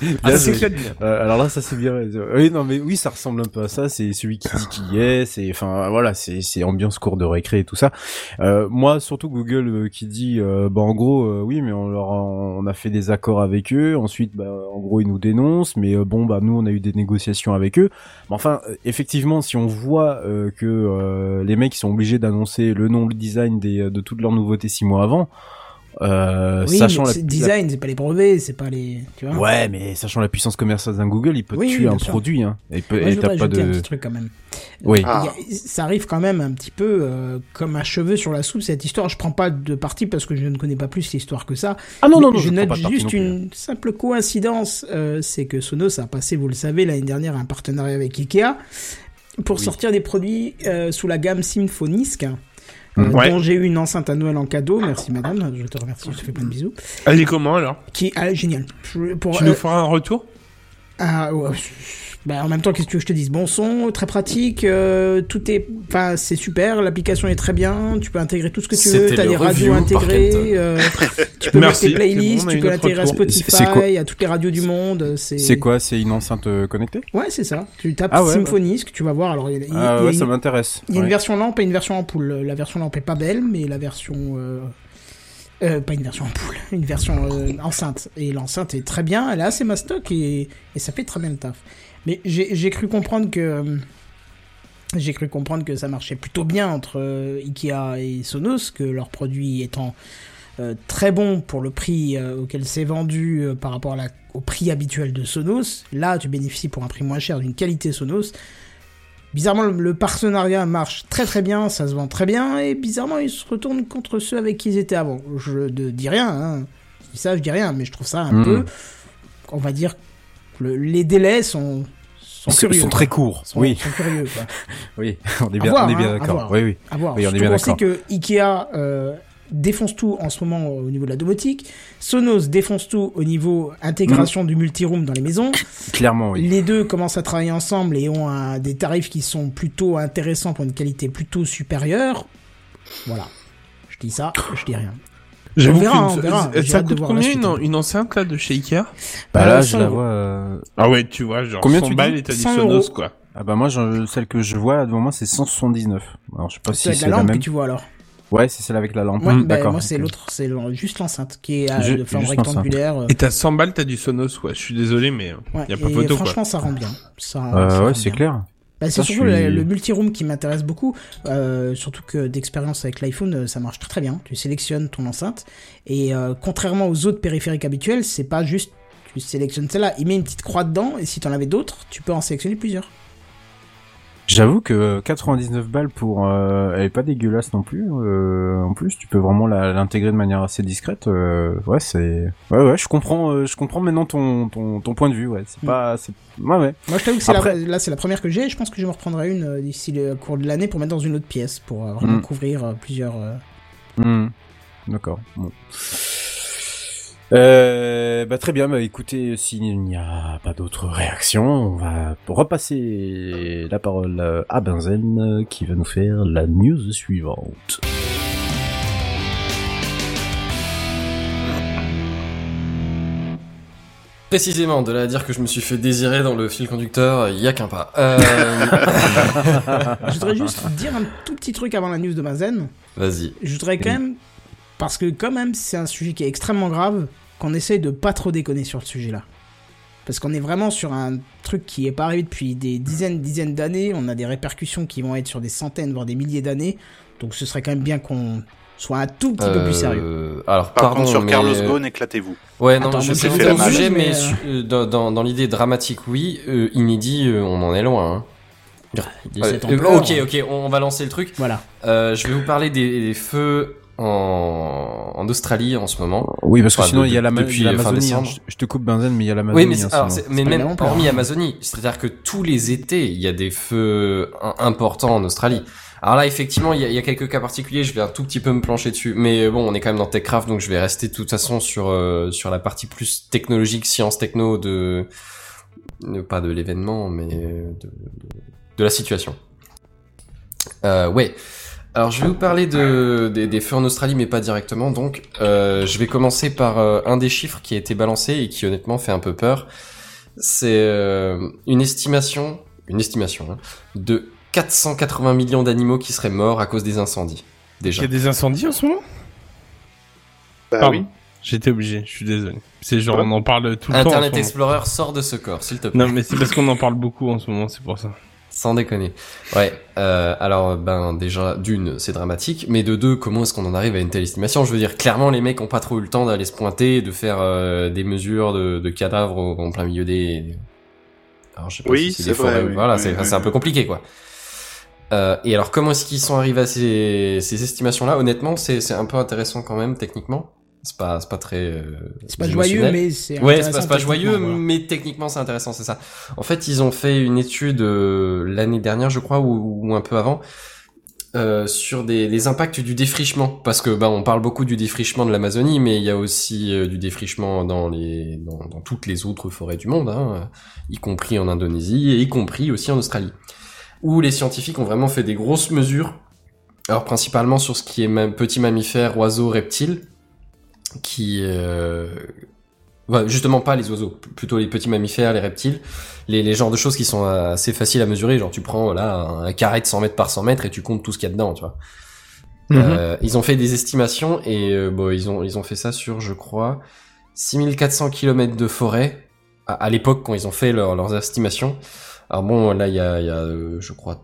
bien Ah, c'est. Euh, alors là, ça c'est bien. Oui, non, mais oui, ça ressemble un peu à ça. C'est celui qui dit qui y est. C'est, enfin, voilà, c'est, c'est ambiance cours de récré et tout ça. Euh, moi, surtout Google euh, qui dit, euh, bah en gros, euh, oui, mais on leur, a- on a fait des accords avec eux. Ensuite, bah, en gros, ils nous dénoncent. Mais euh, bon, bah nous, on a eu des négociations avec eux. Mais enfin, euh, effectivement, si on voit euh, que euh, les mecs sont obligés d'annoncer le nom, le design des, de toutes leurs nouveautés six mois avant. Euh, Oui, sachant mais la, design, c'est pas les brevets, c'est pas les. Tu vois Ouais, mais sachant la puissance commerciale d'un Google, il peut Oui, tuer un sûr. produit, hein. Et, peut, Moi, et je pas ajouter un de. petit truc quand même. Oui. Ah. A- ça arrive quand même un petit peu euh, comme un cheveu sur la soupe cette histoire. Je prends pas de parti parce que je ne connais pas plus l'histoire que ça. Ah non, non, non, je note de juste plus, hein. une simple coïncidence, euh, c'est que Sonos a passé, vous le savez, l'année dernière un partenariat avec Ikea pour Oui. sortir des produits euh, sous la gamme Symfonisk. Euh. Ouais. dont j'ai eu une enceinte à Noël en cadeau, merci madame, je te remercie, je te fais plein de bisous. Elle est comment alors? Qui ah, génial. Je- Pour, Tu euh, nous feras un retour? Ah, ouais. Bah, en même temps, qu'est-ce que tu veux que je te dise? Bon son, très pratique, euh, tout est, enfin, c'est super, l'application est très bien, tu peux intégrer tout ce que tu veux, C'était t'as des radios intégrées, euh, tu peux Merci, mettre tes playlists, bon, tu eu peux l'intégrer à. Spotify, à toutes les radios du monde, c'est... Quoi? C'est une enceinte euh, connectée? Ouais, c'est ça. Tu tapes Ah ouais, Symfonisk, tu vas voir, alors il y a, il y a- Ah il y a ouais, ça m'intéresse. il y a une Ouais. version lampe et une version ampoule. La version lampe est pas belle, mais la version... Euh... euh, pas une version ampoule, une version euh, enceinte. Et l'enceinte est très bien, elle est assez mastoc et, et ça fait très bien le taf. Mais j'ai j'ai cru comprendre que... euh, cru comprendre que ça marchait plutôt bien entre Ikea et Sonos, que leurs produits étant très bons pour le prix auquel c'est vendu par rapport au prix habituel de Sonos. Là, tu bénéficies pour un prix moins cher d'une qualité Sonos. Bizarrement, le, le partenariat marche très très bien, ça se vend très bien, et bizarrement, ils se retournent contre ceux avec qui ils étaient avant. Je ne dis rien, hein. Je dis ça, je dis rien, mais je trouve ça un Mhm. peu, on va dire, le- les délais sont, sont curieux. très courts. Sont- oui, sont curieux, quoi. oui, on est bien, voir, on est bien hein, d'accord. Oui, oui. À voir. Oui, on est bien d'accord. que Ikea euh, défonce tout en ce moment au niveau de la domotique. Sonos défonce tout au niveau intégration du multiroom dans les maisons. Clairement, oui. Les deux commencent à travailler ensemble et ont un- des tarifs qui sont plutôt intéressants pour une qualité plutôt supérieure. Voilà. Je dis ça, je dis rien. J'avoue On verra, verra. ça coûte combien une, une enceinte là de chez Ikea? Bah Euh, là, je 100 la vois. euh, Ah ouais, tu vois, genre Combien 100 tu balles et t'as 100 Sonos euros. quoi. Ah bah moi, je- celle que je vois devant moi, c'est 179. Alors je sais pas C'est si c'est la la lampe même. que tu vois alors. Ouais, c'est celle avec la lampe. Ouais, bah, D'accord. moi c'est l'autre, c'est juste l'enceinte qui est euh, Ju- de forme rectangulaire. euh, Et t'as 100 balles, t'as du Sonos, ouais. Je suis désolé, mais euh, Ouais, y a pas et photo quoi. franchement, ça rend bien. Ça, Euh, ça ouais, c'est clair. Bah, c'est surtout je suis- le, le multiroom qui m'intéresse beaucoup, euh, surtout que d'expérience avec l'iPhone, ça marche très très bien. Tu sélectionnes ton enceinte et euh, contrairement aux autres périphériques habituels, c'est pas juste tu sélectionnes celle-là, il met une petite croix dedans et si t'en avais d'autres, tu peux en sélectionner plusieurs. J'avoue que 99 balles pour, euh, elle est pas dégueulasse non plus. euh, en plus, tu peux vraiment l'intégrer de manière assez discrète. euh, ouais, c'est, ouais, ouais, je comprends, je comprends maintenant ton, ton, ton point de vue. Ouais, c'est Mm. pas, c'est, ouais, ouais. Moi, je t'avoue que c'est Après- la, là, c'est la première que j'ai. Je pense que je me reprendrai une d'ici le cours de l'année pour mettre dans une autre pièce pour vraiment Mm. couvrir plusieurs. Hmm. D'accord. Bon. Euh, bah, très bien, bah, écoutez, s'il n'y a pas d'autres réactions, on va repasser la parole à Benzen qui va nous faire la news suivante. Précisément, de là à dire que je me suis fait désirer dans le fil conducteur, il n'y a qu'un pas. Euh, je voudrais juste dire un tout petit truc avant la news de Benzen. Vas-y. Je voudrais quand même, parce que quand même c'est un sujet qui est extrêmement grave, qu'on essaye de pas trop déconner sur le sujet-là. Parce qu'on est vraiment sur un truc qui est pas arrivé depuis des dizaines, dizaines d'années. On a des répercussions qui vont être sur des centaines, voire des milliers d'années. Donc ce serait quand même bien qu'on soit un tout petit peu plus sérieux. Euh, Alors, Par pardon, contre, sur mais- Carlos Ghosn, éclatez-vous. Ouais, non, Attends, je sais que la sujet, mais euh, dans, dans, dans l'idée dramatique, oui. Euh, inédit, euh, on en est loin. Hein. De Euh, cette euh, ampleur. ok, ok, on va lancer le truc. Voilà. Euh, je vais vous parler des, des feux en, en Australie en ce moment. Oui, parce que Enfin, sinon de- il y a la depuis l'Amazonie. fin hein. Je, je te coupe Benzen, mais il y a l'Amazonie. Oui, mais, c'est- hein, alors, mais même hormis hein. Amazonie, c'est-à-dire que tous les étés, il y a des feux im- importants en Australie. Alors là, effectivement, il y, a, il y a quelques cas particuliers, je vais un tout petit peu me plancher dessus. Mais bon, on est quand même dans TechCraft, donc je vais rester de toute façon sur, euh, sur la partie plus technologique, science techno de... de- Pas de l'événement, mais de, de, de la situation. Euh, ouais. Alors, je vais vous parler de, des, des feux en Australie, mais pas directement. Donc, euh, je vais commencer par euh, un des chiffres qui a été balancé et qui honnêtement fait un peu peur. C'est euh, une estimation, une estimation hein, de 480 millions d'animaux qui seraient morts à cause des incendies. Il Déjà. y a des incendies en ce moment? Bah Pardon. oui. J'étais obligé, je suis désolé. C'est genre, on en parle tout le temps. Internet. Explorer sort de ce corps, s'il te plaît. Non, mais c'est parce qu'on en parle beaucoup en ce moment, c'est pour ça. Sans déconner. Ouais. Euh, alors, ben déjà, d'une, c'est dramatique, mais de deux, comment est-ce qu'on en arrive à une telle estimation? Je veux dire, clairement, les mecs ont pas trop eu le temps d'aller se pointer, de faire euh, des mesures de, de cadavres en plein milieu des. Alors, je sais pas Oui, si c'est vrai, ou- oui. Voilà, Oui, c'est oui, un peu compliqué, quoi. Euh, et alors, comment est-ce qu'ils sont arrivés à ces, ces estimations-là? Honnêtement, c'est c'est un peu intéressant quand même, techniquement. C'est pas, c'est pas très. euh, C'est pas joyeux, mais c'est Ouais, c'est pas, c'est pas joyeux, voilà. mais techniquement c'est intéressant, c'est ça. En fait, ils ont fait une étude euh, l'année dernière, je crois, ou, ou un peu avant, euh, sur des, les impacts du défrichement, parce que bah on parle beaucoup du défrichement de l'Amazonie, mais il y a aussi euh, du défrichement dans les dans, dans toutes les autres forêts du monde, hein, y compris en Indonésie et y compris aussi en Australie, où les scientifiques ont vraiment fait des grosses mesures. Alors principalement sur ce qui est ma- petits mammifères, oiseaux, reptiles, qui euh, Ouais, justement pas les oiseaux, plutôt les petits mammifères, les reptiles, les, les genres de choses qui sont assez faciles à mesurer, genre tu prends là un, carré de 100 mètres par 100 mètres et tu comptes tout ce qu'il y a dedans, tu vois. Mhm. Euh, ils ont fait des estimations et euh, bon, ils ont ils ont fait ça sur, je crois, 6400 km de forêt à, à l'époque quand ils ont fait leur- leurs estimations. Alors bon, là il y a, il y a euh, je crois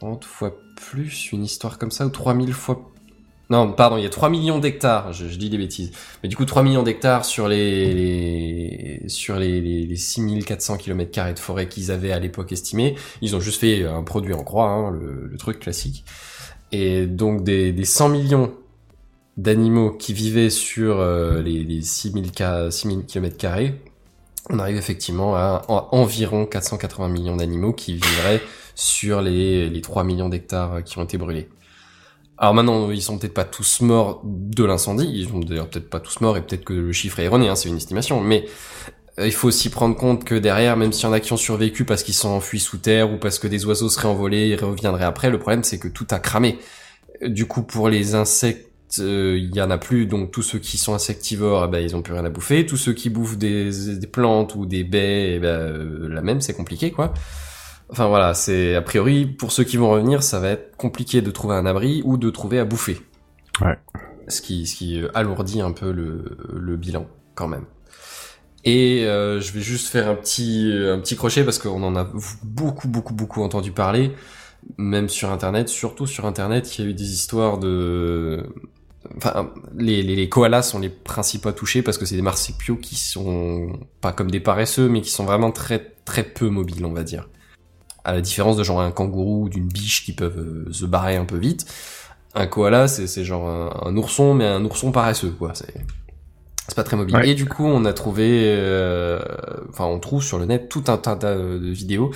30 fois plus une histoire comme ça ou 3000 fois non, pardon, il y a 3 millions d'hectares, je, je dis des bêtises. Mais du coup, 3 millions d'hectares sur les, les- sur les, les, les 6400 km de forêt qu'ils avaient à l'époque estimé. Ils ont juste fait un produit en croix, hein, le, le truc classique. Et donc, des, des 100 millions d'animaux qui vivaient sur euh, les, les 6000 ka- 6000 km on arrive effectivement à, en- environ 480 millions d'animaux qui vivraient sur les, les 3 millions d'hectares qui ont été brûlés. Alors maintenant, ils sont peut-être pas tous morts de l'incendie, ils sont d'ailleurs peut-être pas tous morts et peut-être que le chiffre est erroné, hein, c'est une estimation, mais euh, il faut aussi prendre compte que derrière, même s'il y en a qui ont survécu parce qu'ils sont enfuis sous terre ou parce que des oiseaux seraient envolés et reviendraient après, le problème c'est que tout a cramé. Euh, Du coup, pour les insectes, euh, il y en a plus, donc tous ceux qui sont insectivores, eh ben, ils ont plus rien à bouffer. Tous ceux qui bouffent des, plantes ou des baies, eh ben, la même, c'est compliqué, quoi. Enfin voilà, c'est a priori pour ceux qui vont revenir, ça va être compliqué de trouver un abri ou de trouver à bouffer. Ouais. Ce qui, ce qui euh, alourdit un peu le, le bilan quand même. Et euh, je vais juste faire un petit un petit crochet parce qu'on en a beaucoup beaucoup beaucoup entendu parler, même sur internet, surtout sur internet, il y a eu des histoires de Enfin, les, les, les koalas sont les principaux touchés parce que c'est des marsupiaux qui sont pas comme des paresseux, mais qui sont vraiment très très peu mobiles, on va dire à la différence de genre un kangourou ou d'une biche qui peuvent euh, se barrer un peu vite. Un koala, c'est c'est genre un, un ourson, mais un ourson paresseux, quoi. C'est c'est pas très mobile. Ouais. Et du coup, on a trouvé, euh, enfin, on trouve sur le net tout un tas de vidéos.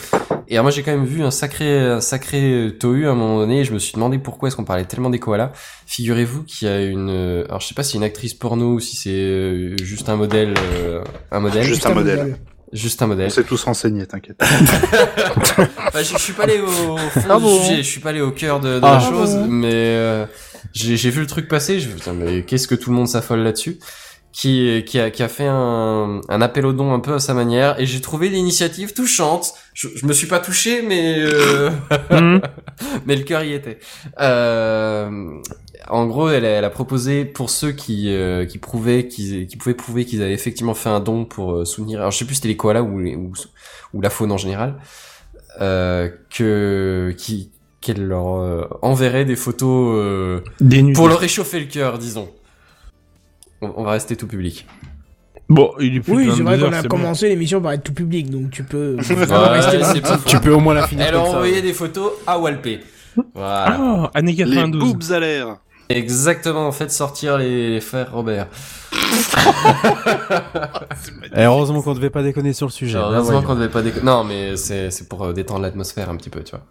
Et alors moi, j'ai quand même vu un sacré, un sacré tohu à un moment donné. Et je me suis demandé pourquoi est-ce qu'on parlait tellement des koalas. Figurez-vous qu'il y a une, euh, alors je sais pas si c'est une actrice porno ou si c'est euh, juste un modèle, euh, un modèle, Juste un modèle. Juste un On modèle. s'est tous renseignés, t'inquiète. Bah, je, je suis pas allé au fond Ah du bon sujet, je suis pas allé au cœur de, de Ah la chose, bon mais euh, j'ai j'ai vu le truc passer, je me dis, putain, mais qu'est-ce que tout le monde s'affole là-dessus? Qui, qui, a, qui a fait un, un appel aux dons un peu à sa manière et j'ai trouvé l'initiative touchante. Je, je me suis pas touché, mais euh, Mhm. mais le cœur y était. Euh, en gros, elle, a- elle a proposé pour ceux qui euh, qui prouvaient qu'ils qui pouvaient prouver qu'ils avaient effectivement fait un don pour euh, soutenir. Alors je sais plus si c'était les koalas ou, les- ou ou la faune en général, euh, que qui qu'elle leur euh, enverrait des photos euh, pour leur réchauffer le cœur, disons. On, on va rester tout public. Bon, il est plus Oui, c'est vrai 22 qu'on a commencé l'émission par être tout public, donc tu peux Ouais. Tu peux au moins la finir Elle a envoyé des photos à Walpé. Voilà. Ah, année Les 92. boobs à l'air. Exactement, faites sortir les, frères Robert. Eh, heureusement qu'on devait pas déconner sur le sujet. Là, heureusement qu'on devait pas déconner. Non, mais c'est c'est pour euh, détendre l'atmosphère un petit peu, tu vois.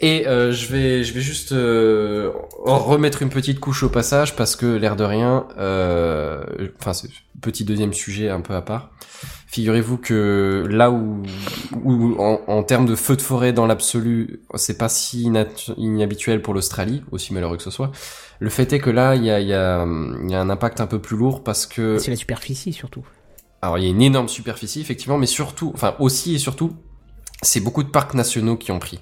Et euh, je vais je vais juste euh, remettre une petite couche au passage parce que l'air de rien, euh, enfin petit deuxième sujet un peu à part. Figurez-vous que là où, où en, en termes de feux de forêt dans l'absolu, c'est pas si inhabituel pour l'Australie, aussi malheureux que ce soit. Le fait est que là, il y a, il y, a, il y a un impact un peu plus lourd parce que C'est la superficie surtout. alors il y a une énorme superficie effectivement, mais surtout, enfin aussi et surtout, c'est beaucoup de parcs nationaux qui ont pris.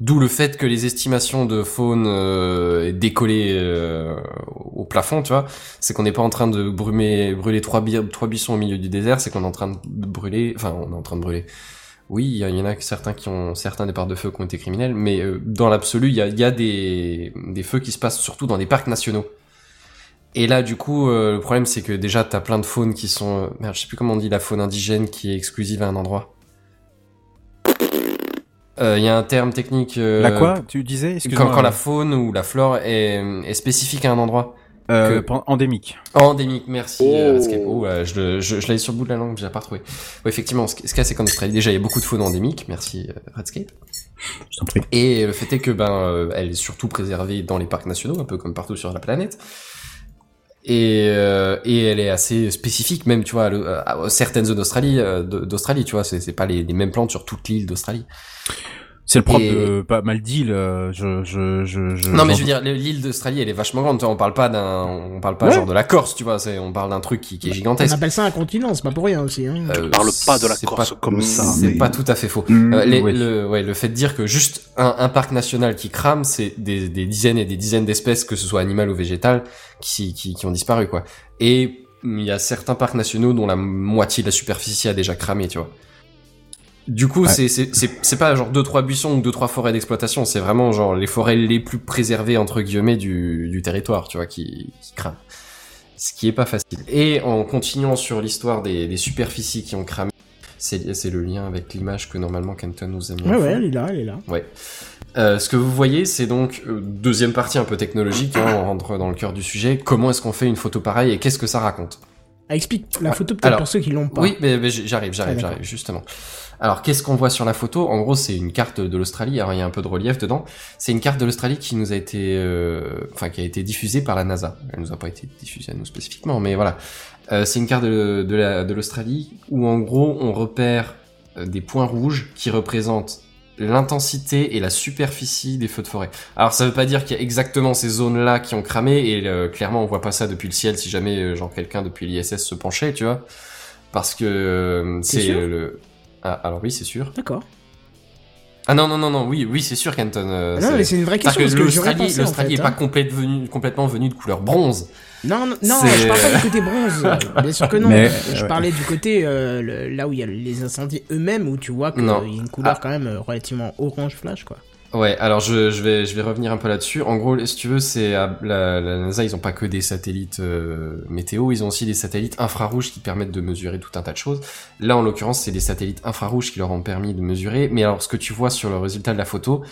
D'où le fait que les estimations de faune euh, aient décollé euh, au plafond, tu vois. C'est qu'on n'est pas en train de brumer, brûler trois, bi- trois buissons au milieu du désert, c'est qu'on est en train de brûler, enfin on est en train de brûler. Oui, il y, en a certains qui ont certains départs de feu qui ont été criminels, mais euh, dans l'absolu, il y a, il y a des, des feux qui se passent surtout dans des parcs nationaux. Et là, du coup, euh, le problème, c'est que déjà, t'as plein de faunes qui sont... euh, merde, je sais plus comment on dit la faune indigène qui est exclusive à un endroit. Euh, Il y a un terme technique... euh, La quoi Tu disais? Quand, quand la faune ou la flore est, est spécifique à un endroit. Euh, que- endémique. Endémique, merci. Oh. euh, Redscape. Oh, là, je, je, je l'avais sur le bout de la langue, je l'ai pas retrouvé. Ouais, effectivement, ce, ce cas, c'est qu'en Australie, déjà, il y a beaucoup de faune endémique. Merci, euh, Redscape. Je t'en prie. Et le fait est que ben euh, elle est surtout préservée dans les parcs nationaux, un peu comme partout sur la planète. Et, euh, et elle est assez spécifique, même tu vois, le- à, à certaines zones d'Australie, euh, d'Australie, tu vois, c'est c'est pas les, les mêmes plantes sur toute l'île d'Australie. C'est le propre Et- de pas mal d'îles. euh, Je, je, je, je. Non mais je veux dire, l'île d'Australie, elle est vachement grande. Tu vois, on parle pas d'un, on parle pas Ouais. genre de la Corse, tu vois, on parle d'un truc qui, qui est On gigantesque. appelle ça un continent, c'est pas pour rien aussi. Hein. Euh, parle pas de la Corse comme ça, C'est mais- pas tout à fait faux. Mm, Euh, les- oui. le, ouais, le fait de dire que juste un, un parc national qui crame, c'est des, des dizaines et des dizaines d'espèces, que ce soit animales ou végétales, qui, qui, qui ont disparu, quoi. Et il y a certains parcs nationaux dont la moitié de la superficie a déjà cramé, tu vois. Du coup, Ouais. c'est c'est pas genre deux trois buissons ou deux trois forêts d'exploitation, c'est vraiment genre les forêts les plus préservées entre guillemets du, du territoire, tu vois, qui, qui crament. Ce qui est pas facile. Et en continuant sur l'histoire des, des superficies qui ont cramé, c'est le lien avec l'image que normalement Kenton nous a mis. Ouais, ouais, elle est là, elle est là. Ouais. Euh, ce que vous voyez, c'est donc euh, deuxième partie un peu technologique. hein, on rentre dans le cœur du sujet. Comment est-ce qu'on fait une photo pareille et qu'est-ce que ça raconte? Ah, explique la Ouais. photo peut-être pour ceux qui l'ont pas. Oui, mais, j'arrive, Ah, j'arrive, d'accord. j'arrive, justement. Alors, qu'est-ce qu'on voit sur la photo? En gros, c'est une carte de l'Australie. Alors, il y a un peu de relief dedans. C'est une carte de l'Australie qui nous a été, euh, enfin, qui a été diffusée par la NASA. Elle nous a pas été diffusée à nous spécifiquement, mais voilà. Euh, c'est une carte de, de la- de l'Australie où, en gros, on repère euh, des points rouges qui représentent l'intensité et la superficie des feux de forêt. Alors ça veut pas dire qu'il y a exactement ces zones-là qui ont cramé et euh, clairement on voit pas ça depuis le ciel si jamais euh, genre quelqu'un depuis l'ISS se penchait, tu vois. Parce que euh, C'est le ah, alors oui, c'est sûr. D'accord. Ah non non non non, oui oui, c'est sûr Canton. euh, non, c'est- mais c'est une vraie question parce que que l'Australie pensé en l'Australie fait. est pas hein. complète venue- complètement venue de couleur bronze. Non, non, non, je parle pas du côté bronze. Bien sûr que non. Mais, je ouais. parlais du côté euh, le- là où il y a les incendies eux-mêmes où tu vois qu'il y Non. a une couleur Ah. quand même euh, relativement orange flash quoi. Ouais, alors je, je vais je vais revenir un peu là-dessus. En gros, si tu veux, c'est la, la NASA, ils ont pas que des satellites euh, météo, ils ont aussi des satellites infrarouges qui permettent de mesurer tout un tas de choses. Là, en l'occurrence, c'est des satellites infrarouges qui leur ont permis de mesurer. Mais alors, ce que tu vois sur le résultat de la photo,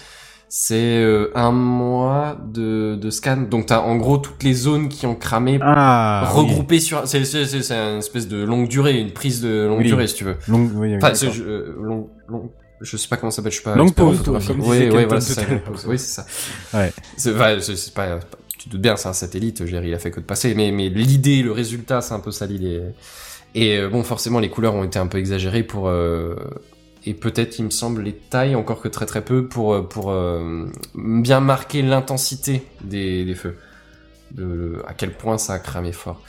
c'est euh, un mois de, de scan. Donc, t'as en gros toutes les zones qui ont cramé Ah. oui. regroupées sur. C'est c'est c'est c'est une espèce de longue durée, une prise de longue Oui. durée, si tu veux. Longue, oui, oui, Enfin, euh, long, long, je sais pas comment ça s'appelle, je suis pas pause, photographie. comme Oui, oui, voilà, c'est ça. Oui, c'est ça. Ouais. C'est pas, pas- tu te doutes bien, c'est un satellite, Jerry, il a fait que de passer, mais, mais l'idée, le résultat, c'est un peu ça l'idée. Et euh, bon, forcément, les couleurs ont été un peu exagérées pour, euh, et peut-être, il me semble, les tailles, encore que très très peu, pour, euh, pour euh, bien marquer l'intensité des, des feux. De, à quel point ça a cramé fort.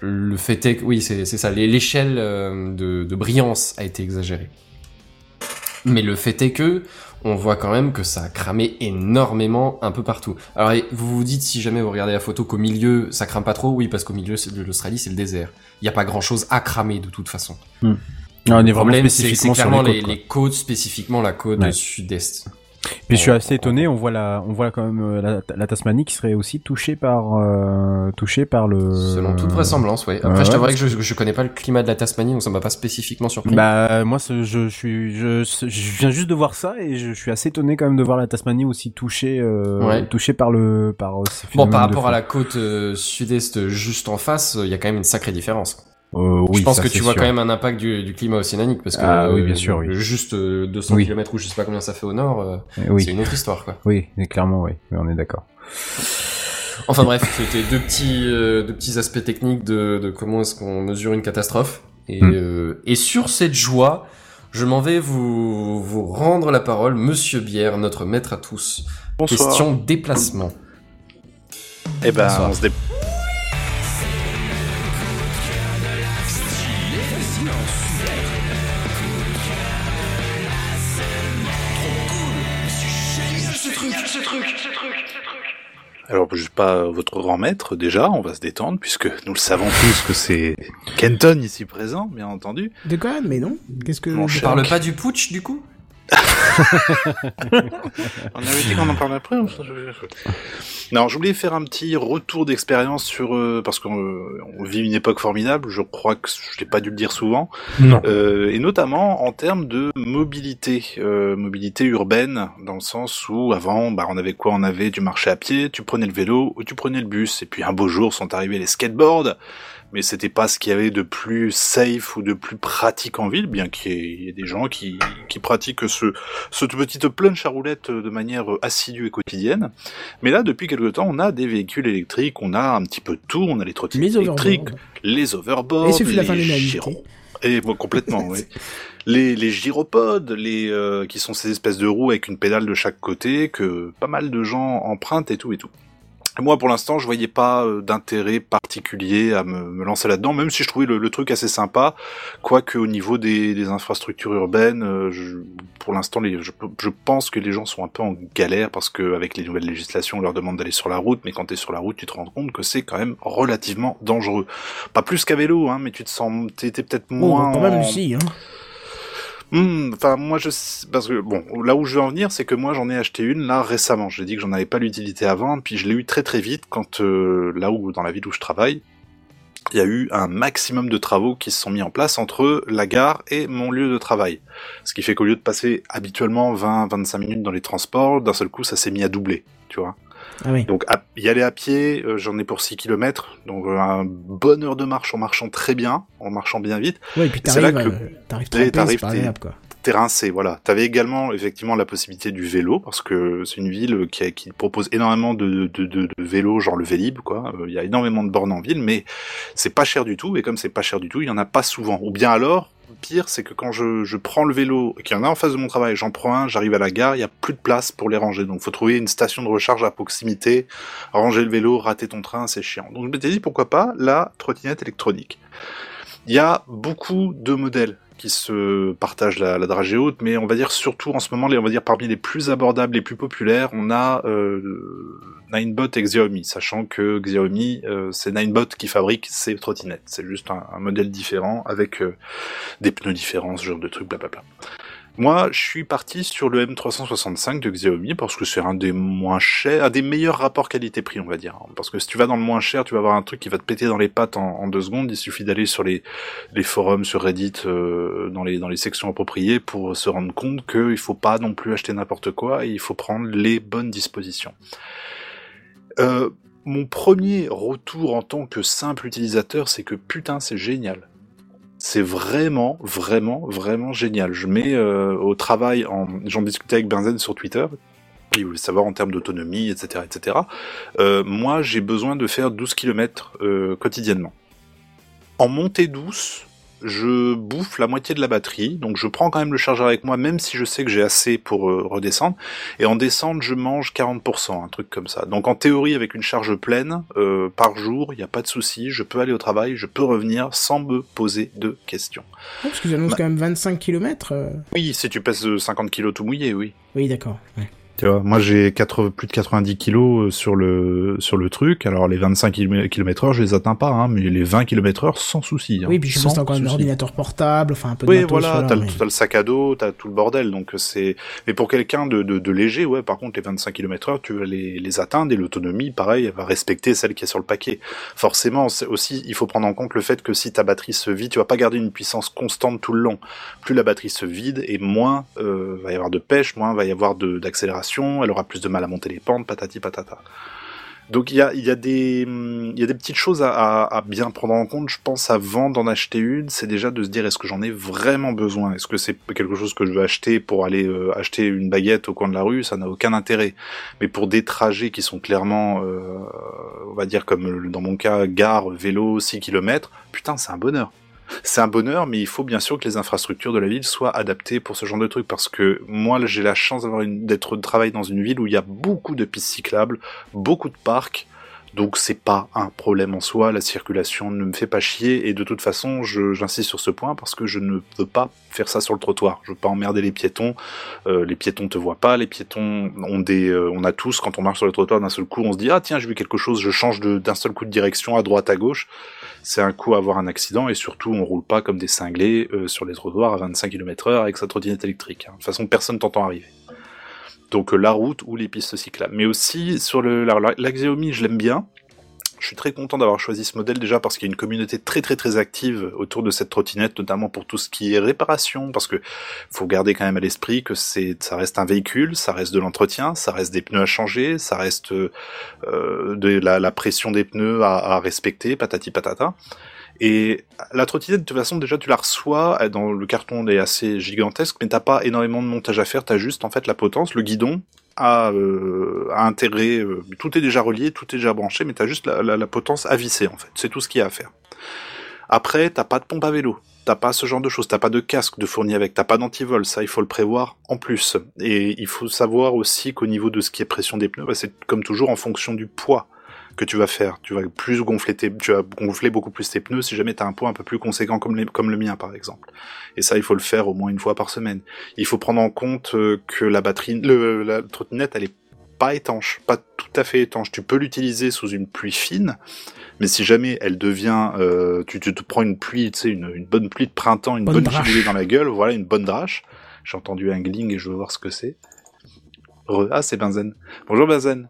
le fait est que, oui, c'est ça, l'échelle de, de brillance a été exagérée. Mais le fait est que, on voit quand même que ça a cramé énormément un peu partout. Alors, vous vous dites, si jamais vous regardez la photo, qu'au milieu, ça crame pas trop, oui, parce qu'au milieu de l'Australie, c'est le désert. Il n'y a pas grand chose à cramer de toute façon. Non, on est le vraiment problème, c'est clairement les côtes. quoi. les côtes, spécifiquement la côte Ouais. sud-est. Puis je suis en- assez étonné, on voit la, on voit quand même euh, la, la Tasmanie qui serait aussi touchée par, euh, touchée par le. Selon toute vraisemblance, ouais. Après, ouais, je t'avouerai parce que je, je connais pas le climat de la Tasmanie, donc ça m'a pas spécifiquement surpris. Bah moi je, je suis je, je viens juste de voir ça et je, suis assez étonné quand même de voir la Tasmanie aussi touchée euh, Ouais. touchée par le par euh, ces Bon, par rapport à la côte euh, sud-est juste en face, il y a quand même une sacrée différence. Euh, oui, je pense ça, que tu vois sûr. quand même un impact du, du climat océanique parce que Ah, oui, bien euh, sûr, oui. juste euh, 200 Oui. km ou je sais pas combien ça fait au nord, euh, Eh Oui, c'est une autre histoire quoi. oui, mais clairement oui, on est d'accord. Enfin bref, c'était deux petits euh, deux petits aspects techniques de, de comment est-ce qu'on mesure une catastrophe et Hmm. euh, et sur cette joie, je m'en vais vous vous rendre la parole, Monsieur Bière, notre maître à tous. Bonsoir. Question déplacement. Eh ben, Bonsoir. on se dé... Alors, je suis pas votre grand maître, déjà, on va se détendre, puisque nous le savons tous que c'est Kenton ici présent, bien entendu. De quoi? Mais non. Qu'est-ce que Mon On cher. parle pas du putsch du coup? On avait dit qu'on en parle après. je- Non, je voulais faire un petit retour d'expérience sur euh, parce qu'on euh, on vit une époque formidable. Je crois que je l'ai pas dû le dire souvent, Non. Euh, et notamment en termes de mobilité, euh, mobilité urbaine, dans le sens où avant, bah, on avait quoi? On avait du marché à pied, tu prenais le vélo ou tu prenais le bus, et puis un beau jour sont arrivés les skateboards. Mais c'était pas ce qu'il y avait de plus safe ou de plus pratique en ville, bien qu'il y ait des gens qui, qui pratiquent ce, cette petite planche à de manière assidue et quotidienne. Mais là, depuis quelque temps, on a des véhicules électriques, on a un petit peu de tout, on a les trottinettes Les électriques, les overboards, ce les gyros. Et bon, complètement, oui. Les, les gyropodes, les euh, qui sont ces espèces de roues avec une pédale de chaque côté que pas mal de gens empruntent et tout et tout. Moi, pour l'instant, je voyais pas euh, d'intérêt particulier à me, me lancer là-dedans, même si je trouvais le, le truc assez sympa. Quoique au niveau des, des infrastructures urbaines, euh, je, pour l'instant, je, je pense que les gens sont un peu en galère parce que avec les nouvelles législations, on leur demande d'aller sur la route, mais quand tu es sur la route, tu te rends compte que c'est quand même relativement dangereux. Pas plus qu'à vélo, hein, mais tu te sens, t'es peut-être Bon, moins. quand même, en- si. Hein. Hmm, Enfin, moi, je parce que bon, là où je veux en venir, c'est que moi, j'en ai acheté une là récemment. J'ai dit que j'en avais pas l'utilité avant, puis je l'ai eu très très vite quand euh, là où dans la ville où je travaille, il y a eu un maximum de travaux qui se sont mis en place entre la gare et mon lieu de travail. Ce qui fait qu'au lieu de passer habituellement 20-25 minutes dans les transports, d'un seul coup, ça s'est mis à doubler. Tu vois. Ah oui. Donc à- y aller à pied, euh, j'en ai pour 6 km, donc euh, un bonne heure de marche en marchant très bien, en marchant bien vite. Ouais, et puis C'est là t'arrives, que euh, t'arrives t'arrives, t'es rincé, voilà. T'avais également effectivement la possibilité du vélo parce que c'est une ville qui, propose énormément de, vélos, genre le Vélib, quoi. Euh, Il y a énormément de bornes en ville, mais c'est pas cher du tout. Et comme c'est pas cher du tout, il y en a pas souvent. Ou bien alors, pire, c'est que quand je, prends le vélo qu'il y en a en face de mon travail, j'en prends un, j'arrive à la gare, il y a plus de place pour les ranger. Donc faut trouver une station de recharge à proximité, ranger le vélo, rater ton train, c'est chiant. Donc je m'étais dit pourquoi pas la trottinette électronique. Il y a beaucoup de modèles qui se partagent la, dragée haute, mais on va dire surtout en ce moment, les, on va dire parmi les plus abordables, les plus populaires, on a euh, Ninebot et Xiaomi, sachant que Xiaomi, euh, c'est Ninebot qui fabrique ces trottinettes. C'est juste un, modèle différent avec euh, des pneus différents, ce genre de trucs, blablabla. Moi, je suis parti sur le M365 de Xiaomi parce que c'est un des moins chers, un des meilleurs rapports qualité-prix, on va dire. Parce que si tu vas dans le moins cher, tu vas avoir un truc qui va te péter dans les pattes en, deux secondes. Il suffit d'aller sur les, les forums, sur Reddit, euh, dans les dans les sections appropriées pour se rendre compte qu'il faut pas non plus acheter n'importe quoi et il faut prendre les bonnes dispositions. Euh, mon premier retour en tant que simple utilisateur, c'est que putain, c'est génial. C'est vraiment, vraiment, vraiment génial. Je mets euh, au travail, en... j'en discutais avec Benzen sur Twitter, il voulait savoir en termes d'autonomie, etc., etc. Euh, moi, j'ai besoin de faire 12 km euh, quotidiennement. En montée douce, je bouffe la moitié de la batterie, donc je prends quand même le chargeur avec moi, même si je sais que j'ai assez pour euh, redescendre. Et en descente, je mange 40%, un truc comme ça. Donc en théorie, avec une charge pleine euh, par jour, il n'y a pas de souci, je peux aller au travail, je peux revenir sans me poser de questions. Ouais, parce qu'ils annoncent Bah- quand même 25 km. Oui, si tu pèses euh, 50 kilos tout mouillé, oui. Oui, d'accord. ouais. Tu vois, moi j'ai 80 plus de 90 kilos euh, sur le sur le truc. Alors les 25 km heure, je les atteins pas, hein, mais les 20 km heure sans souci. hein. Oui, puis je Sans t'as encore un ordinateur portable, enfin un peu de Oui, matos, voilà, t'as le, mais- t'as le sac à dos, t'as tout le bordel, donc c'est. Mais pour quelqu'un de, de, de léger, ouais, par contre, les 25 km/h, tu vas les, les atteindre et l'autonomie, pareil, elle va respecter celle qui est sur le paquet. Forcément, c'est aussi, il faut prendre en compte le fait que si ta batterie se vide, tu vas pas garder une puissance constante tout le long. Plus la batterie se vide et moins euh, va y avoir de pêche, moins va y avoir de- elle aura plus de mal à monter les pentes, patati patata. Donc il y a, y, a des, y a des petites choses à bien prendre en compte, je pense, avant d'en acheter une. C'est déjà de se dire est-ce que j'en ai vraiment besoin? Est-ce que c'est quelque chose que je veux acheter pour aller euh, acheter une baguette au coin de la rue? Ça n'a aucun intérêt. Mais pour des trajets qui sont clairement, euh, on va dire comme dans mon cas, gare, vélo, 6 km, putain, c'est un bonheur. C'est un bonheur, mais il faut bien sûr que les infrastructures de la ville soient adaptées pour ce genre de truc, parce que moi, j'ai la chance d'avoir d'être de travail dans une ville où il y a beaucoup de pistes cyclables, beaucoup de parcs, donc c'est pas un problème en soi, la circulation ne me fait pas chier, et de toute façon, j'insiste sur ce point parce que je ne veux pas faire ça sur le trottoir. Je veux pas emmerder les piétons, euh, les piétons te voient pas, les piétons ont des, euh, on a tous, quand on marche sur le trottoir d'un seul coup, on se dit, ah tiens, j'ai vu quelque chose, je change d'un seul coup de direction à droite, à gauche, c'est un coup à avoir un accident, et surtout, on roule pas comme des cinglés euh, sur les trottoirs à 25 km heure avec sa trottinette électrique. hein. De toute façon, personne t'entend arriver. Donc euh, la route ou les pistes cyclables. Mais aussi sur le la- je l'aime bien. Je suis très content d'avoir choisi ce modèle déjà parce qu'il y a une communauté très très très active autour de cette trottinette, notamment pour tout ce qui est réparation, parce que faut garder quand même à l'esprit que c'est ça reste un véhicule, ça reste de l'entretien, ça reste des pneus à changer, ça reste euh, de la, pression des pneus à respecter, patati patata. Et la trottinette, de toute façon, déjà, tu la reçois, elle, dans le carton, elle est assez gigantesque, mais t'as pas énormément de montage à faire, t'as juste, en fait, la potence, le guidon, à, euh, à intégrer, euh, tout est déjà relié, tout est déjà branché, mais t'as juste la potence à visser, en fait. C'est tout ce qu'il y a à faire. Après, t'as pas de pompe à vélo. T'as pas ce genre de choses, t'as pas de casque de fourni avec, t'as pas d'antivol, ça il faut le prévoir en plus. Et il faut savoir aussi qu'au niveau de ce qui est pression des pneus, bah, c'est comme toujours en fonction du poids que tu vas faire. Tu vas plus gonfler tes, tu vas gonfler beaucoup plus tes pneus si jamais tu as un poids un peu plus conséquent comme, les, comme le mien par exemple. Et ça, il faut le faire au moins une fois par semaine. Il faut prendre en compte euh, que la batterie, le, la trottinette, elle est pas étanche, pas tout à fait étanche. Tu peux l'utiliser sous une pluie fine, mais si jamais elle devient, euh, tu, tu te prends une pluie, tu sais, une, une bonne pluie de printemps, une Bonne bonne dans la gueule, voilà, une bonne drache. J'ai entendu un gling et je veux voir ce que c'est. Ah, c'est Benzen. Bonjour Benzen.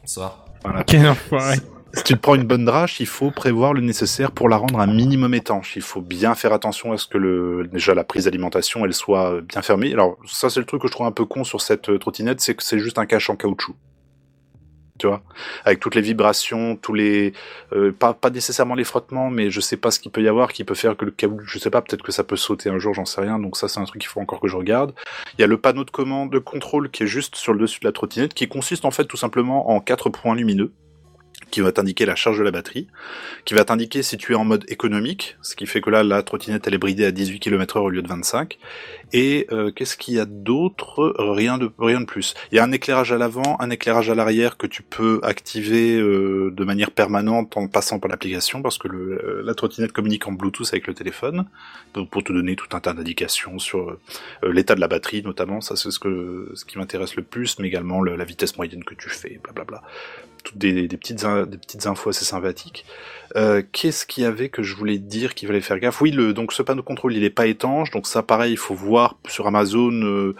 Bonsoir. Voilà. Quel enfoiré. Si tu te prends une bonne drache, il faut prévoir le nécessaire pour la rendre un minimum étanche. Il faut bien faire attention à ce que le, déjà la prise d'alimentation, elle soit bien fermée. Alors ça, c'est le truc que je trouve un peu con sur cette euh, trottinette, c'est que c'est juste un cache en caoutchouc. Tu vois, avec toutes les vibrations, tous les, euh, pas pas nécessairement les frottements, mais je sais pas ce qu'il peut y avoir qui peut faire que le caoutchouc, je sais pas, peut-être que ça peut sauter un jour, j'en sais rien. Donc ça, c'est un truc qu'il faut encore que je regarde. Il y a le panneau de commande, de contrôle qui est juste sur le dessus de la trottinette, qui consiste en fait tout simplement en quatre points lumineux qui va t'indiquer la charge de la batterie, qui va t'indiquer si tu es en mode économique, ce qui fait que là, la trottinette, elle est bridée à 18 km heure au lieu de 25. Et euh, qu'est-ce qu'il y a d'autre? Rien de rien de plus. Il y a un éclairage à l'avant, un éclairage à l'arrière que tu peux activer euh, de manière permanente en passant par l'application, parce que la trottinette communique en Bluetooth avec le téléphone, pour te donner tout un tas d'indications sur euh, l'état de la batterie, notamment. Ça, c'est ce ce qui m'intéresse le plus, mais également le- la vitesse moyenne que tu fais, blablabla toutes des, petites des petites infos assez sympathiques. Euh, Qu'est-ce qu'il y avait que je voulais dire qu'il fallait faire gaffe? Oui, le donc ce panneau de contrôle il est pas étanche, donc ça pareil il faut voir sur Amazon. euh,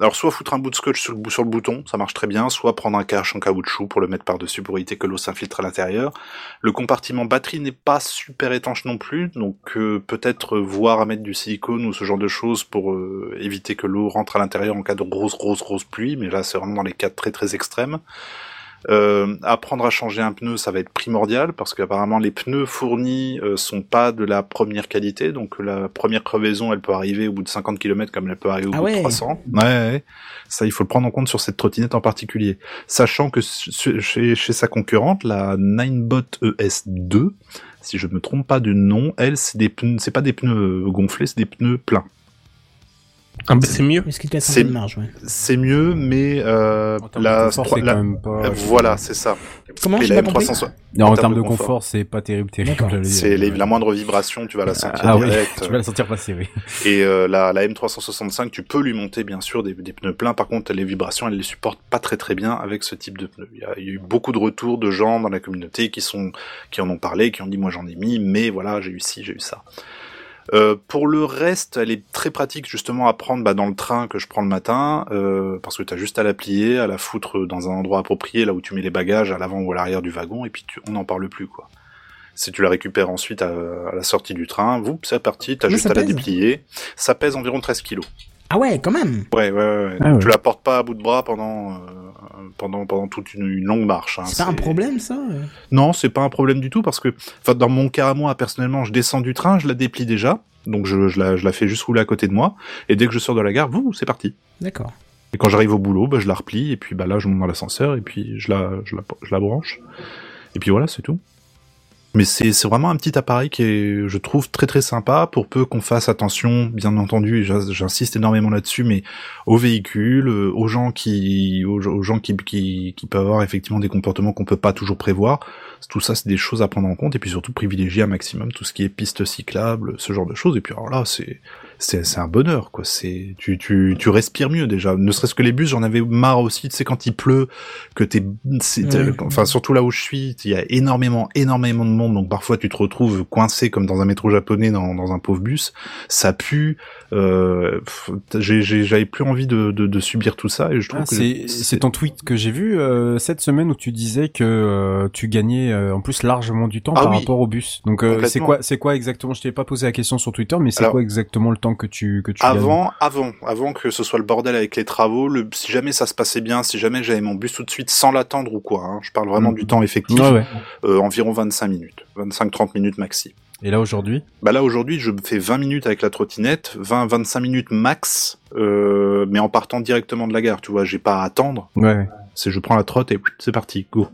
alors soit foutre un bout de scotch sur le, sur le bouton, ça marche très bien, soit prendre un cache en caoutchouc pour le mettre par dessus pour éviter que l'eau s'infiltre à l'intérieur. Le compartiment batterie n'est pas super étanche non plus, donc euh, peut-être voir à mettre du silicone ou ce genre de choses pour euh, éviter que l'eau rentre à l'intérieur en cas de grosse grosse grosse pluie, mais là c'est vraiment dans les cas très très extrêmes. Euh, apprendre à changer un pneu, ça va être primordial parce qu'apparemment les pneus fournis euh, sont pas de la première qualité, donc la première crevaison, elle peut arriver au bout de 50 km comme elle peut arriver au Ah bout ouais. de 300. Ouais, ouais. ça il faut le prendre en compte sur cette trottinette en particulier, sachant que chez, chez sa concurrente, la Ninebot ES2, si je me trompe pas de nom, elle c'est des pneus, c'est pas des pneus gonflés, c'est des pneus pleins. Ah bah, c'est mieux. Est-ce qu'il te laisse un C'est- peu de marge, ouais. C'est mieux, mais euh, la, confort, trois- c'est la- quand même pas. euh, voilà, c'est ça. Comment Et j'ai la pas compris M360, Non, en en termes de confort. confort, c'est pas terrible, terrible. C'est les- la moindre vibration, tu vas la sentir Ah oui, direct. tu vas la sentir passer, oui. Et euh, la, la M365, tu peux lui monter bien sûr des, des pneus pleins. Par contre, les vibrations, elle les supporte pas très très bien avec ce type de pneus. Il y, a, il y a eu beaucoup de retours de gens dans la communauté qui sont qui en ont parlé, qui ont dit moi j'en ai mis, mais voilà j'ai eu ci, j'ai eu ça. Euh, pour le reste, elle est très pratique justement à prendre bah, dans le train que je prends le matin, euh, parce que tu as juste à la plier, à la foutre dans un endroit approprié, là où tu mets les bagages, à l'avant ou à l'arrière du wagon, et puis tu, on n'en parle plus quoi. Si tu la récupères ensuite à, à la sortie du train, vous, c'est parti, t'as juste à la déplier. Ça pèse environ 13 kilos. Ah ouais, quand même. Ouais, ouais, ouais. Ah Tu la portes pas à bout de bras pendant euh, pendant pendant toute une, une longue marche. hein. C'est pas un problème, ça euh Non, c'est pas un problème du tout parce que, enfin, dans mon cas à moi personnellement, je descends du train, je la déplie déjà, donc je, je la je la fais juste rouler à côté de moi, et dès que je sors de la gare, vous, c'est parti. D'accord. Et quand j'arrive au boulot, bah, je la replie et puis bah là, je monte dans l'ascenseur et puis je la je la je la branche. Et puis voilà, c'est tout. Mais c'est vraiment un petit appareil qui est, je trouve, très très sympa, pour peu qu'on fasse attention, bien entendu, j'insiste énormément là-dessus, mais aux véhicules, euh, aux gens qui, aux, aux gens qui, qui, qui peuvent avoir effectivement des comportements qu'on peut pas toujours prévoir. Tout ça, c'est des choses à prendre en compte, et puis surtout privilégier un maximum tout ce qui est pistes cyclables, ce genre de choses. Et puis alors là, c'est c'est c'est un bonheur, quoi. C'est tu tu tu respires mieux déjà. Ne serait-ce que les bus, j'en avais marre aussi. Tu sais quand il pleut, que t'es, enfin surtout là où je suis, il y a énormément énormément de monde, donc parfois tu te retrouves coincé comme dans un métro japonais dans dans un pauvre bus. Ça pue. Euh, j'avais plus envie de, de de subir tout ça et je trouve Ah, que c'est c'est ton tweet que j'ai vu euh, cette semaine où tu disais que euh, tu gagnais euh, en plus largement du temps Ah par oui. rapport au bus. Donc euh, c'est quoi c'est quoi exactement? Je t'ai pas posé la question sur Twitter, mais c'est quoi exactement le temps que tu que tu Avant, avant, avant que ce soit le bordel avec les travaux, le, si jamais ça se passait bien, si jamais j'avais mon bus tout de suite sans l'attendre ou quoi, hein, je parle vraiment Mhm. du temps effectif, Ouais, ouais. euh, environ 25 minutes, 25-30 minutes maxi. Et là aujourd'hui? Bah là aujourd'hui je fais 20 minutes avec la trottinette, 20-25 minutes max, euh, mais en partant directement de la gare, tu vois, j'ai pas à attendre, Ouais, ouais. c'est je prends la trotte et c'est parti, go.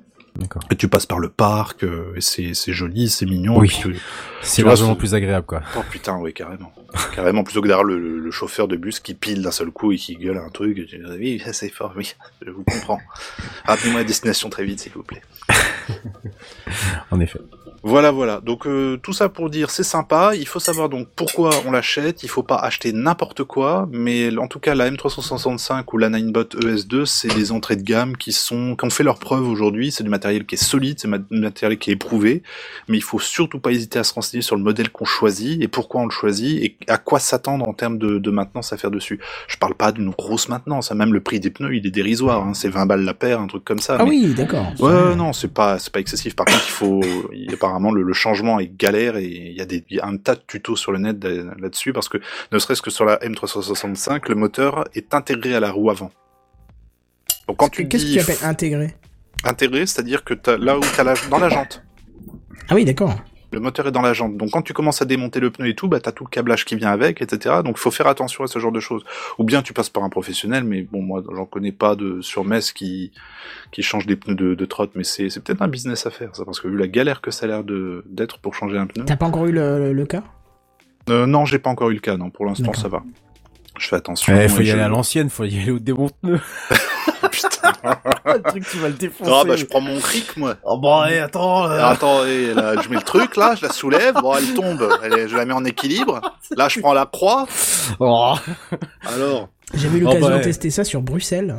Et tu passes par le parc, euh, et c'est c'est joli, c'est mignon. Oui. C'est largement plus agréable quoi. Oh putain, oui, carrément. carrément, plutôt que derrière le, chauffeur de bus qui pile d'un seul coup et qui gueule un truc. et tu dis, oui, c'est fort, oui, je vous comprends. Rappelez-moi la destination très vite, s'il vous plaît. En effet. Voilà, voilà. Donc euh, tout ça pour dire, c'est sympa. Il faut savoir donc pourquoi on l'achète. Il faut pas acheter n'importe quoi, mais en tout cas la M365 ou la Ninebot ES2, c'est des entrées de gamme qui sont, qui ont fait leur preuve aujourd'hui. C'est du matériel qui est solide, c'est du matériel qui est éprouvé. Mais il faut surtout pas hésiter à se renseigner sur le modèle qu'on choisit et pourquoi on le choisit et à quoi s'attendre en termes de, de maintenance à faire dessus. Je parle pas d'une grosse maintenance. hein. Même le prix des pneus, il est dérisoire. Hein. C'est 20 balles la paire, un truc comme ça. Ah mais- oui, d'accord. Ouais, ouais, non, c'est pas, c'est pas excessif. Par contre, il faut, il- apparemment, le, le changement est galère et il y a des, il y a un tas de tutos sur le net de- là-dessus parce que, ne serait-ce que sur la M365, le moteur est intégré à la roue avant. Donc quand tu Qu'est-ce que tu appelles intégré? intégré, c'est-à-dire que t'as, là où t'as la, dans la jante. Ah oui, d'accord. Le moteur est dans la jante. Donc quand tu commences à démonter le pneu et tout, bah t'as tout le câblage qui vient avec, etc. Donc il faut faire attention à ce genre de choses. Ou bien tu passes par un professionnel, mais bon moi j'en connais pas de sur Metz qui qui change des pneus de, de trotte, mais c'est c'est peut-être un business à faire ça, parce que vu la galère que ça a l'air de d'être pour changer un pneu. T'as pas encore eu le, le- le cas? Euh, non, j'ai pas encore eu le cas. Non, pour l'instant ça va. Je fais attention. Il faut y je- aller à l'ancienne, faut y aller au démonte-pneu. Putain. le truc tu vas le défoncer. Ah bah je prends mon cric moi. Oh bon, allez, attends. Alors, attends, et là, je mets le truc là, je la soulève, bon elle tombe, elle je la mets en équilibre. Là je prends la croix. Oh. Alors. J'avais eu Oh, l'occasion bah, de ouais. tester ça sur Bruxelles.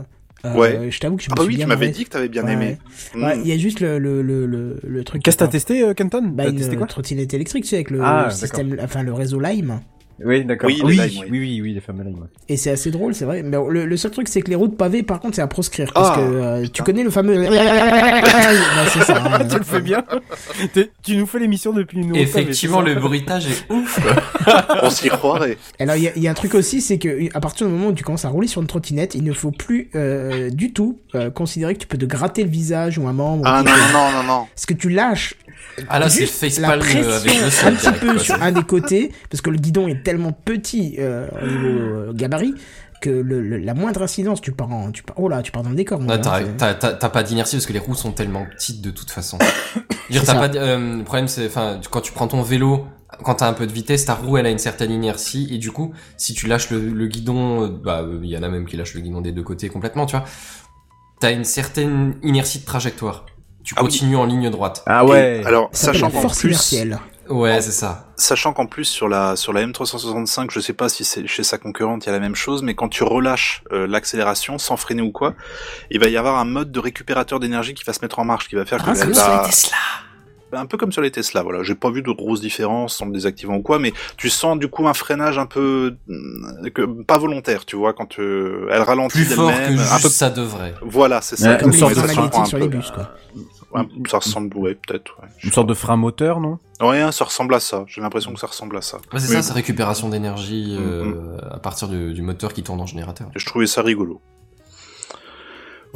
Euh, Ouais. Je t'avoue que je me Ah bah suis oui, bien tu m'avais dit que t'avais bien Ouais, aimé. ouais. Ouais, Mm. il y a juste le, le, le, le, le truc. Qu'est-ce que t'as testé, euh, Kenton? Bah, T'as une testé quoi? trottinette électrique, tu sais, avec le Ah, système, enfin le réseau Lime. Oui, d'accord. Oui, oui, oui. oui, oui, oui, les fameux limes. ouais. Et c'est assez drôle, c'est vrai. Mais le, le seul truc, c'est que les routes pavées, par contre, c'est à proscrire. Parce Ah, que euh, tu connais le fameux. Ouais, c'est ça. hein. tu le fais bien. Tu nous fais l'émission depuis une Effectivement, le bruitage est ouf. On s'y croirait. Alors, il y, a- il y a un truc aussi, c'est que à partir du moment où tu commences à rouler sur une trottinette, il ne faut plus euh, du tout euh, considérer que tu peux te gratter le visage ou un membre. Ah ou non, non, non, non, non. Parce que tu lâches Ah là, c'est facepalm euh, avec le un sol. petit direct, peu sur un des côtés, parce que le guidon est tellement petit euh, au niveau euh, gabarit que le, le- la moindre incidence, tu pars en, tu pars, oh là, tu pars dans le décor. Ah, t'as, pas d'inertie parce que les roues sont tellement petites de toute façon. Dire, pas, euh, le problème c'est, quand tu prends ton vélo, quand t'as un peu de vitesse, ta roue elle a une certaine inertie et du coup, si tu lâches le, le guidon, euh, bah, il y en a même qui lâchent le guidon des deux côtés complètement, tu vois. T'as une certaine inertie de trajectoire. Tu Ah oui. continues en ligne droite. Ah ouais. Et alors, Ça sachant qu'en force plus, inertielle. Ouais, c'est ça. sachant qu'en plus sur la sur la M365, je sais pas si c'est chez sa concurrente il y a la même chose, mais quand tu relâches euh, l'accélération sans freiner ou quoi, il va y avoir un mode de récupérateur d'énergie qui va se mettre en marche, qui va faire que Ah, elle c'est va- Tesla. un peu comme sur les Tesla, voilà. J'ai pas vu de grosses différences en le désactivant ou quoi, mais tu sens du coup un freinage un peu euh, que pas volontaire, tu vois, quand euh, elle ralentit Plus fort que d'elle-même, juste un peu. ça devrait. Voilà, c'est ça. Ouais, Comme une les sur les bus, quoi. Ouais, ça ressemble, ouais, peut-être. Ouais. Une sorte de frein moteur, non? Ouais, hein, ça ressemble à ça. J'ai l'impression que ça ressemble à ça. Ouais, c'est ça, c'est récupération d'énergie euh, Mm, à partir du, du moteur qui tourne en générateur. Je trouvais ça rigolo.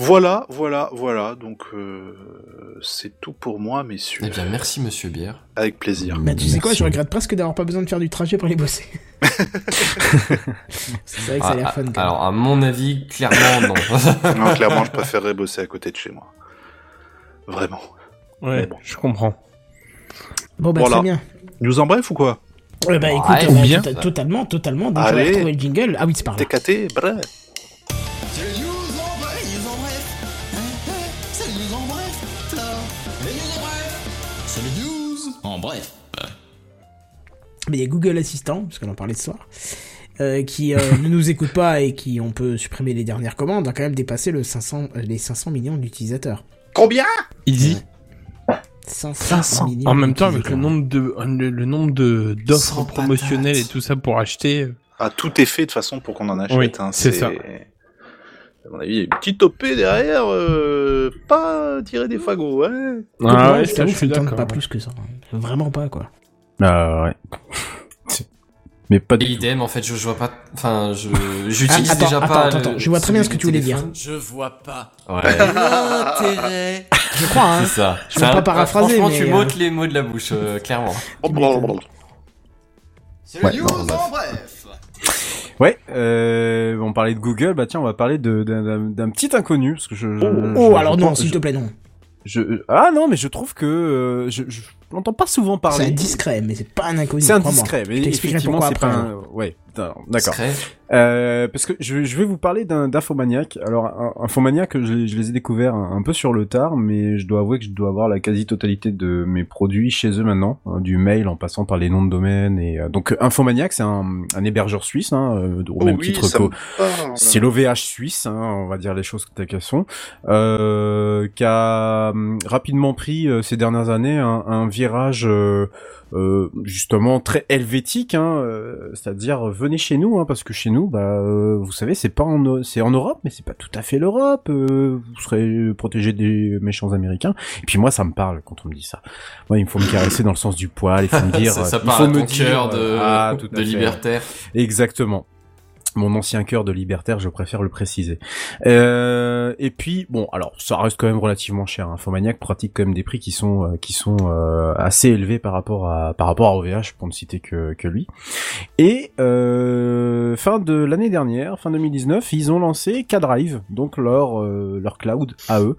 Voilà, voilà, voilà. Donc euh, c'est tout pour moi, messieurs. Eh bien, merci Monsieur Bière. Avec plaisir. Bah, tu sais quoi, je regrette presque d'avoir pas besoin de faire du trajet pour aller bosser. c'est vrai que ça a l'air Ah, fun, quand ah, même. alors, à mon avis, clairement, non. non, clairement, je préférerais bosser à côté de chez moi. Vraiment. Ouais, bon. je comprends. Bon, bah, voilà. très bien. News en bref ou quoi? Eh bah, écoute, Ouais, bien. tota- totalement, totalement. Donc, Allez. on va retrouver le jingle. Ah oui, c'est par là. TKT, bref. C'est le news en bref, news en bref. C'est le news en bref. Alors, les news en bref. C'est le news en bref. Mais il y a Google Assistant, parce qu'on en parlait ce soir, euh, qui euh, ne nous écoute pas et qui, on peut supprimer les dernières commandes, a quand même dépassé le 500, euh, les 500 millions d'utilisateurs. Combien? Easy. 500, 500. millions En même temps, avec le nombre de le, le nombre de d'offres promotionnelles et tout ça pour acheter. euh, Ah, tout est fait de façon pour qu'on en achète. Oui, hein, c'est ça. À mon avis, il y a une petite OP derrière, euh, pas tirer des fagots, ouais. Moi, Ah ouais, je ça, t'avoue je que ça suis d'accord. pas plus que ça. Vraiment pas, quoi. Ah ouais. Mais pas du tout. idem, en fait, je, je vois pas. Enfin, je j'utilise Ah, déjà attends, pas. attends, le- attends, je vois très bien ce que tu voulais dire. Je vois pas Ouais. l'intérêt. Je crois, hein. C'est ça. Je vais pas paraphraser, Franchement, mais, tu euh, m'ôtes les mots de la bouche, euh, clairement. C'est le Ouais, news bon, bref. en bref. Ouais, euh, on parlait de Google, bah tiens, on va parler de- d'un petit inconnu, parce que je... je- Oh, je- oh, je alors non, s'il te plaît, non. je- ah non, mais je trouve que euh, je, je l'entends pas souvent C'est parler. indiscret, mais c'est pas un inconnu. C'est indiscret, mais effectivement, c'est pas après. un... Ouais, d'accord. Euh, parce que je, je vais vous parler d'un d'infomaniac. Alors, un, infomaniac, je, les- je les ai découverts un, un peu sur le tard, mais je dois avouer que je dois avoir la quasi-totalité de mes produits chez eux maintenant, hein, du mail en passant par les noms de domaine. Et euh, donc, infomaniac, c'est un, un hébergeur suisse, hein, euh, au Oh même oui, titre que c'est l'OVH suisse, hein, on va dire les choses telles qu'elles sont, euh, qui a hum, rapidement pris euh, ces dernières années un, un virage euh, justement très helvétique, hein, euh, c'est-à-dire euh, venez chez nous, hein, parce que chez nous, bah, euh, vous savez, c'est pas en, c'est en Europe, mais c'est pas tout à fait l'Europe. euh, vous serez protégé des méchants Américains. Et puis moi, ça me parle quand on me dit ça. Moi, il me faut me caresser dans le sens du poil, il faut me dire, ça, ça il faut me dire, cœur de, ah, tout de libertaire. Exactement. Mon ancien cœur de libertaire, je préfère le préciser. Euh, et puis bon, alors ça reste quand même relativement cher. Hein. Infomaniac pratique quand même des prix qui sont euh, qui sont euh, assez élevés par rapport à par rapport à OVH pour ne citer que que lui. Et euh, fin de l'année dernière, fin 2019, ils ont lancé K-Drive, donc leur euh, leur cloud à eux,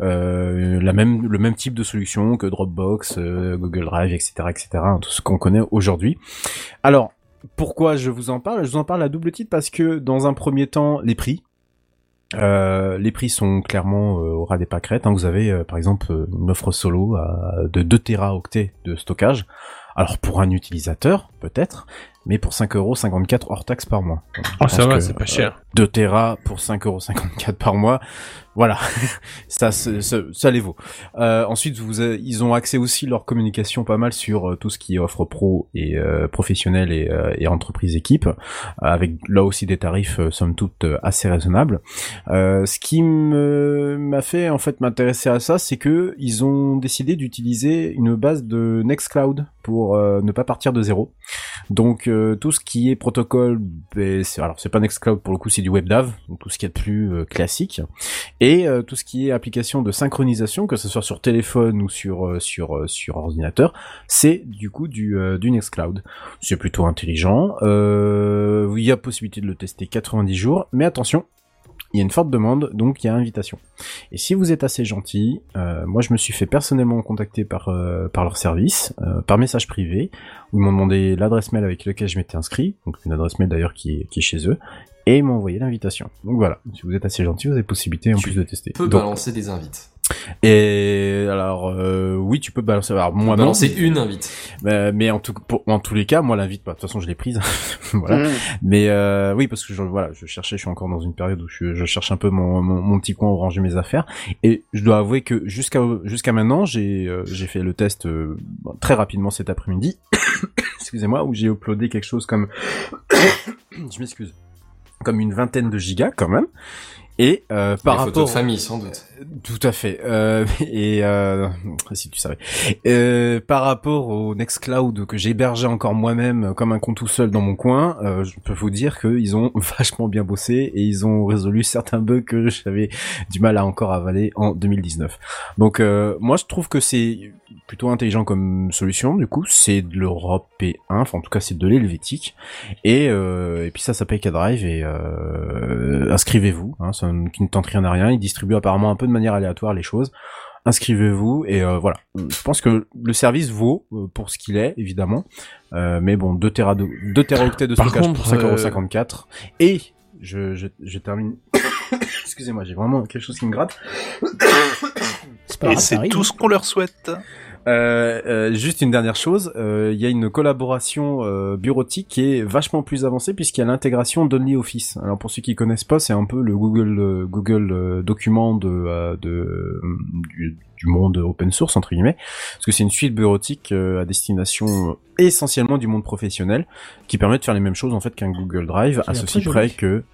euh, la même le même type de solution que Dropbox, Google Drive, etc., etc. hein, tout ce qu'on connaît aujourd'hui. Alors pourquoi je vous en parle? Je vous en parle à double titre parce que dans un premier temps, les prix. Euh, les prix sont clairement euh, au ras des pâquerettes. hein. Vous avez euh, par exemple une offre solo de 2 téraoctets de stockage Alors pour un utilisateur, peut-être, mais pour 5,54€ hors taxe par mois. Donc, Oh, ça va, c'est pas euh, cher. 2 Tera pour 5,54€ par mois. Voilà, ça, ça, ça les vaut. Euh, ensuite, vous, avez- ils ont accès aussi leur communication pas mal sur euh, tout ce qui offre pro et euh, professionnel et, euh, et entreprise équipe, euh, avec là aussi des tarifs euh, somme toute euh, assez raisonnables. Euh, ce qui m'a fait en fait m'intéresser à ça, c'est que ils ont décidé d'utiliser une base de Nextcloud pour euh, ne pas partir de zéro. Donc tout ce qui est protocole, ben, c'est- alors c'est pas Nextcloud pour le coup, c'est du WebDAV, donc tout ce qui est plus euh, classique, et euh, tout ce qui est application de synchronisation, que ce soit sur téléphone ou sur euh, sur sur ordinateur, c'est du coup du du Nextcloud. C'est plutôt intelligent. Il y a possibilité de le tester 90 jours, mais attention. Il y a une forte demande, donc il y a invitation. Et si vous êtes assez gentil, euh, moi je me suis fait personnellement contacter par euh, par leur service, euh, par message privé, où ils m'ont demandé l'adresse mail avec laquelle je m'étais inscrit, donc une adresse mail d'ailleurs qui est, qui est chez eux, et ils m'ont envoyé l'invitation. Donc voilà, si vous êtes assez gentil, vous avez possibilité en Tu plus de tester. Peut Donc, balancer des invites. Et alors euh, oui, tu peux balancer. Alors moi non, balancer une invite. mais, mais en tout pour- en tous les cas, moi l'invite pas. De toute façon, je l'ai prise. voilà. Mmh. Mais euh, oui, parce que je, voilà, je cherchais, je suis encore dans une période où je, je cherche un peu mon, mon, mon petit coin où ranger mes affaires. Et je dois avouer que jusqu'à jusqu'à maintenant, j'ai euh, j'ai fait le test euh, très rapidement cet après-midi. Excusez-moi, où j'ai uploadé quelque chose comme, je m'excuse, comme une vingtaine de gigas quand même. Et euh, par photos rapport de famille, sans doute. Tout à fait. Euh, et euh, si tu savais. Euh, par rapport au Nextcloud que j'hébergeais encore moi-même euh, comme un con tout seul dans mon coin, euh, je peux vous dire qu'ils ont vachement bien bossé et ils ont résolu certains bugs que j'avais du mal à encore avaler en 2019. Donc euh, moi je trouve que c'est plutôt intelligent comme solution. Du coup c'est de l'européen, enfin en tout cas c'est de l'helvétique. Et, et puis ça, ça paye qu'à Drive et inscrivez-vous, hein, ça ne- tente rien à rien. Il distribue apparemment un peu de manière aléatoire les choses. Inscrivez-vous et euh, voilà. Je pense que le service vaut euh, pour ce qu'il est, évidemment. Euh, mais bon, 2 Tera de 2 teraoctets de stockage contre, pour 5,54€. Et je, je, je termine. Excusez-moi, j'ai vraiment quelque chose qui me gratte. C'est pas Et c'est tout ce qu'on leur souhaite. Euh, euh, juste une dernière chose, euh, il y a une collaboration bureautique qui est vachement plus avancée puisqu'il y a l'intégration d'OnlyOffice. Alors pour ceux qui connaissent pas, c'est un peu le Google Google document de, de du, du monde open source entre guillemets, parce que c'est une suite bureautique euh, à destination euh, essentiellement du monde professionnel qui permet de faire les mêmes choses en fait qu'un Google Drive à ceci près que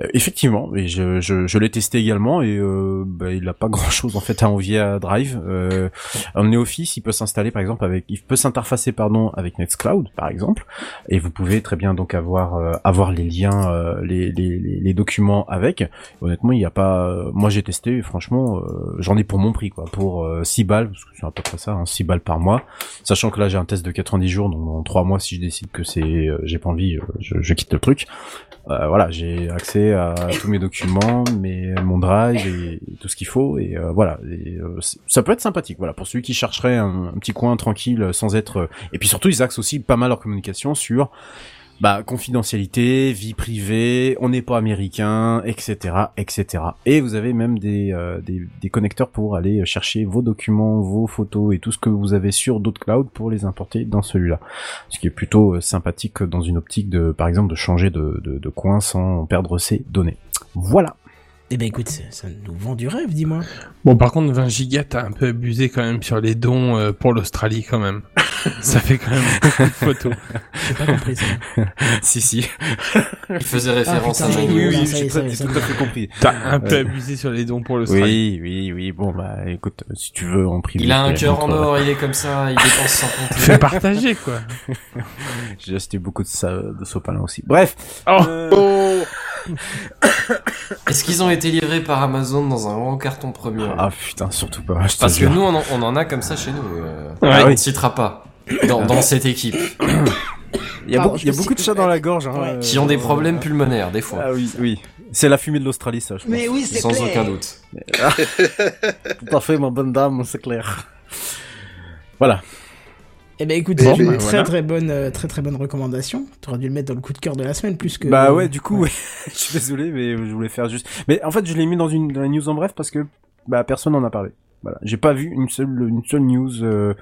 euh, effectivement, et je, je, je l'ai testé également et euh, bah, il n'a pas grand chose en fait à envier à Drive. Euh, OmniOffice, il peut s'installer par exemple avec, il peut s'interfacer pardon avec Nextcloud par exemple, et vous pouvez très bien donc avoir euh, avoir les liens, euh, les, les, les, documents avec. Honnêtement, il n'y a pas, moi j'ai testé, franchement, euh, j'en ai pour mon prix quoi, pour euh, 6 balles, parce que c'est à peu près ça, hein, 6 balles par mois, sachant que là j'ai un test de 90 jours, donc dans 3 mois si je décide que c'est, euh, j'ai pas envie, euh, je, je quitte le truc. Euh, voilà, j'ai accès à tous mes documents, mes, mon drive et, tout ce qu'il faut. Et euh, voilà, et, euh, ça peut être sympathique. Voilà, pour celui qui chercherait un, petit coin tranquille, euh, sans être. euh, Et puis surtout, ils axent aussi pas mal leur communication sur bah, confidentialité, vie privée, on n'est pas américain, etc., etc. Et vous avez même des, euh, des, des connecteurs pour aller chercher vos documents, vos photos et tout ce que vous avez sur d'autres clouds pour les importer dans celui-là. Ce qui est plutôt euh, sympathique dans une optique de, par exemple, de changer de, de coin sans perdre ses données. Voilà. Eh ben écoute, ça, nous vend du rêve, dis-moi. Bon, par contre, 20 gigas, t'as un peu abusé quand même sur les dons euh, pour l'Australie quand même. ça fait quand même beaucoup de photos. J'ai pas compris ça. si, si. Il faisait référence putain, à oui, oui, oui, j'ai tout à fait compris. T'as un peu Euh, abusé sur les dons pour l'Australie. Oui, oui, oui, bon, bah, écoute, si tu veux en privé. Il a un cœur en or, il est comme ça, il dépense sans compter. Fais partager, quoi. J'ai acheté beaucoup de, ça, de sopalin aussi. Bref. Oh. Euh, Est-ce qu'ils ont été livrés par Amazon dans un grand carton premium Ah putain, surtout pas. Parce que nous, on en, on en a comme ça chez nous. Euh, Ouais. on ne citera pas. Dans, dans cette équipe. il y a, Pardon, beaucoup, je il y a me beaucoup suis- de chats dans la gorge. Hein, Ouais. euh, Qui ont des problèmes pulmonaires, des fois. Ah oui, oui. C'est la fumée de l'Australie, ça, je pense. Mais oui, c'est Sans clair. aucun doute. Tout à fait, ma bonne dame, c'est clair. Voilà. Eh ben écoute, c'est une bah, très très bonne euh, très très bonne recommandation. T'aurais dû le mettre dans le coup de cœur de la semaine plus que. Bah ouais, du coup, ouais. je suis désolé, mais je voulais faire juste. Mais en fait, je l'ai mis dans une dans la news en bref parce que bah personne n'en a parlé. Voilà, j'ai pas vu une seule une seule news euh,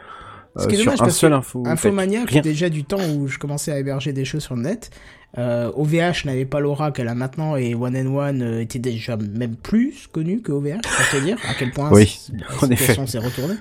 Ce qui est sur dommage un parce seul info. Infomania, Rien. déjà du temps où je commençais à héberger des choses sur le net. Euh, OVH n'avait pas l'aura qu'elle a maintenant et One and One euh, était déjà même plus connu que OVH, pour te dire à quel point Oui, la effet. situation s'est retournée.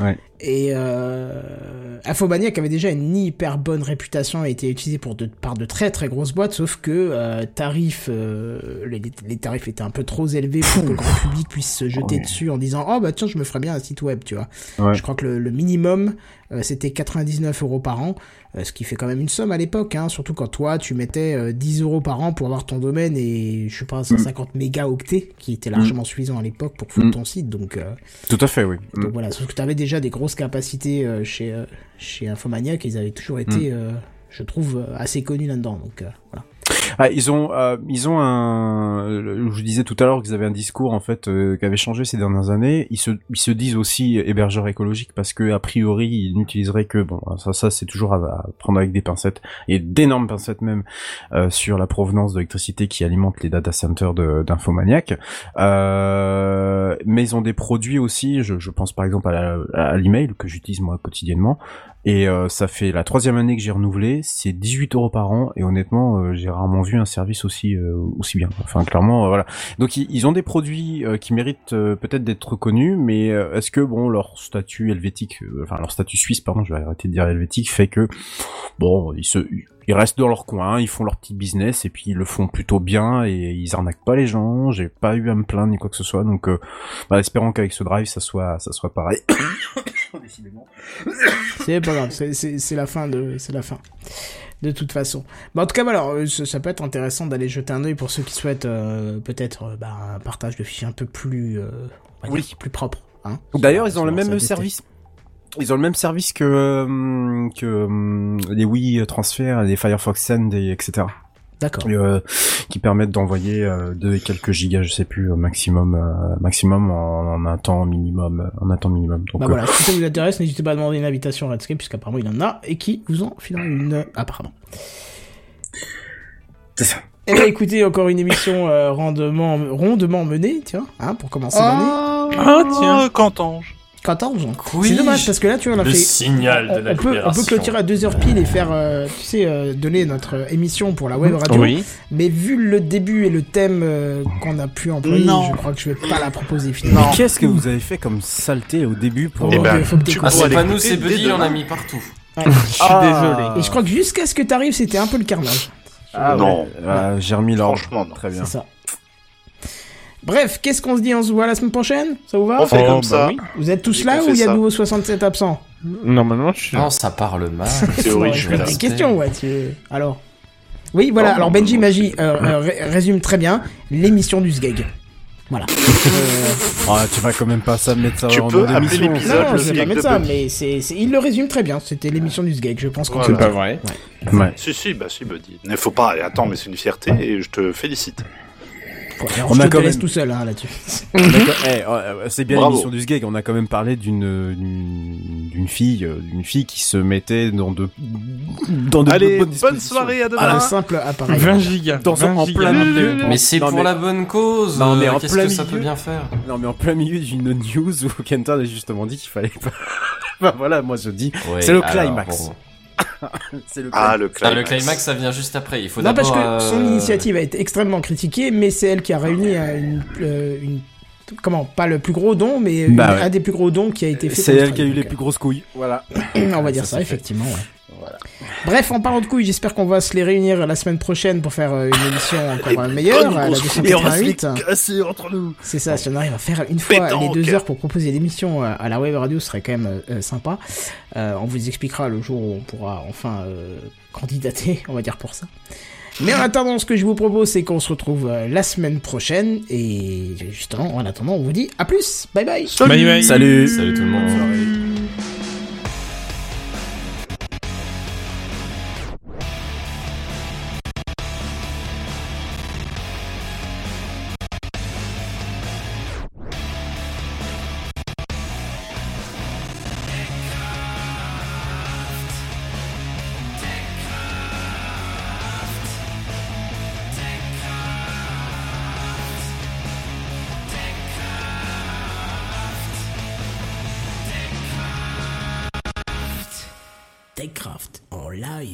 Ouais. Et euh, Infomaniac avait déjà une hyper bonne réputation et était utilisé pour de, par de très très grosses boîtes, sauf que euh, tarifs, euh, les, les tarifs étaient un peu trop élevés pour que le grand public puisse se jeter Ouais. dessus en disant oh bah tiens je me ferais bien un site web, tu vois. Ouais. Je crois que le, le minimum euh, c'était 99 euros par an, ce qui fait quand même une somme à l'époque, hein, surtout quand toi tu mettais euh, 10 euros par an pour avoir ton domaine et je sais pas 150 mégaoctets qui était largement suffisant à l'époque pour foutre Mm. ton site, donc. euh, Tout à fait, oui. donc voilà, sauf que tu avais déjà des grosses capacités euh, chez, euh, chez Infomaniac, ils avaient toujours été, euh, je trouve, euh, assez connus là-dedans. Donc euh, voilà. Ah, ils ont, euh, ils ont un. le- Je disais tout à l'heure qu'ils avaient un discours en fait euh, qui avait changé ces dernières années. Ils se, ils se disent aussi hébergeurs écologiques parce que a priori ils n'utiliseraient que bon ça, ça c'est toujours à, prendre avec des pincettes et d'énormes pincettes même euh, sur la provenance de l'électricité qui alimente les data centers d'Infomaniac. Euh, mais ils ont des produits aussi. Je, je pense par exemple à l'email que j'utilise moi quotidiennement. Et euh, ça fait la troisième année que j'ai renouvelé, c'est 18 euros par an, et honnêtement, euh, j'ai rarement vu un service aussi euh, aussi bien. Enfin, clairement, euh, voilà. Donc ils, ont des produits euh, qui méritent peut-être d'être connus, mais est-ce que bon leur statut helvétique, enfin leur statut suisse, pardon, je vais arrêter de dire helvétique, fait que bon, ils se ils restent dans leur coin, ils font leur petit business et puis ils le font plutôt bien et ils arnaquent pas les gens. J'ai pas eu à me plaindre ni quoi que ce soit, donc euh, bah, espérons qu'avec ce drive ça soit ça soit pareil. Décidément. C'est pas grave, c'est- la fin de, c'est la fin. De toute façon. Bah, en tout cas, alors, euh, ça, ça peut être intéressant d'aller jeter un œil pour ceux qui souhaitent euh, peut-être euh, bah, un partage de fichiers un peu plus, euh, Oui. dire, plus propre. Hein D'ailleurs, ils ont le même service. Ils ont le même service que euh, que euh, les Wii Transfer, les Firefox Send, et etc. D'accord. Euh, qui permettent d'envoyer euh, deux et quelques gigas, je sais plus, au maximum, euh, maximum en, en un temps minimum, en un temps minimum. Donc, Bah euh, voilà, si ça vous intéresse, n'hésitez pas à demander une invitation à Redscape, puisqu'apparemment il en a, et qui vous en filera une, apparemment. c'est ça. Eh ben écoutez, encore une émission euh, rondement, rondement menée, tiens, hein, pour commencer l'année. Ah, tiens. Cantange. 14 ans. Oui. C'est dommage parce que là, tu vois, on a Le fait. signal on, de la on peut, on peut libération. clôturer à 2h pile et faire, euh, tu sais, euh, donner notre émission pour la web radio. Oui. Mais vu le début et le thème euh, qu'on a pu employer, Non. je crois que je vais pas la proposer finalement. Non. Qu'est-ce que vous avez fait comme saleté au début pour Eh ben, faut que tu t'écoutes. Ah, c'est pas nous, c'est Buddy, on a mis partout. Ouais. Je suis désolé. Et je crois que jusqu'à ce que t'arrives, c'était un peu le carnage. Ah, Non. ouais. Ah, j'ai remis l'ordre. Franchement, non. Très bien. C'est ça. Bref, qu'est-ce qu'on se dit On se voit la semaine prochaine? Ça vous va? On fait Oh, comme bah ça. oui. Vous êtes tous là ou il y a de nouveau 67 absents? Normalement, je suis là. Non, ça parle mal. Théorie, Ouais, je vais questions, ouais. Tu... Alors. Oui, voilà. Non, Alors Benji non, Magie euh, euh, ré- résume très bien l'émission du SGEG. Voilà. Euh, Ah, tu vas quand même pas ça mettre ça Tu en peux non, je vais pas mettre ça, mais c'est, c'est- il le résume très bien. C'était l'émission du SGEG, je pense qu'on Voilà. C'est pas vrai. Ouais. Si, si, bah si, Buddy. Il faut pas. Attends, mais c'est une fierté et je te félicite. Alors, On je a te quand même- tout seul hein, là-dessus. Quand- eh, euh, c'est bien l'émission du SGEG. On a quand même parlé d'une d'une fille, euh, d'une fille qui se mettait dans de dans de Allez, bonnes bonne soirée, à Un demain. simple appareil. 20 gigas. Dans 20 en gigas. plein milieu. Mais c'est pour mais- la bonne cause. Non, mais euh, en Qu'est-ce plein que ça peut milieu. bien faire? Non, mais en plein milieu d'une news où Kenta a justement dit qu'il fallait pas. bah voilà, moi je dis, Ouais, C'est le alors, climax. bon. c'est le Ah, le Ah, climax. le climax, ça vient juste après. Il faut Non, parce que son euh, initiative a été extrêmement critiquée, mais c'est elle qui a réuni euh, une, euh, une- comment, pas le plus gros don, mais une- Bah ouais. un des plus gros dons qui a été fait. C'est elle qui a eu les plus grosses couilles. Voilà. On va dire Ça, effectivement. ouais. Bref, en parlant de couilles, j'espère qu'on va se les réunir la semaine prochaine pour faire euh, une émission encore euh, meilleure, à la se les 288. casser entre nous. C'est ça, si on arrive à faire une fois Pétanque. les deux heures pour proposer l'émission euh, à la web radio, ce serait quand même euh, euh, sympa. Euh, on vous expliquera le jour où on pourra enfin euh, candidater, on va dire pour ça. Mais en attendant, ce que je vous propose, c'est qu'on se retrouve euh, la semaine prochaine. Et justement, en attendant, on vous dit à plus. Bye bye. Bye bye. Salut. Salut tout le monde.